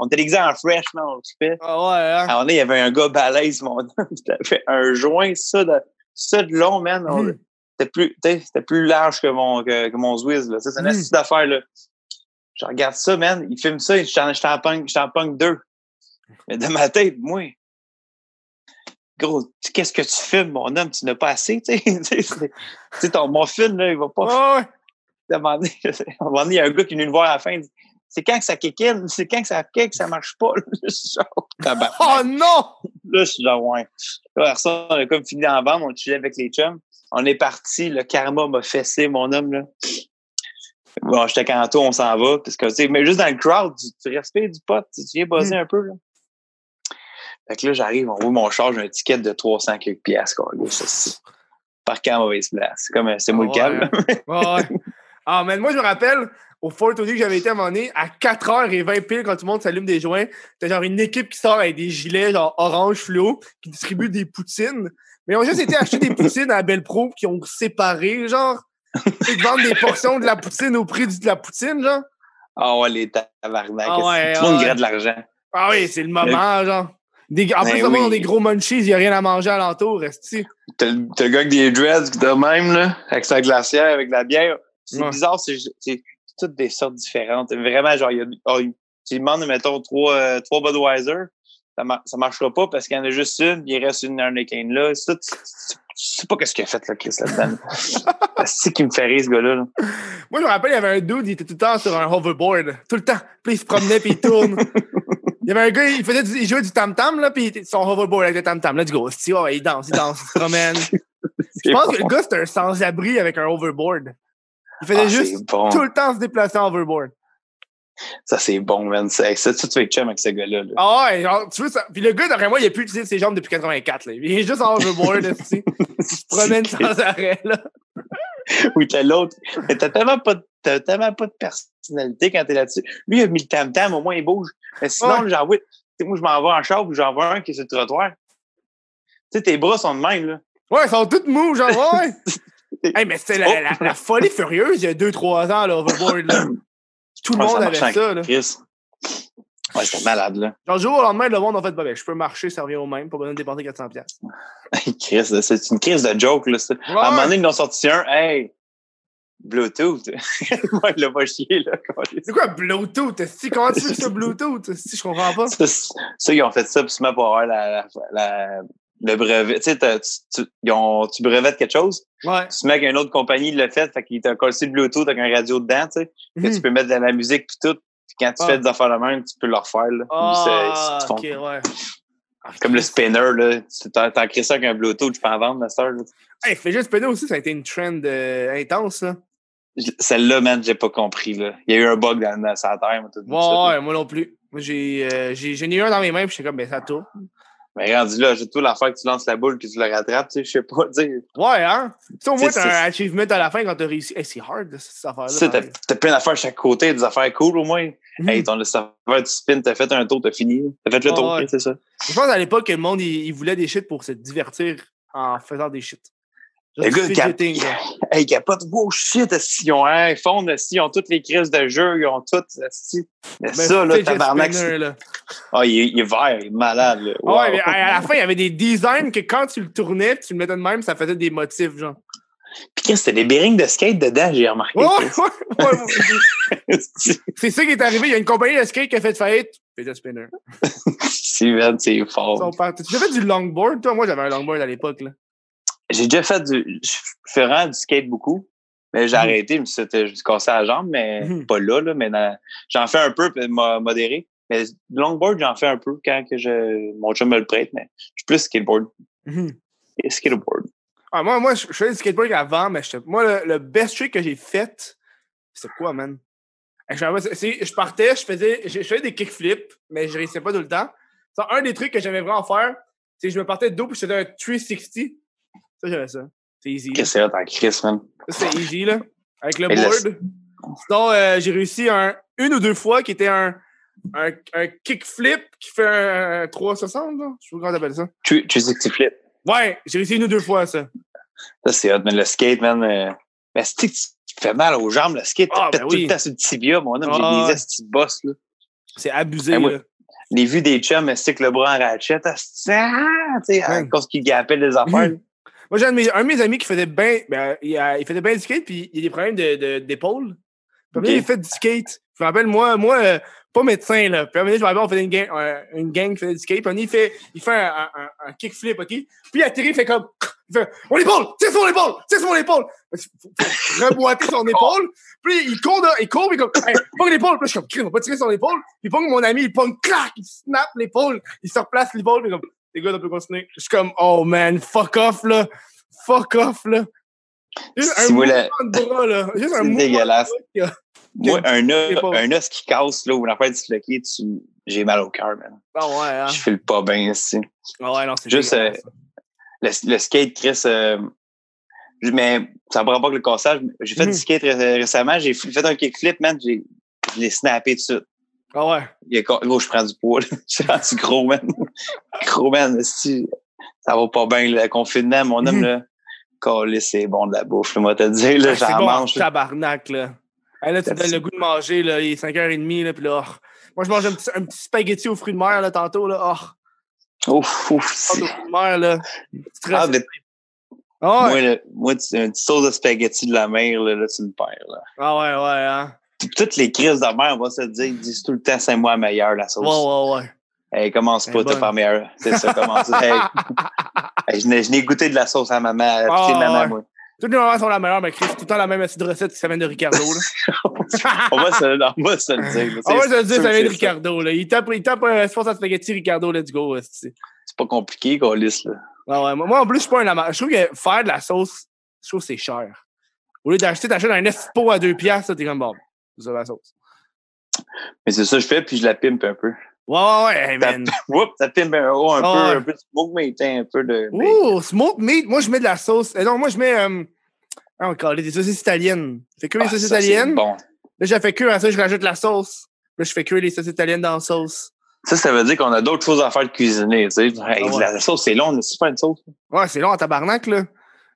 était déguisés en fresh, man, on se fait. Ah ouais, hein? Alors il y avait un gars balèze, mon avait fait un joint, ça de, ça de long, man. Mhm. C'était plus, tu plus large que mon, que, que mon Zwiz, là. Ça, C'est une Mhm. astuce d'affaires, là. Je regarde ça, man. Il filme ça et je t'en, t'en pogne deux. Mais dans ma tête, moi, gros, qu'est-ce que tu filmes, mon homme? Tu n'as pas assez, tu sais. Ton, mon film, là, il va pas à un moment donné, il y a un gars qui est venu nous voir à la fin, il dit C'est quand que ça kick-in? C'est quand que ça kick, ça marche pas? Là. Oh non! Là, je suis genre, ouais. Là, ça, on a comme fini en bande, on chillait avec les chums. On est parti, le karma m'a fessé, mon homme, là. Bon, j'étais canto, on s'en va. Parce que, tu sais, mais juste dans le crowd, tu, tu respires du pot, tu, viens bosser un peu, là. Fait que là, j'arrive, on voit mon char, j'ai un ticket de 300 quelques piastres, Parqué en mauvaise place. C'est comme, c'est moi le câble. Ah, man, moi, je me rappelle, au Fort Audi que j'avais été à un moment donné, à 4h20 pile, quand tout le monde s'allume des joints, t'as genre une équipe qui sort avec des gilets, genre orange fluo, qui distribue des poutines. Mais ils ont juste été acheter des poutines à Belle Pro, qui ont séparé, genre. Ils te vendent des portions de la poutine au prix de la poutine, genre? Ah ouais, les tabarnak. Ah ouais, Tout le monde ouais. gratte de l'argent? Ah oui, c'est le moment, genre. Des, en Ben plus, le monde oui. ont des gros munchies, il n'y a rien à manger alentour, reste T'as le gars avec des dreads de même, là, avec sa glacière, avec la bière. C'est Ouais. bizarre, c'est c'est toutes des sortes différentes. Vraiment, genre, il y a, oh, tu demandes, mettons, trois, euh, trois Budweiser, ça, mar- ça marchera pas parce qu'il y en a juste une, puis il reste une Hurricane là. Tu, tu- tu sais pas qu'est-ce qu'il a fait, là, Chris, là-dedans. c'est qui me fait rire, ce gars-là. là. Moi, je me rappelle, il y avait un dude, il était tout le temps sur un hoverboard. Tout le temps. Puis il se promenait, puis il tourne. Il y avait un gars, il, faisait du- il jouait du tam-tam, là, puis il était- son hoverboard avec le tam-tam. Let's go. Si, ouais, il danse, il danse, il se promène. Je pense bon. que le gars, c'était un sans-abri avec un hoverboard. Il faisait Ah, juste bon. tout le temps se déplacer en hoverboard. Ça, c'est bon, man. Ça, ça, tu fais chum avec ce gars-là. là. Ah ouais, genre, tu veux ça. Puis le gars, d'après moi, il a plus utilisé ses jambes depuis 84, là. Il est juste en hoverboard, là, tu sais. Il se promène sans arrêt, là. Oui, t'as l'autre. Mais t'as tellement pas de, t'as tellement pas de personnalité quand t'es là-dessus. Lui, il a mis le tam-tam, au moins il bouge. Mais sinon, Ouais. j'en vois, tu sais, moi, je m'en vais en char, puis j'en vois un qui est sur le trottoir. Tu sais, tes bras sont de même, là. Ouais, ils sont tous mous, genre, ouais. hey, mais c'était la, la, la folie furieuse il y a 2-3 ans, là, hoverboard, là. Tout le Ouais, monde avait ça, là. Chris. Ouais, c'était malade, là. Genre, du jour au lendemain, le monde en fait, bah, ben, je peux marcher, ça revient au même, pas besoin de dépenser 400$. piastres. Chris, c'est une crise de joke, là. ça. À un moment donné, ils en ont sorti un. Hey, Bluetooth. Moi, il l'a pas chier, là. C'est quoi Bluetooth? esti? Comment tu que c'est Bluetooth? esti? Je comprends pas? Ça, ça, ils ont fait ça, puis pour avoir la, la, la, le brevet, tu sais, tu, tu, ils ont- tu brevettes quelque chose, Ouais. tu mets qu'une autre compagnie l'a fait, fait qu'il t'a collé le Bluetooth avec un radio dedans, tu sais, que Mhm. tu peux mettre de la musique puis tout. Puis quand tu Ah. fais des affaires de même, tu peux le refaire, là. Ah, ok, ouais. Ah, Comme le spinner, là. Tu t'en crées ça avec un Bluetooth, je peux en vendre, ma soeur. Hey, fais juste spinner aussi, ça a été une trend euh, intense, là. Celle-là, man, j'ai pas compris, là. Il y a eu un bug dans, dans sa terre, moi, tout de suite, là. Ouais, ouais, moi non plus. Moi, j'ai euh, eu un dans mes mains, puis j'étais comme, ben, ça tourne. Mais rendu là, j'ai tout l'affaire que tu lances la boule, que tu la rattrapes, tu sais, je sais pas, sais. Ouais, hein? Tu sais, au moins, t'as un achievement à la fin quand t'as réussi. Hey, c'est hard, cette affaire-là. Tu sais, t'as plein d'affaires à chaque côté, des affaires cool au moins. Mhm. Hey, ton affaire du spin, t'as fait un tour, t'as fini. T'as fait le tour, ouais. c'est ça. Je pense à l'époque que le monde, il, il voulait des shit pour se divertir en faisant des shit. Le gars, cap- fidgeting, là. Hey, capote, wow, shit, si ils ont un iPhone, si ils ont toutes les crises de jeu, ils ont tout, si. Mais Ben, ça, là, tabarnak, c'est- ah, il, est- il est vert, il est malade, là. Ah Wow. Ouais, mais à la fin, il y avait des designs que quand tu le tournais, tu le mettais de même, ça faisait des motifs, genre. Puis c'était des bearings de skate dedans, j'ai remarqué. Ouais, ouais, c'est C'est ça qui est arrivé. Il y a une compagnie de skate qui a fait faillite. Fidget spinner. c'est Son fort. Tu fait du longboard, toi? Moi, j'avais un longboard à l'époque, là. J'ai déjà fait du. Je fais vraiment du skate beaucoup. Mais j'ai Mhm. arrêté, je me suis je me suis cassé la jambe, mais Mhm. pas là, là. Mais j'en fais un peu, modéré. Mais longboard, j'en fais un peu quand que je, mon chum me le prête, mais je suis plus skateboard. Et skateboard. Ah, moi, moi, je je faisais du skateboard avant, mais moi, le, le best trick que j'ai fait, c'était quoi, man? Je, partais, je faisais, je, faisais des kickflips, mais je réussissais pas tout le temps. Un des trucs que j'aimais vraiment faire, c'est que je me partais de dos puis je faisais un 360. Ça, j'avais ça. C'est easy. Qu'est-ce que c'est t'en Chris, man? Ça, c'était easy, là. Avec le board. Sinon, euh, j'ai réussi un, une ou deux fois qui était un, un, un kickflip qui fait un, 360, là. Je sais pas comment t'appelles ça. 360 flip. Ouais, j'ai réussi une ou deux fois, ça. Ça, c'est hot, mais le skate, man. euh, Mais c'est que tu tu fais mal aux jambes, le skate? Tu Ah, pètes ben tout oui. le temps sur le tibia, mon homme. Ah, J'ai ouais. des estis de boss, là. C'est abusé, moi, là. Les vues des chums, c'est que le bras en ratchet, ah, tu sais, à cause qu'ils gapaient les affaires. Moi, j'ai un, de mes- un de mes amis qui faisait bien. Ben, il, il faisait bien du skate, puis il a des problèmes de- de- d'épaule. Puis Ok. il fait du skate. Je me rappelle, moi, moi euh, pas médecin, là. Puis à un moment donné, je me rappelle, on faisait une gang, un- une gang qui faisait du skate. Puis il fait, il fait un, un, un- kickflip, OK? Puis il atterrit, il fait comme. Il fait Mon épaule! Tire sur mon épaule! Tire sur mon épaule! Reboîter son épaule. Puis il court, de- il court, puis il comme. Hey, pogne l'épaule! Puis je suis comme, on va pas tirer sur l'épaule. Puis pogne mon ami, il pogne, clac! Il snap l'épaule. Il se replace l'épaule, puis comme. Les gars, on peut continuer. Je suis comme, oh man, fuck off, là. Fuck off, là. Juste Si un vous la- mouvement de bras, là. Juste un C'est mouvement dégueulasse. de bras. Moi, un os, un os qui casse, là, ou une affaire disloquée, tu... j'ai mal au cœur, man. Ah ouais, hein. Je file pas bien ici. Ah ouais, non, c'est Juste, euh. Le, le skate, Chris, euh, mais ça ne prend pas que le cassage. J'ai fait du skate ré- récemment, j'ai fait un kickflip, man, j'ai, je l'ai snappé tout de suite. Ah ouais. Il est gros, je prends du poids, là. Je suis rendu gros, man. Gros, man, si, ça va pas bien, le confinement, mon homme, Mhm. là. Calé, c'est bon de la bouffe, là, moi, te dire, là, j'en bon, mange. là. tabarnak, là. Là, tu me donnes le goût de manger, là. Il est 5h30, là, puis là, oh. Moi, je mange un petit, un petit spaghetti aux fruits de mer, là, tantôt, là. Oh, Ouf, ouf. pâte c'est- aux fruits de mer, là. Ah, recette. mais ouais. moi, là, moi, tu- une petite sauce de spaghetti de la mer, là, là tu me perds, là. Ah ouais, ouais, hein. Toutes les crises de mer, on va se dire, ils disent tout le temps, c'est moi meilleur, la sauce. Ouais, ouais, ouais. Hey, commence pas, t'as pas meilleur. C'est ça, commence. hey, hey, je n'ai- goûté de la sauce à maman, à la petite maman, ouais. moi. Toutes les moments sont la meilleure, mais Chris, tout le temps la même petite recette qui ça vient de Ricardo, là. On va se, on va se le dire. ouais, je te le sûr ça vient de Ricardo, là. Il tape, il tape un sauce à spaghetti Ricardo, let's go, esti. C'est pas compliqué, qu'on lisse, là. Ah ouais, moi, en plus, je suis pas un amateur. Je trouve que faire de la sauce, je trouve que c'est cher. Au lieu d'acheter, t'achètes un esti pot à 2 piastres, t'es comme bon. C'est la sauce. Mais c'est ça que je fais, puis je la pimpe un peu. Ouais, ouais, ouais, man. Whoop, ça pimpe un, oh, un, Ah peu, un peu de smoke meat, un peu de. Ouh, smoke meat. Moi, je mets de la sauce. Euh, non, moi, je mets. Euh, ah, encore, des saucisses italiennes. Je fais cuire Ah, les saucisses ça, c'est italiennes. Bon. Là, j'ai fait cuire, à ça, je rajoute la sauce. Là, je fais cuire les saucisses italiennes dans la sauce. Ça, ça veut dire qu'on a d'autres choses à faire de cuisiner, tu sais. Hey, Ah ouais. La sauce, c'est long, on a su faire une sauce. Ouais, c'est long en tabarnak, là.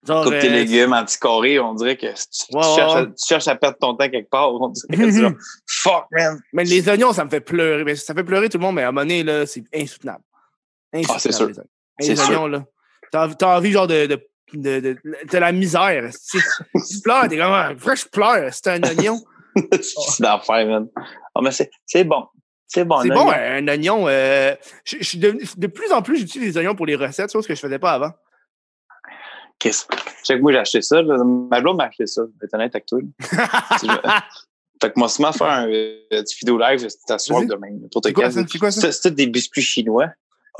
Genre. Coupe tes euh, légumes carrés, on dirait que si tu, cherches. À, tu cherches à perdre ton temps quelque part. On dirait que tu vas, fuck, man. Mais les oignons, ça me fait pleurer. Mais ça fait pleurer tout le monde, mais à un moment donné, là, c'est insoutenable. Insoutenable. Ah, c'est sûr. Les, oignons. Sûr. là. T'as envie- t'as envie, genre, de. de de, de, de la misère. Tu pleures, t'es comme, pourquoi je pleure? C'est un oignon. c'est d'enfer, man. Ah, mais c'est, c'est bon. C'est bon, C'est un bon, oignon. un oignon. euh, je, je de plus en plus, j'utilise les oignons pour les recettes, chose que je faisais pas avant. Qu'est-ce que moi, j'ai acheté ça. Ma blonde m'a acheté ça. Je vais honnête avec toi. fait que moi, sûrement faire un euh, petit vidéo live cet soir Vas-y. demain. C'est quel. ça? C'est? C'est c'est des biscuits chinois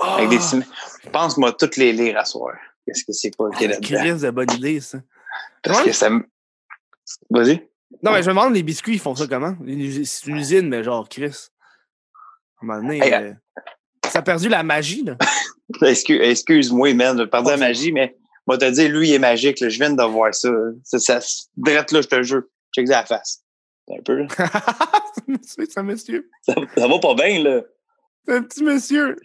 avec des Ah, ciments. Je pense, moi, toutes les lire à soir. Qu'est-ce que c'est pas qu'il y a de bonne idée, ça. Parce que ça me. Vas-y. Non, mais je me demande, les biscuits, ils font ça comment? C'est une usine, mais genre, Chris. À un moment donné, euh, ça a perdu la magie, là. Excuse- Excuse-moi, man, de perdre la magie, mais moi, te dire, lui, il est magique. là. Je viens de voir ça. Ça, ça drette là, je te jure. Check ça à la face. Un peu, là. c'est un monsieur. Ça, ça va pas bien, là. C'est un petit monsieur.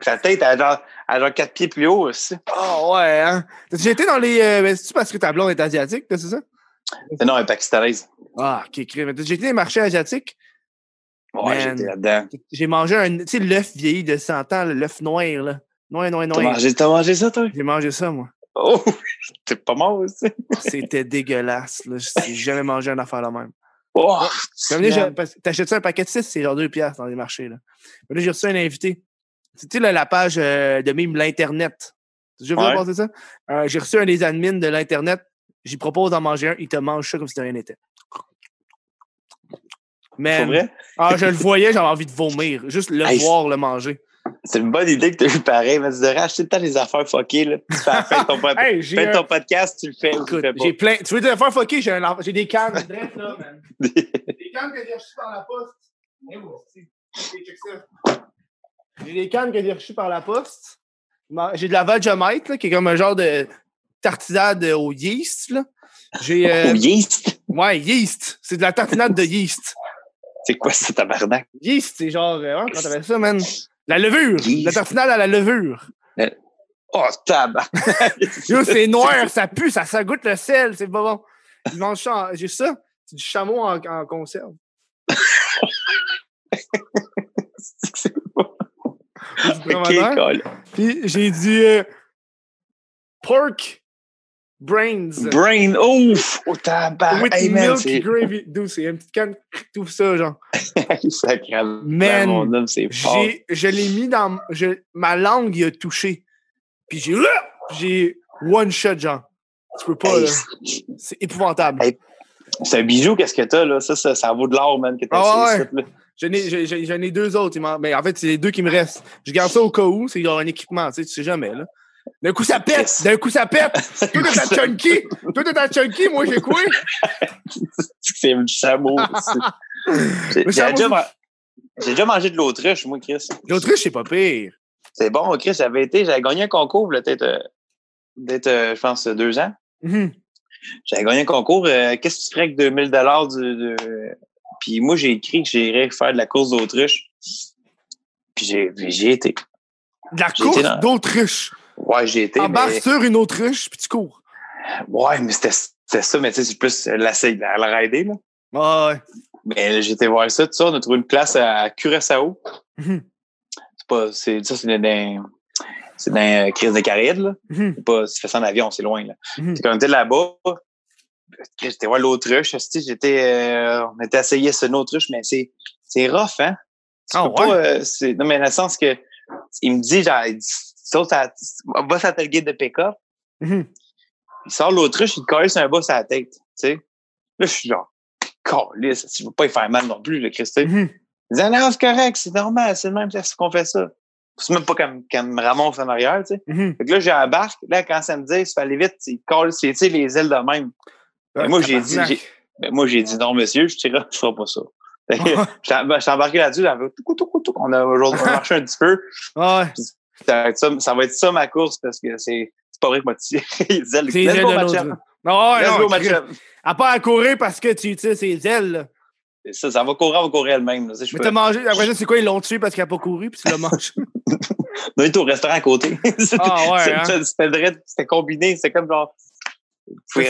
Sa tête, elle a genre, quatre pieds plus haut aussi. Oh, ouais, hein. J'ai été dans les. euh, C'est-tu parce que ta blonde est asiatique, c'est ça? Mais non, elle est pakistanaise. Ah, ok, crime. J'ai été dans les marchés asiatiques. Ouais, j'étais là-dedans. J'ai mangé un. Tu sais, l'œuf vieilli de 100 ans, l'œuf noir, là. Noir, noir, T'as noir. mangé, t'as mangé ça, toi? J'ai mangé ça, moi. Oh! T'es pas mort aussi. C'était dégueulasse, là. J'ai jamais mangé un affaire la même. Oh! T'achètes ça un paquet de 6, c'est genre 2 piastres dans les marchés. Là, Mais là j'ai reçu un invité. Tu sais, là, la page euh, de mime l'Internet? Déjà vu Ouais. ça? Euh, j'ai reçu un des admins de l'Internet. J'y propose d'en manger un. Il te mange ça comme si de rien n'était. Mais vrai? ah, je le voyais, j'avais envie de vomir. Juste le Hey, voir le manger. C'est une bonne idée que t'as eu pareil, mais tu devrais acheter le temps les affaires fuckées, là. Tu fais ton, pod- Hey, un- ton podcast, tu le fais tu j'ai plein. Tu veux te faire fucker? J'ai, un... j'ai des cannes. direct, là, man. Des cannes que j'ai reçues par la poste. Eh ça. J'ai des cannes que j'ai reçues par la poste. J'ai de la Vegemite, là, qui est comme un genre de tartinade au yeast. Là. J'ai. euh, Oh, yeast! Ouais, yeast. C'est de la tartinade de yeast. C'est quoi ça, tabarnak? Yeast, c'est genre. hein, comment t'appelles ça, man? La levure. Tartinade à la levure. Oh, tabarnak! Yo, c'est noir, ça pue, ça, ça goûte le sel, c'est pas bon. Ils mangent ça. J'ai ça. C'est du chameau en, en conserve. C'est Du Ok, dromadaire. cool. Puis j'ai du euh, pork brains Brain, ouf! Oh, tabarnak! with Hey, milk c'est... gravy. D'où c'est une petite canne, tout ça, genre. Sacrément, Man, mon homme, c'est fort. J'ai, je l'ai mis dans. Je, ma langue y a touché. Puis j'ai. J'ai one shot, genre. Tu peux pas, Hey, là. C'est épouvantable. Hey, C'est un bijou, qu'est-ce que t'as, là? Ça, ça, ça vaut de l'or, man, que t'as Ah ouais. là. J'en ai, deux autres. ben, en fait, c'est les deux qui me restent. Je garde ça au cas où. C'est genre un équipement, tu sais, tu sais jamais, là. D'un coup, ça pète! D'un coup, ça pète! Toi, t'es ta chunky! Toi, t'es ta chunky! Moi, j'ai quoi? C'est chameau. J'ai Le chameau, déjà, j'ai déjà mangé de l'autruche, moi, Chris. L'Autriche, c'est pas pire. C'est bon, Chris. J'avais été, j'avais gagné un concours, peut-être, euh, euh, je pense, deux ans. Mhm. J'avais gagné un concours. euh, Qu'est-ce que tu ferais avec 2000 dollars de, de... Puis moi, j'ai écrit que j'irais faire de la course d'autruche. Puis j'ai été. De la course dans- d'autruche. Ouais, j'ai été. Embarque mais- sur une autruche, puis tu cours. Ouais, mais c'était ça, mais tu sais, c'est plus la, la, la rider, là. Ouais. Mais été voir ça, tout ça. On a trouvé une place à Curaçao. Mhm. C'est pas, c'est, ça, c'est dans, c'est dans euh, Crise des Caraïbes, là. Mhm. C'est pas, tu fais ça en avion, c'est loin, là. Mhm. C'est quand on était là-bas, j'étais voir l'autruche, tu sais, j'étais, euh, on était essayé sur une autruche, mais c'est, c'est rough, hein? Tu peux pas, ouais? euh, c'est, non, mais dans le sens que, il me dit, genre, saute à, va guide de pick-up, Mhm. il sort l'autruche, il te colle sur un bas la tête, tu sais. Là, je suis genre, calisse, je veux pas y faire mal non plus, le Christ. Mhm. Il dit, ah non, c'est correct, c'est normal, c'est le même c'est qu'on fait ça. C'est même pas comme quand me ramasse en arrière, tu sais. Mhm. Fait que là, j'embarque. Là, quand ça me dit, il faut aller vite, il colle, c'est, tu sais, les ailes de même. Ben, moi, j'ai dit, Ben, moi, j'ai dit, non, monsieur, je tire, je ferai pas ça. J'étais ben, j'étais embarqué là-dessus, j'avais tout, tout, tout, tout. On a aujourd'hui, on a marché un petit peu. Ah. Ça va, être ça, ça va être ça, ma course, parce que c'est, c'est pas vrai que moi, tiré les ailes. C'est les ailes de l'autre. non, Chris. chum. À pas à courir parce que tu utilises ses ailes. là. C'est ça, ça va courir, on va courir elle-même. Tu sais, Mais t'as mangé. Après ça, c'est quoi? Ils l'ont tué parce qu'il a pas couru, puis tu l'as mangé? On est au restaurant à côté. Ah ouais, hein? C'était- combiné, c'était comme genre.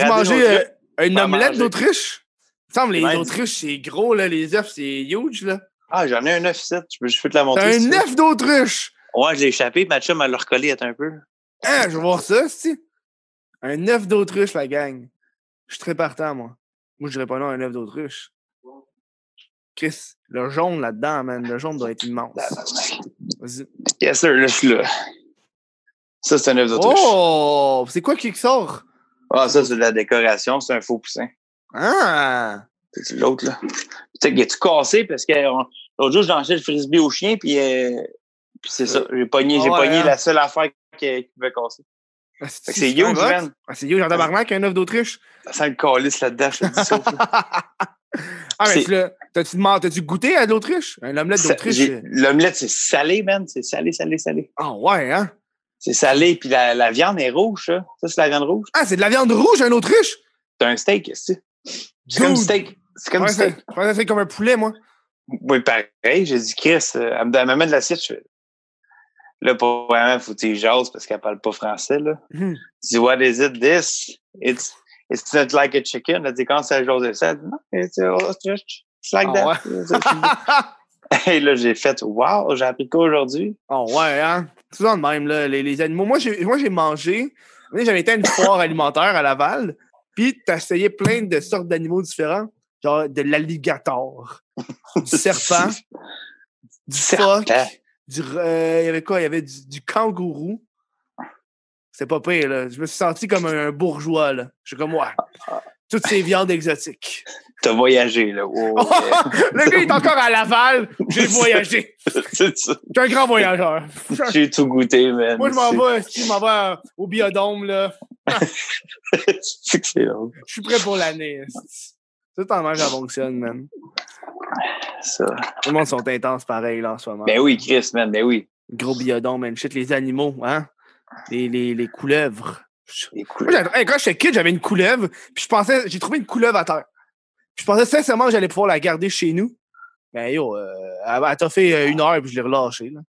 Mangé nos euh, une omelette manger. d'Autriche? Il me semble les. Autriches, c'est gros, là. Les œufs, c'est huge, là. Ah, j'en ai un 9 7 je peux, je peux te la montrer. Un tu œuf d'Autriche! Ouais, je l'ai échappé, ma chum, elle l'a recollé un peu. Hein, je veux voir ça, si. Un œuf d'autruche, la gang. Je suis très partant, moi. Moi, je dirais pas non à un œuf d'autruche. Chris, le jaune là-dedans, man, le jaune doit être immense. Vas-y. Yes, sir, là, je suis là. Ça, c'est un œuf d'autruche. Oh! C'est quoi qui sort? Ah, ça, c'est de la décoration, c'est un faux poussin. Ah! C'est l'autre, là. Tu sais, il est-tu cassé parce que on- l'autre jour, j'ai lancé le frisbee au chien, puis, euh, puis c'est ça. J'ai pogné, Ah j'ai ouais, pogné hein? la seule affaire qui, qui pouvait casser. Ah, c'est huge, hot. man. Ah, c'est huge en tabarnak, un œuf d'Autriche. Ça le calice là-dedans, je te dis ça. Ah, mais t'as-tu t'as-tu goûté à de l'Autriche? Un omelette Ça- d'Autriche? L'omelette, c'est salé, man. C'est salé, salé, salé. Ah, ouais, hein? C'est salé, puis la, la viande est rouge, ça. Ça, c'est la viande rouge. Ah, c'est de la viande rouge, un Autriche? C'est un steak, c'est? C'est comme steak. C'est comme Ouais, steak. Je pensais comme un poulet, moi. Oui, pareil. J'ai dit, Chris, euh, elle me elle m'amène de l'assiette. Je fais, là, pour vraiment, faut que tu y jases parce qu'elle parle pas français, là. Mhm. Je dis, what is it, this? It's, it's not like a chicken. Elle dit, quand ça jase ça? Elle dit, non, it's, it's like Ah that. Et là, j'ai fait, wow, j'ai appris quoi aujourd'hui? Oh ouais, hein? C'est souvent de même, là, les, les animaux. Moi, j'ai, moi, j'ai mangé. J'avais été à une foire alimentaire à Laval, puis t'as essayé plein de sortes d'animaux différents, genre de l'alligator, du serpent, du phoque, Serpent. Du... euh, Il y avait quoi? Il y avait du, du kangourou. C'est pas pire, là. Je me suis senti comme un bourgeois, là. Je suis comme, ouais, toutes ces viandes exotiques. T'as voyagé, là. Oh, Le gars est encore à Laval, j'ai voyagé. c'est suis un grand voyageur. J'ai tout goûté, man. Moi, je m'en vais, je m'en vais euh, au biodôme, là. C'est c'est. Je suis prêt pour l'année. Tout en même, ça fonctionne, man. Ça. Tout le monde sont intenses pareil, là, en ce moment. Ben oui, Chris, man, ben oui. Gros biodôme, man. Shit, les animaux, hein? Les, les, les couleuvres. Les coups. Moi, hey, quand j'étais kid, j'avais une couleuvre, puis je pensais, j'ai trouvé une couleuvre à terre. Puis je pensais sincèrement que j'allais pouvoir la garder chez nous. Ben yo, euh, elle, elle t'a fait euh, une heure, puis je l'ai relâchée, là.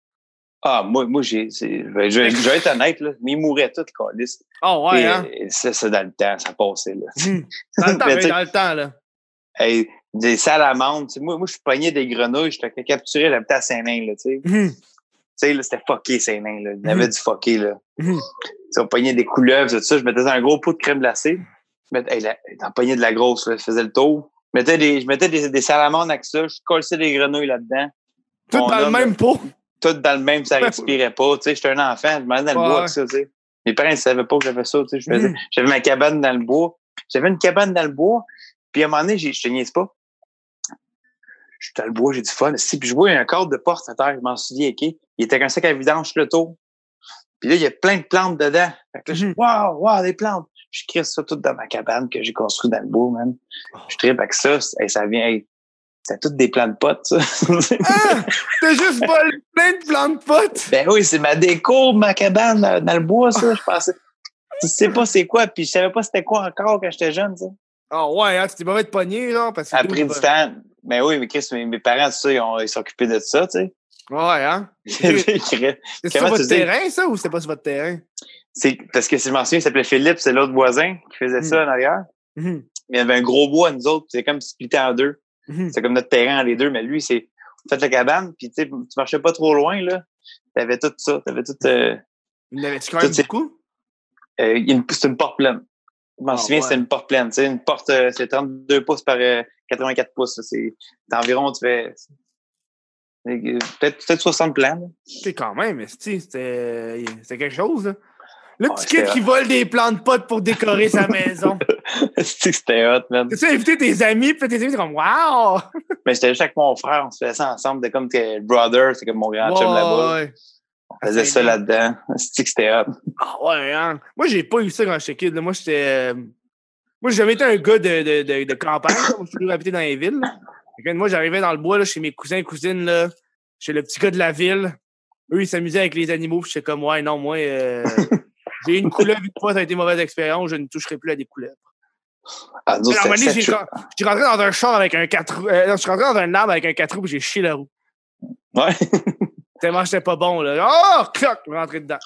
Ah, moi, moi j'ai. c'est- Je vais, je vais être honnête, là. Mais ils mouraient tous, Calis. Oh, ouais, hein? C'est ça dans le temps, ça passait, là. Hum. Dans le temps, Mais dans le temps, là. Hey, des salamandres. Moi, moi je suis pogné des grenouilles. Je t'ai capturé, j'habitais à Saint-Nain, là, tu sais. Tu Hum. sais, c'était fucké, Saint-Nain, là. Il y avait du fucké, là. Hum. Tu sais, on pognait des couleuvres, tout ça. Je mettais dans un gros pot de crème glacée. Je mettais, hey, pognais de la grosse, là. Je faisais le tour. Je mettais des, je mettais des, des salamandres avec ça. Je collais des grenouilles là-dedans. Tout Mon dans le même pot. Tout dans le même, ça respirait pas. Tu sais, j'étais un enfant. Je m'en dans le bois avec ça, tu sais. Mes parents, ils savaient pas que j'avais ça, tu sais. J'avais ma cabane dans le bois. J'avais une cabane dans le bois. Puis à un moment donné, je te niaise pas. Je suis dans le bois, j'ai du fun. Si, puis je vois un cadre de porte à terre, je m'en souviens, OK? Il était comme ça à vidange le tour. Puis là, il y a plein de plantes dedans. Fait que là, je Mhm. dis, wow, wow, des plantes. Je crée ça tout dans ma cabane que j'ai construit dans le bois, man. Je tripe avec ça. Hey, ça vient, hey, c'est toutes des plants de potes, ça. Ah! T'as juste volé plein de plants de potes? ben oui, c'est ma déco, ma cabane dans, dans le bois, ça. Je pensais. Tu sais pas c'est quoi, puis je savais pas c'était quoi encore quand j'étais jeune, ça. Ah ouais, hein, c'était mauvais de pogner, là, parce que... Après du temps, ben oui, mais Chris, mes, mes parents, tout ça, ils s'occupaient de ça, tu sais. Ouais, hein? c'est C'est sur votre tu terrain, ça, ou c'était pas sur votre terrain? parce que si je m'en souviens, il s'appelait Philippe, c'est l'autre voisin qui faisait ça Mm. en arrière. Mais il y avait un gros bois, nous autres, c'est comme splitté en deux. mhm. C'est comme notre terrain les deux, mais lui, c'est fait la cabane, puis tu sais, tu marchais pas trop loin, là. T'avais tout ça, t'avais tout. Euh, avait-tu quand même Tout c'est- beaucoup? euh, une- c'est une porte pleine. Je m'en Ah, souviens, ouais. c'est une porte pleine. Tu sais, une porte, euh, c'est 32 pouces par euh, 84 pouces. C'est environ, tu fais. Peut-être peut 60 plans. C'est quand même, mais c'était quelque chose, là. Le Ouais, petit kid qui vole des plants de potes pour décorer sa maison. C'est que c'était hot, man. Tu sais, inviter tes amis, puis tes amis, c'est comme « Wow! Mais j'étais juste avec mon frère, on se faisait ça ensemble, de comme que brother, c'est comme mon grand chum là-bas. Ouais. On faisait ça là-dedans. C'est que c'était hot. Ah ouais, hein? Moi, j'ai pas eu ça quand j'étais kid. là. Moi, j'étais. euh, Moi, j'ai jamais été un gars de, de, de, de campagne. Moi, j'ai toujours habité dans les villes. là. Moi, j'arrivais dans le bois là, chez mes cousins et cousines, là, chez le petit gars de la ville. Eux, ils s'amusaient avec les animaux. Puis j'étais comme, ouais, non, moi, euh, j'ai une couleuvre une fois, ça a été une mauvaise expérience. Je ne toucherai plus à des couleuvres. Ah, autres, à un moment donné, j'ai rentré dans un char avec un 4 roues. euh, non, je suis rentré dans un arbre avec un 4 roues, puis j'ai chié la roue. Ouais. Tellement j'étais pas bon, là. Oh, cloc, je suis rentré dedans.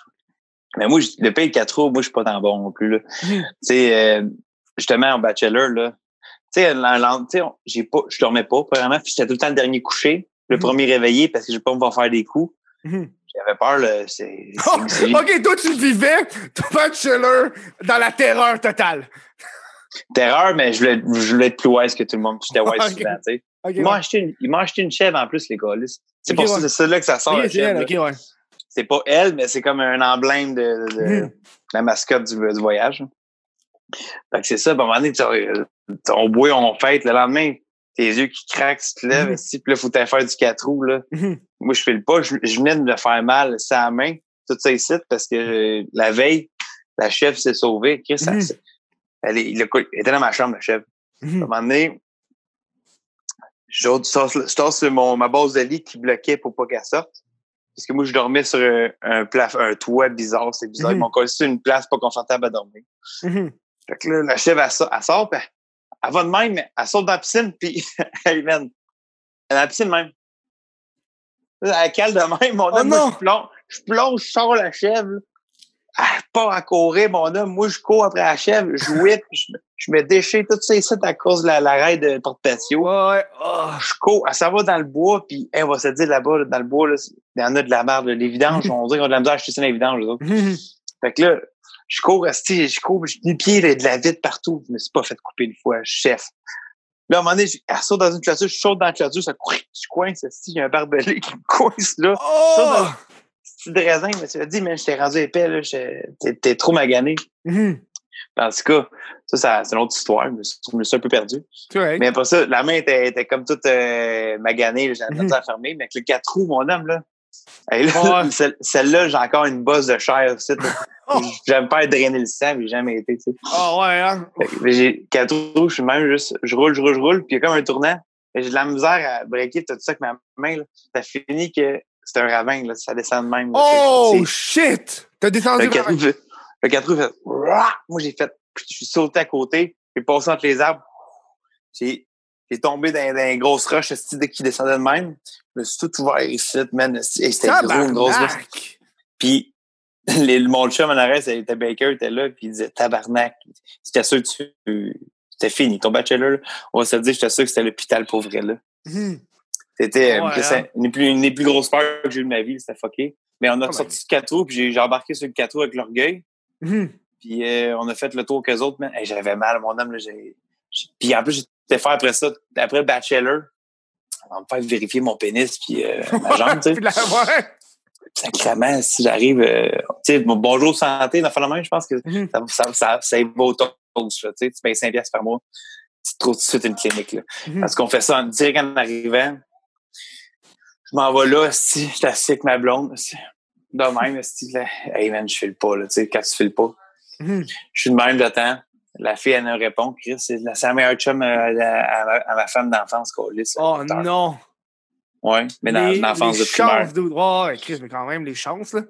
Mais moi, je- le pays de 4 roues, moi, je suis pas tant bon non plus. Là. tu sais, euh, justement, en bachelor, là, tu sais, j'ai pas, je dormais pas, vraiment. Puis j'étais tout le temps le dernier couché, le Mhm. premier réveillé parce que je vais pas me faire des coups. Mhm. J'avais peur, là. C'est. Oh, c'est- c'est- ok, toi, tu vivais ton bachelor dans la terreur totale. terreur, mais je voulais, je voulais être plus wise que tout le monde. J'étais wise Ok. souvent, tu sais. Okay, ils m'ont acheté, acheté, une chèvre en plus, les gars. C'est pour ça, c'est là que ça sort. elle, ouais. C'est pas elle, mais c'est comme un emblème de, de, la mascotte du, du voyage. Fait que c'est ça, à un moment donné, on boit, on fête. Le lendemain, tes yeux qui craquent, tu te lèves, puis là, faut faire du quatre roues. Là. Moi, je fais le pas. Je, venais de me faire mal, sa main, tout ça ici, parce que la veille, la chef s'est sauvée. Chris, elle, est, il, était dans ma chambre, la chef. À un moment donné, je sors sur mon, ma base de lit qui bloquait pour pas qu'elle sorte. Parce que moi, je dormais sur un, un, un toit bizarre. C'est bizarre. Ils m'ont collé sur une place pas confortable à dormir. Fait que là, la chèvre, elle, sort, elle, sort, elle va de même, mais elle sort dans la piscine, puis elle mène. Elle est dans la piscine même. Elle cale de même, mon oh homme, moi, je plonge, je plonge, je sors la chèvre. Elle part à courir, mon homme. Moi, je cours après la chèvre, je whip, je, je me déchire tout ça ici à cause de la, la de porte-patio. Ouais, oh. Je cours, elle s'en va dans le bois, puis elle va se dire là-bas, dans le bois, là, il y en a de la merde, les vidanges, on dirait qu'on a de la misère à acheter ça dans les vidanges, fait que là, je cours, je cours, je les pieds de la vitre partout. Je me suis pas fait couper une fois, chef. Là, à un moment donné, elle saute dans une clôture, je saute dans la clôture, ça je coince, il y a un barbelé qui me coince là. Oh! C'est de raisin, mais tu l'as dit, mais je t'ai rendu épais, là, t'es trop magané. Mm-hmm. En tout cas, ça, ça c'est une autre histoire. Je me, suis, un peu perdu. Mais après ça, la main était, était comme toute euh, maganée. J'avais mm -hmm. à fermer. Mais avec le quatre roues, mon homme, là, celle-là, j'ai encore une bosse de chair. Oh. J'aime pas drainer le sang, mais j'ai jamais été. Sais. Oh ouais, hein? J'ai quatre roues, je suis même juste, je roule, je roule, je roule, puis il y a comme un tournant. J'ai de la misère à breaker tout ça avec ma main. Là. Ça finit que c'est un ravin, là, ça descend de même. oh shit! T'as descendu le quatre roues. Le quatre roues fait. Moi, j'ai fait. Je suis sauté à côté, j'ai passé entre les arbres. J'ai j'ai tombé dans, dans une grosse roche qui descendait de même. Je me suis tout ouvert ici, man. C'était gros, une grosse roche. Puis, les, mon chum en arrêt, c'était Baker, était là, puis il disait tabarnak. C'était sûr que tu. C'était fini. Ton bachelor, on va se dire, j'étais sûr que c'était l'hôpital pour vrai, là. Mmh. C'était ouais, hein? une, plus, une des plus grosses peurs que j'ai eu de ma vie, c'était fucké. Mais on a oh sorti du 4 roues, puis j'ai embarqué sur le 4 roues avec l'orgueil. Mmh. Puis euh, on a fait le tour qu'eux autres, mais j'avais mal, mon homme, là, j'ai. Puis en plus, j'étais fait après ça, après le bachelor, on va me faire vérifier mon pénis puis euh, ma jambe, tu sais. Sacrément, si j'arrive, euh, tu sais, bonjour santé, dans la main, je pense que mm -hmm. ça, ça, ça, vaut tu sais, tu payes 5 piastres par mois. C'est trop de suite une clinique, là. Mm -hmm. Parce qu'on fait ça en direct en arrivant. Je m'en vais là, si, je assis avec ma blonde, si. De même, si, là, hey man, je fais le pas, là, tu sais, quand tu fais le pas. Mm -hmm. Je suis de même, j'attends. La fille, elle me répond, Chris, c'est la meilleure chum à, à, à, ma femme d'enfance, Colis. Oh non! Oui, mais dans l'enfance de primaire. De... Oh, Chris, mais quand même, les chances, là.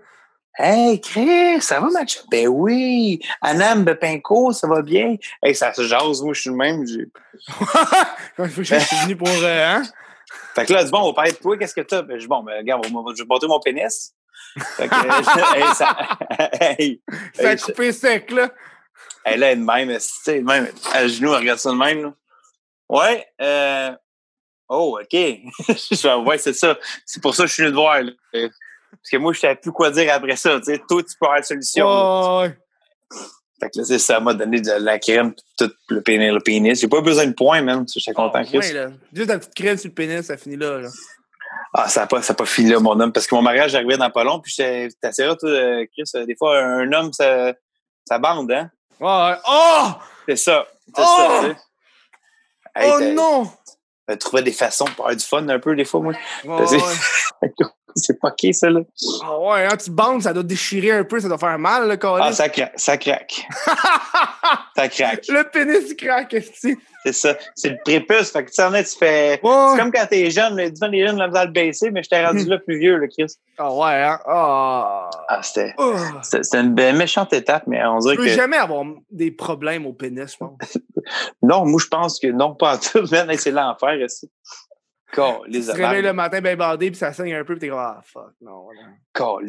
Hey, Chris, ça va, ma chum? Ben oui! Anam Bepinko, ça va bien? Hey, ça se jase, moi, je suis le même. je suis venu pour. Euh, hein? Fait que là, bon, on va parler de toi, qu'est-ce que t'as? Ben, je bon, ben, regarde, je vais botter mon pénis. Fait que, hey, ça, hey, ça a coupé sec, là. Elle est de même, sais, même, à genoux, elle regarde ça de même, là? Ouais, euh, oh, OK. ouais, c'est ça. C'est pour ça que je suis venu te voir, là. Parce que moi, je savais plus quoi dire après ça, tu sais. Toi, tu peux avoir la solution. Oh. Fait que là, ça, m'a donné de la crème, tout le pénis, le pénis. J'ai pas besoin de points, même. Je suis content, oh, ouais, là. Juste la petite crème sur le pénis, ça finit là, là. Ah, ça n'a pas, ça pas fini là, mon homme, parce que mon mariage arrivait dans pas long, puis assez rare, toi, Chris. Des fois, un homme, ça, ça bande, hein? Ouais. Oh! C'est ça. C'est oh! ça, tu sais. Hey, oh non! Je trouvais des façons pour avoir du fun un peu, des fois, moi? Ouais, c'est pas qui, ça, là? Ah ouais, hein, tu bandes, ça doit déchirer un peu, ça doit faire mal, le corps. Ah, ça, cra ça craque. ça craque. Le pénis craque, tu C'est ça. C'est le prépuce. Fait que, tu sais, tu fais. Ouais. C'est comme quand t'es jeune, les les jeunes, la le baisser, mais je t'ai rendu là plus vieux, le Chris. Ah ouais, hein? Oh. Ah, c'était. Oh. C'était une méchante étape, mais on dirait tu que. Tu peux jamais avoir des problèmes au pénis, je pense. non, moi, je pense que non, pas en tout. C'est l'enfer, aussi. Tu te réveilles le matin bien bandé puis ça saigne un peu puis t'es comme ah fuck non.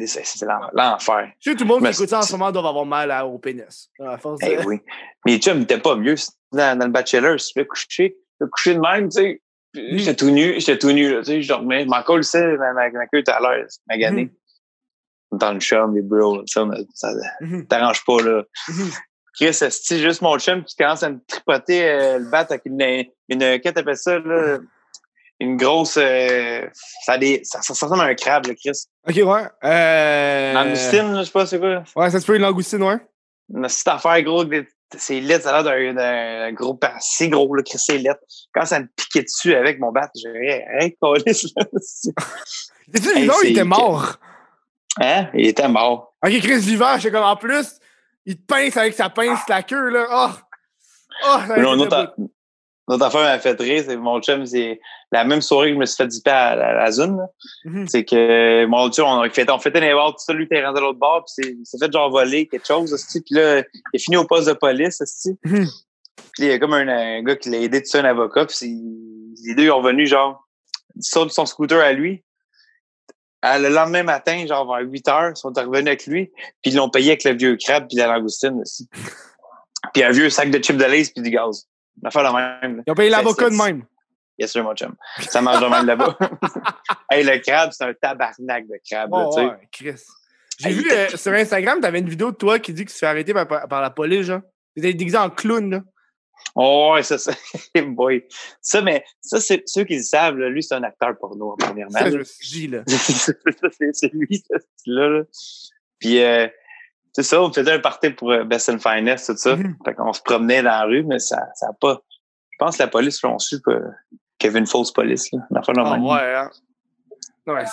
c'est l'enfer. Je sais tout le monde qui écoute ça en ce moment doit avoir mal à, au pénis. À force de... Eh oui. Mais tu t'es pas mieux dans, dans, le bachelor, si tu fais coucher, tu coucher de même, tu sais. J'étais tout nu, j'étais tout nu, là, tu sais, je dormais. Je m'en colle, ma, ma, ma queue était à l'air, magané. Mm -hmm. Dans le chum, les bros, ça, ça mm-hmm. t'arrange pas, là. Mm-hmm. Chris, c'est juste mon chum qui commence à me tripoter euh, le bat avec une, une, qu'est-ce que t'appelles ça, là? Une grosse. euh, ça, a des, ça, ça ressemble à un crabe, le Chris. Ok, ouais. Euh... Langoustine, là, je sais pas, c'est quoi. Ouais, ça se peut une langoustine, ouais. Une petite affaire, gros. C'est lit, ça a l'air d'un- d'un gros C'est gros, le Chris, c'est lit. Quand ça me piquait dessus avec mon bat, j'ai rien collé, là. T'es-tu Hey, ou il c'est était mort? Hein? Il était mort. Ok, Chris vivant, j'étais comme en plus, il te pince avec sa pince la queue, là. Oh! Oh, ça a Une autre affaire m'a fait rire, c'est mon chum, c'est la même soirée que je me suis fait dipper à la, la zone. Mhm. C'est que mon chum, on, fait, on fêtait les tout ça, lui était rendu à l'autre bord, puis s'est fait genre voler quelque chose, hostie, puis là, il est fini au poste de police, hostie. Mhm. Puis il y a comme un, un gars qui l'a aidé tout ça, un avocat, puis les deux ils sont venus genre, ils sortent de son scooter à lui. À- le lendemain matin, genre vers 8 heures, ils sont revenus avec lui, puis ils l'ont payé avec le vieux crabe puis la langoustine aussi. Puis un vieux sac de chips de lace puis du gaz. Une affaire la même. là. Ils ont payé l'avocat de même. Yes, sir, mon chum. Ça mange de même là-bas. hey, le crabe, c'est un tabarnak de crabe, là, Oh, ouais, Chris. J'ai Hey, vu euh, sur Instagram, t'avais une vidéo de toi qui dit que tu te fais arrêter par, la police, genre. T'étais déguisé en clown, là. Oh, ouais, ça, ça. boy. Ça, mais ça, c'est ceux qui le savent, là, lui, c'est un acteur porno, premièrement. Ça, je là. suis là. Ça, c'est lui, ce style-là. là. Puis, euh, c'est ça, on faisait un party pour euh, Best and Finest, tout ça. Mhm. Fait qu'on se promenait dans la rue, mais ça ça a pas. Je pense que la police l'ont su qu'il y avait une fausse police. Là. Ah, ouais, hein. Ouais,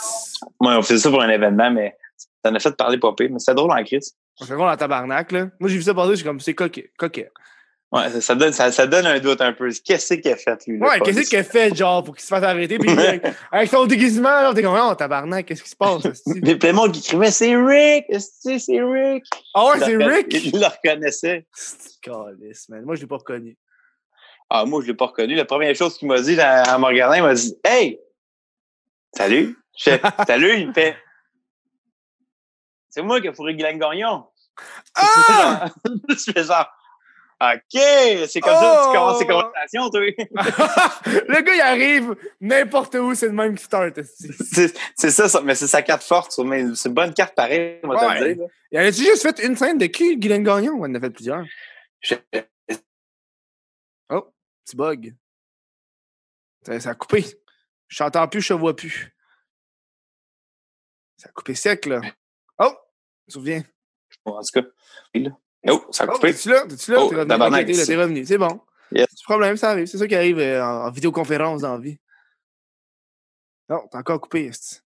Ouais, on faisait ça pour un événement, mais ça en a fait parler pire. Mais c'était drôle en crise. on fait la tabarnak, là. Moi, j'ai vu ça passer, je suis comme, c'est coquet, coquet. Ouais, ça, donne, ça, ça donne un doute un peu. Qu'est-ce qu'il a fait, lui? le Ouais, qu'est-ce qu'il a fait, genre, pour qu'il se fasse arrêter? Puis avec, avec son déguisement, là, t'es comme, oh, tabarnak, qu'est-ce qui se passe? Mais monde qui écrivait C'est Rick! C'est Rick? Ah ouais, c'est Rick? Il le reconnaissait. C'est calice, man. Moi, je l'ai pas reconnu. Ah, moi, je l'ai pas reconnu. La première chose qu'il m'a dit en me regardant, il m'a dit Hey! Salut! Je fais Salut, il me fait C'est moi qui ai fourré Guylaine Gagnon. Ah! je fais genre OK, c'est comme ça que tu commences tes Oh! conversations, toi. le gars, il arrive n'importe où, c'est le même qui start. c'est ça, ça, mais c'est sa carte forte. mais C'est une bonne carte pareille, on va te Ouais. le dire. Il avait-tu juste fait une scène de qui, Guylaine Gagnon? On en a fait plusieurs. Je- Petit bug. Ça, ça a coupé. Je t'entends plus, je te vois plus. Ça a coupé sec, là. Oh! Tu te souviens? En tout cas, oui, là. Oh, ça a Oh, coupé. t'es-tu là? T'es-tu là? Oh, t'es revenu? t'es c'est- t'es revenu. C'est bon. Yes. De problème, ça arrive. C'est ça qui arrive euh, en, en vidéoconférence dans la vie. Non, t'es encore coupé, esti.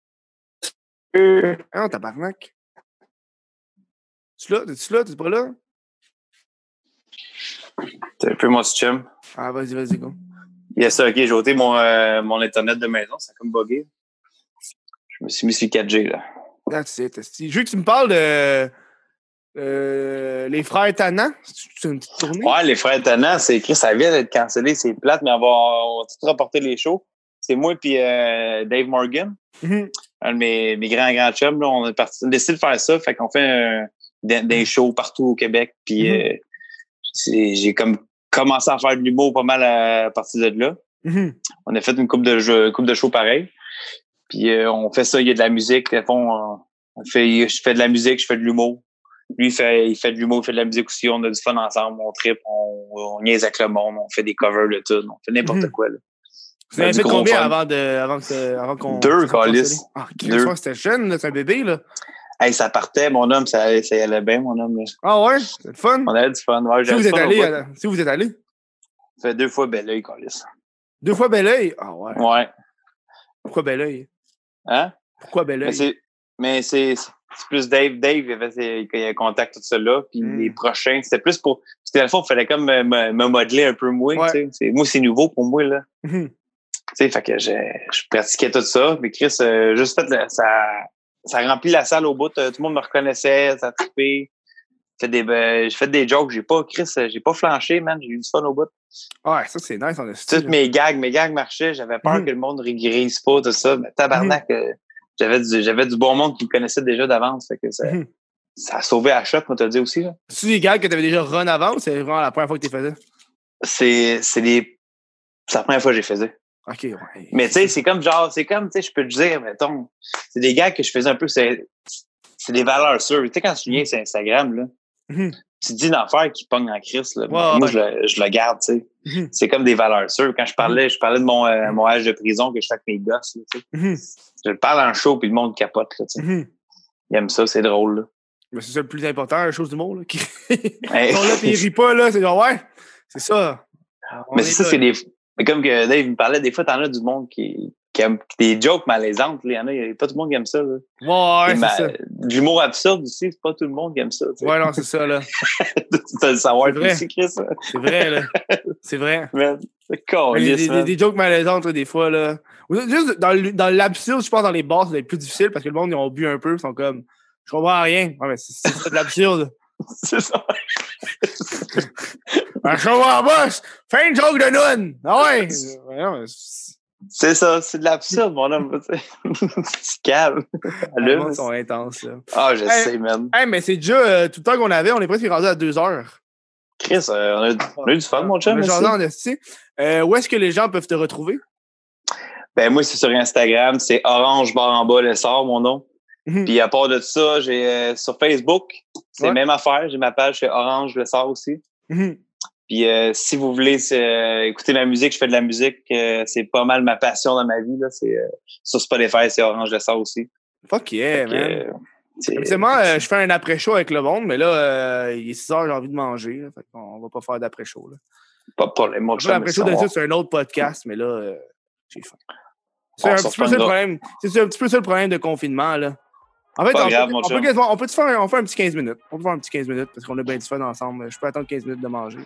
Ah non, tabarnak. Tu là? T'es-tu là? T'es pas là? C'est un peu mon chum. Ah, vas-y, vas-y, go. Yes, ok, j'ai ôté mon, euh, mon Internet de maison, ça a comme bugué. Je me suis mis sur 4G, là. That's it. Je veux que tu me parles de. Euh, les frères Tannant. C'est une petite tournée? Ouais, les frères Tannant, c'est écrit, ça vient d'être cancellé, c'est plate, mais on va, on va tout rapporter les shows. C'est moi puis euh, Dave Morgan, Mhm. un de mes, mes grands, grands chums, là, on, est parti, on a décidé de faire ça, fait qu'on fait euh, des, des shows partout au Québec, puis Mhm. euh, j'ai comme commencé à faire de l'humour pas mal à, partir de là. Mhm. On a fait une coupe de coupe de shows pareil. Puis euh, on fait ça, il y a de la musique. Fond, on- on fait, je fais de la musique, je fais de l'humour. Lui, il fait, il fait de l'humour, il fait de la musique aussi. On a du fun ensemble, on trip, on, on niaise avec le monde, on fait des covers de tout, on fait n'importe Mhm. quoi. Là. Vous avez du fait combien fun. avant, de, avant, que avant qu'on. Deux, cancellé? Ah, Deux. c'était jeune, là, c'est un bébé, là. Hey, ça partait, mon homme, ça, ça y allait bien, mon homme. là. Ah ouais, c'est le fun. On avait du fun. Ouais, Si vous êtes allé, euh, si vous êtes allé. Ça fait deux fois bel oeil, Colis. Deux fois bel oeil? Ah ouais. Ouais. Pourquoi bel oeil? Hein? Pourquoi bel oeil? mais c'est, c'est plus Dave. Dave, il avait il avait contact tout ça là. Puis Mm. les prochains, c'était plus pour. Parce que dans le fond, il fallait comme me, me, me modeler un peu moi. Ouais. tu sais. C'est, moi, c'est nouveau pour moi, là. Mhm. Tu sais, fait que je, je pratiquais tout ça. Mais Chris, euh, juste fait, le- ça, ça remplit la salle au bout. euh, Tout le monde me reconnaissait, ça a trippé. Fait des, ben, j'ai fait des jokes. J'ai pas, Chris, euh, j'ai pas flanché, man. J'ai eu du fun au bout. Ouais, ça, c'est nice, on a Toutes mes gags, mes gags marchaient. J'avais peur Mhm. que le monde rigrise pas, tout ça. Mais tabarnak, euh, j'avais du, j'avais du bon monde qui me connaissait déjà d'avance. Fait que ça, Mhm. ça a sauvé à choc, moi, t'as dit aussi. C'est des gars que t'avais déjà run avant ou c'est vraiment la première fois que tu les faisais? C'est, c'est c'est la première fois que j'ai fait. Ok, ouais. Mais tu sais, c'est comme genre, c'est comme, tu sais, je peux te dire, mettons, c'est des gars que je faisais un peu, c'est, c'est des valeurs sûres. Tu sais, quand tu viens sur Instagram, là, Mhm. tu dis une affaire qui pogne en crise. Là. Moi, ouais. je, le- je le garde, tu sais. Mhm. C'est comme des valeurs sûres. Quand je parlais, je parlais de mon, euh, mon âge de prison que je fais avec mes gosses, là, tu sais. Mhm. Je le parle en show, puis le monde capote, là, tu sais. Mhm. Ils aiment ça, c'est drôle, là. Mais c'est ça le plus important, la chose du monde. Là, qui... Hey. Ils sont là, puis ils rient pas, là. C'est genre, ouais, c'est ça. On Mais ça, c'est des. Mais comme que Dave me parlait, des fois, t'en as du monde qui, qui aime des jokes malaisantes. Il y en a, il y a pas tout le monde qui aime ça. Là. Ouais, c'est ça. L'humour absurde aussi, c'est pas tout le monde qui aime ça. tu sais. Ouais, non, c'est ça, là. tu le savoir C'est vrai. aussi, Chris. C'est vrai, là. C'est vrai. Man, c'est caliste, des, des- jokes malaisantes, là, des fois, là. Juste dans, l'absurde, je pense, dans les bars, ça va être plus difficile parce que le monde, ils ont bu un peu, ils sont comme, je comprends rien. Ouais, mais c'est c'est de l'absurde. C'est ça. Ben, je comprends pas. Fais une joke de noun. Ah ouais. C'est- ça, c'est de l'absurde, mon homme. c'est calme. les Allume. gens sont intenses, là. Ah, je Hey. sais, man. Hey, mais c'est déjà euh, tout le temps qu'on avait, on est presque rendu à deux heures. Chris, euh, on, a, on a eu du fun, mon chum. Esti. Euh, où est-ce que les gens peuvent te retrouver? Ben, moi, c'est sur Instagram. C'est Orange Bar en bas, le sort, mon nom. Mhm. Puis à part de ça, j'ai euh, sur Facebook, c'est Ouais. la même affaire. J'ai ma page, c'est Orange le sort aussi. Mhm. Puis euh, si vous voulez euh, écouter ma musique, je fais de la musique. euh, c'est pas mal ma passion dans ma vie. Là. C'est, euh, sur Spotify, c'est Orange le sort aussi. Fuck yeah, man. Habituellement, je fais un après-show avec le monde, mais là, euh, il est 6 heures, j'ai envie de manger. Là, fait qu'on va pas faire d'après-show. là. pas de problème. Après, chum, L'après-show, ça d'habitude, c'est un autre podcast, mais là, euh, j'ai faim. C'est On un, petit peu ça le problème. C'est un petit peu ça le problème de confinement, là. En fait, Pas on, grave, peut, mon on, peut on peut te faire, un- on fait un petit 15 minutes. On peut faire un petit 15 minutes parce qu'on a bien du fun ensemble. Je peux attendre 15 minutes de manger.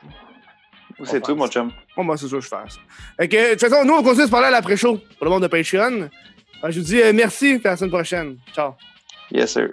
C'est tout, mon chum. Moi, moi, c'est ça que je fais ça. Fait que, de toute façon, nous, on continue de se parler à l'après-show pour le monde de Patreon. Je vous dis euh, merci, et à la semaine prochaine. Ciao. Yes, sir.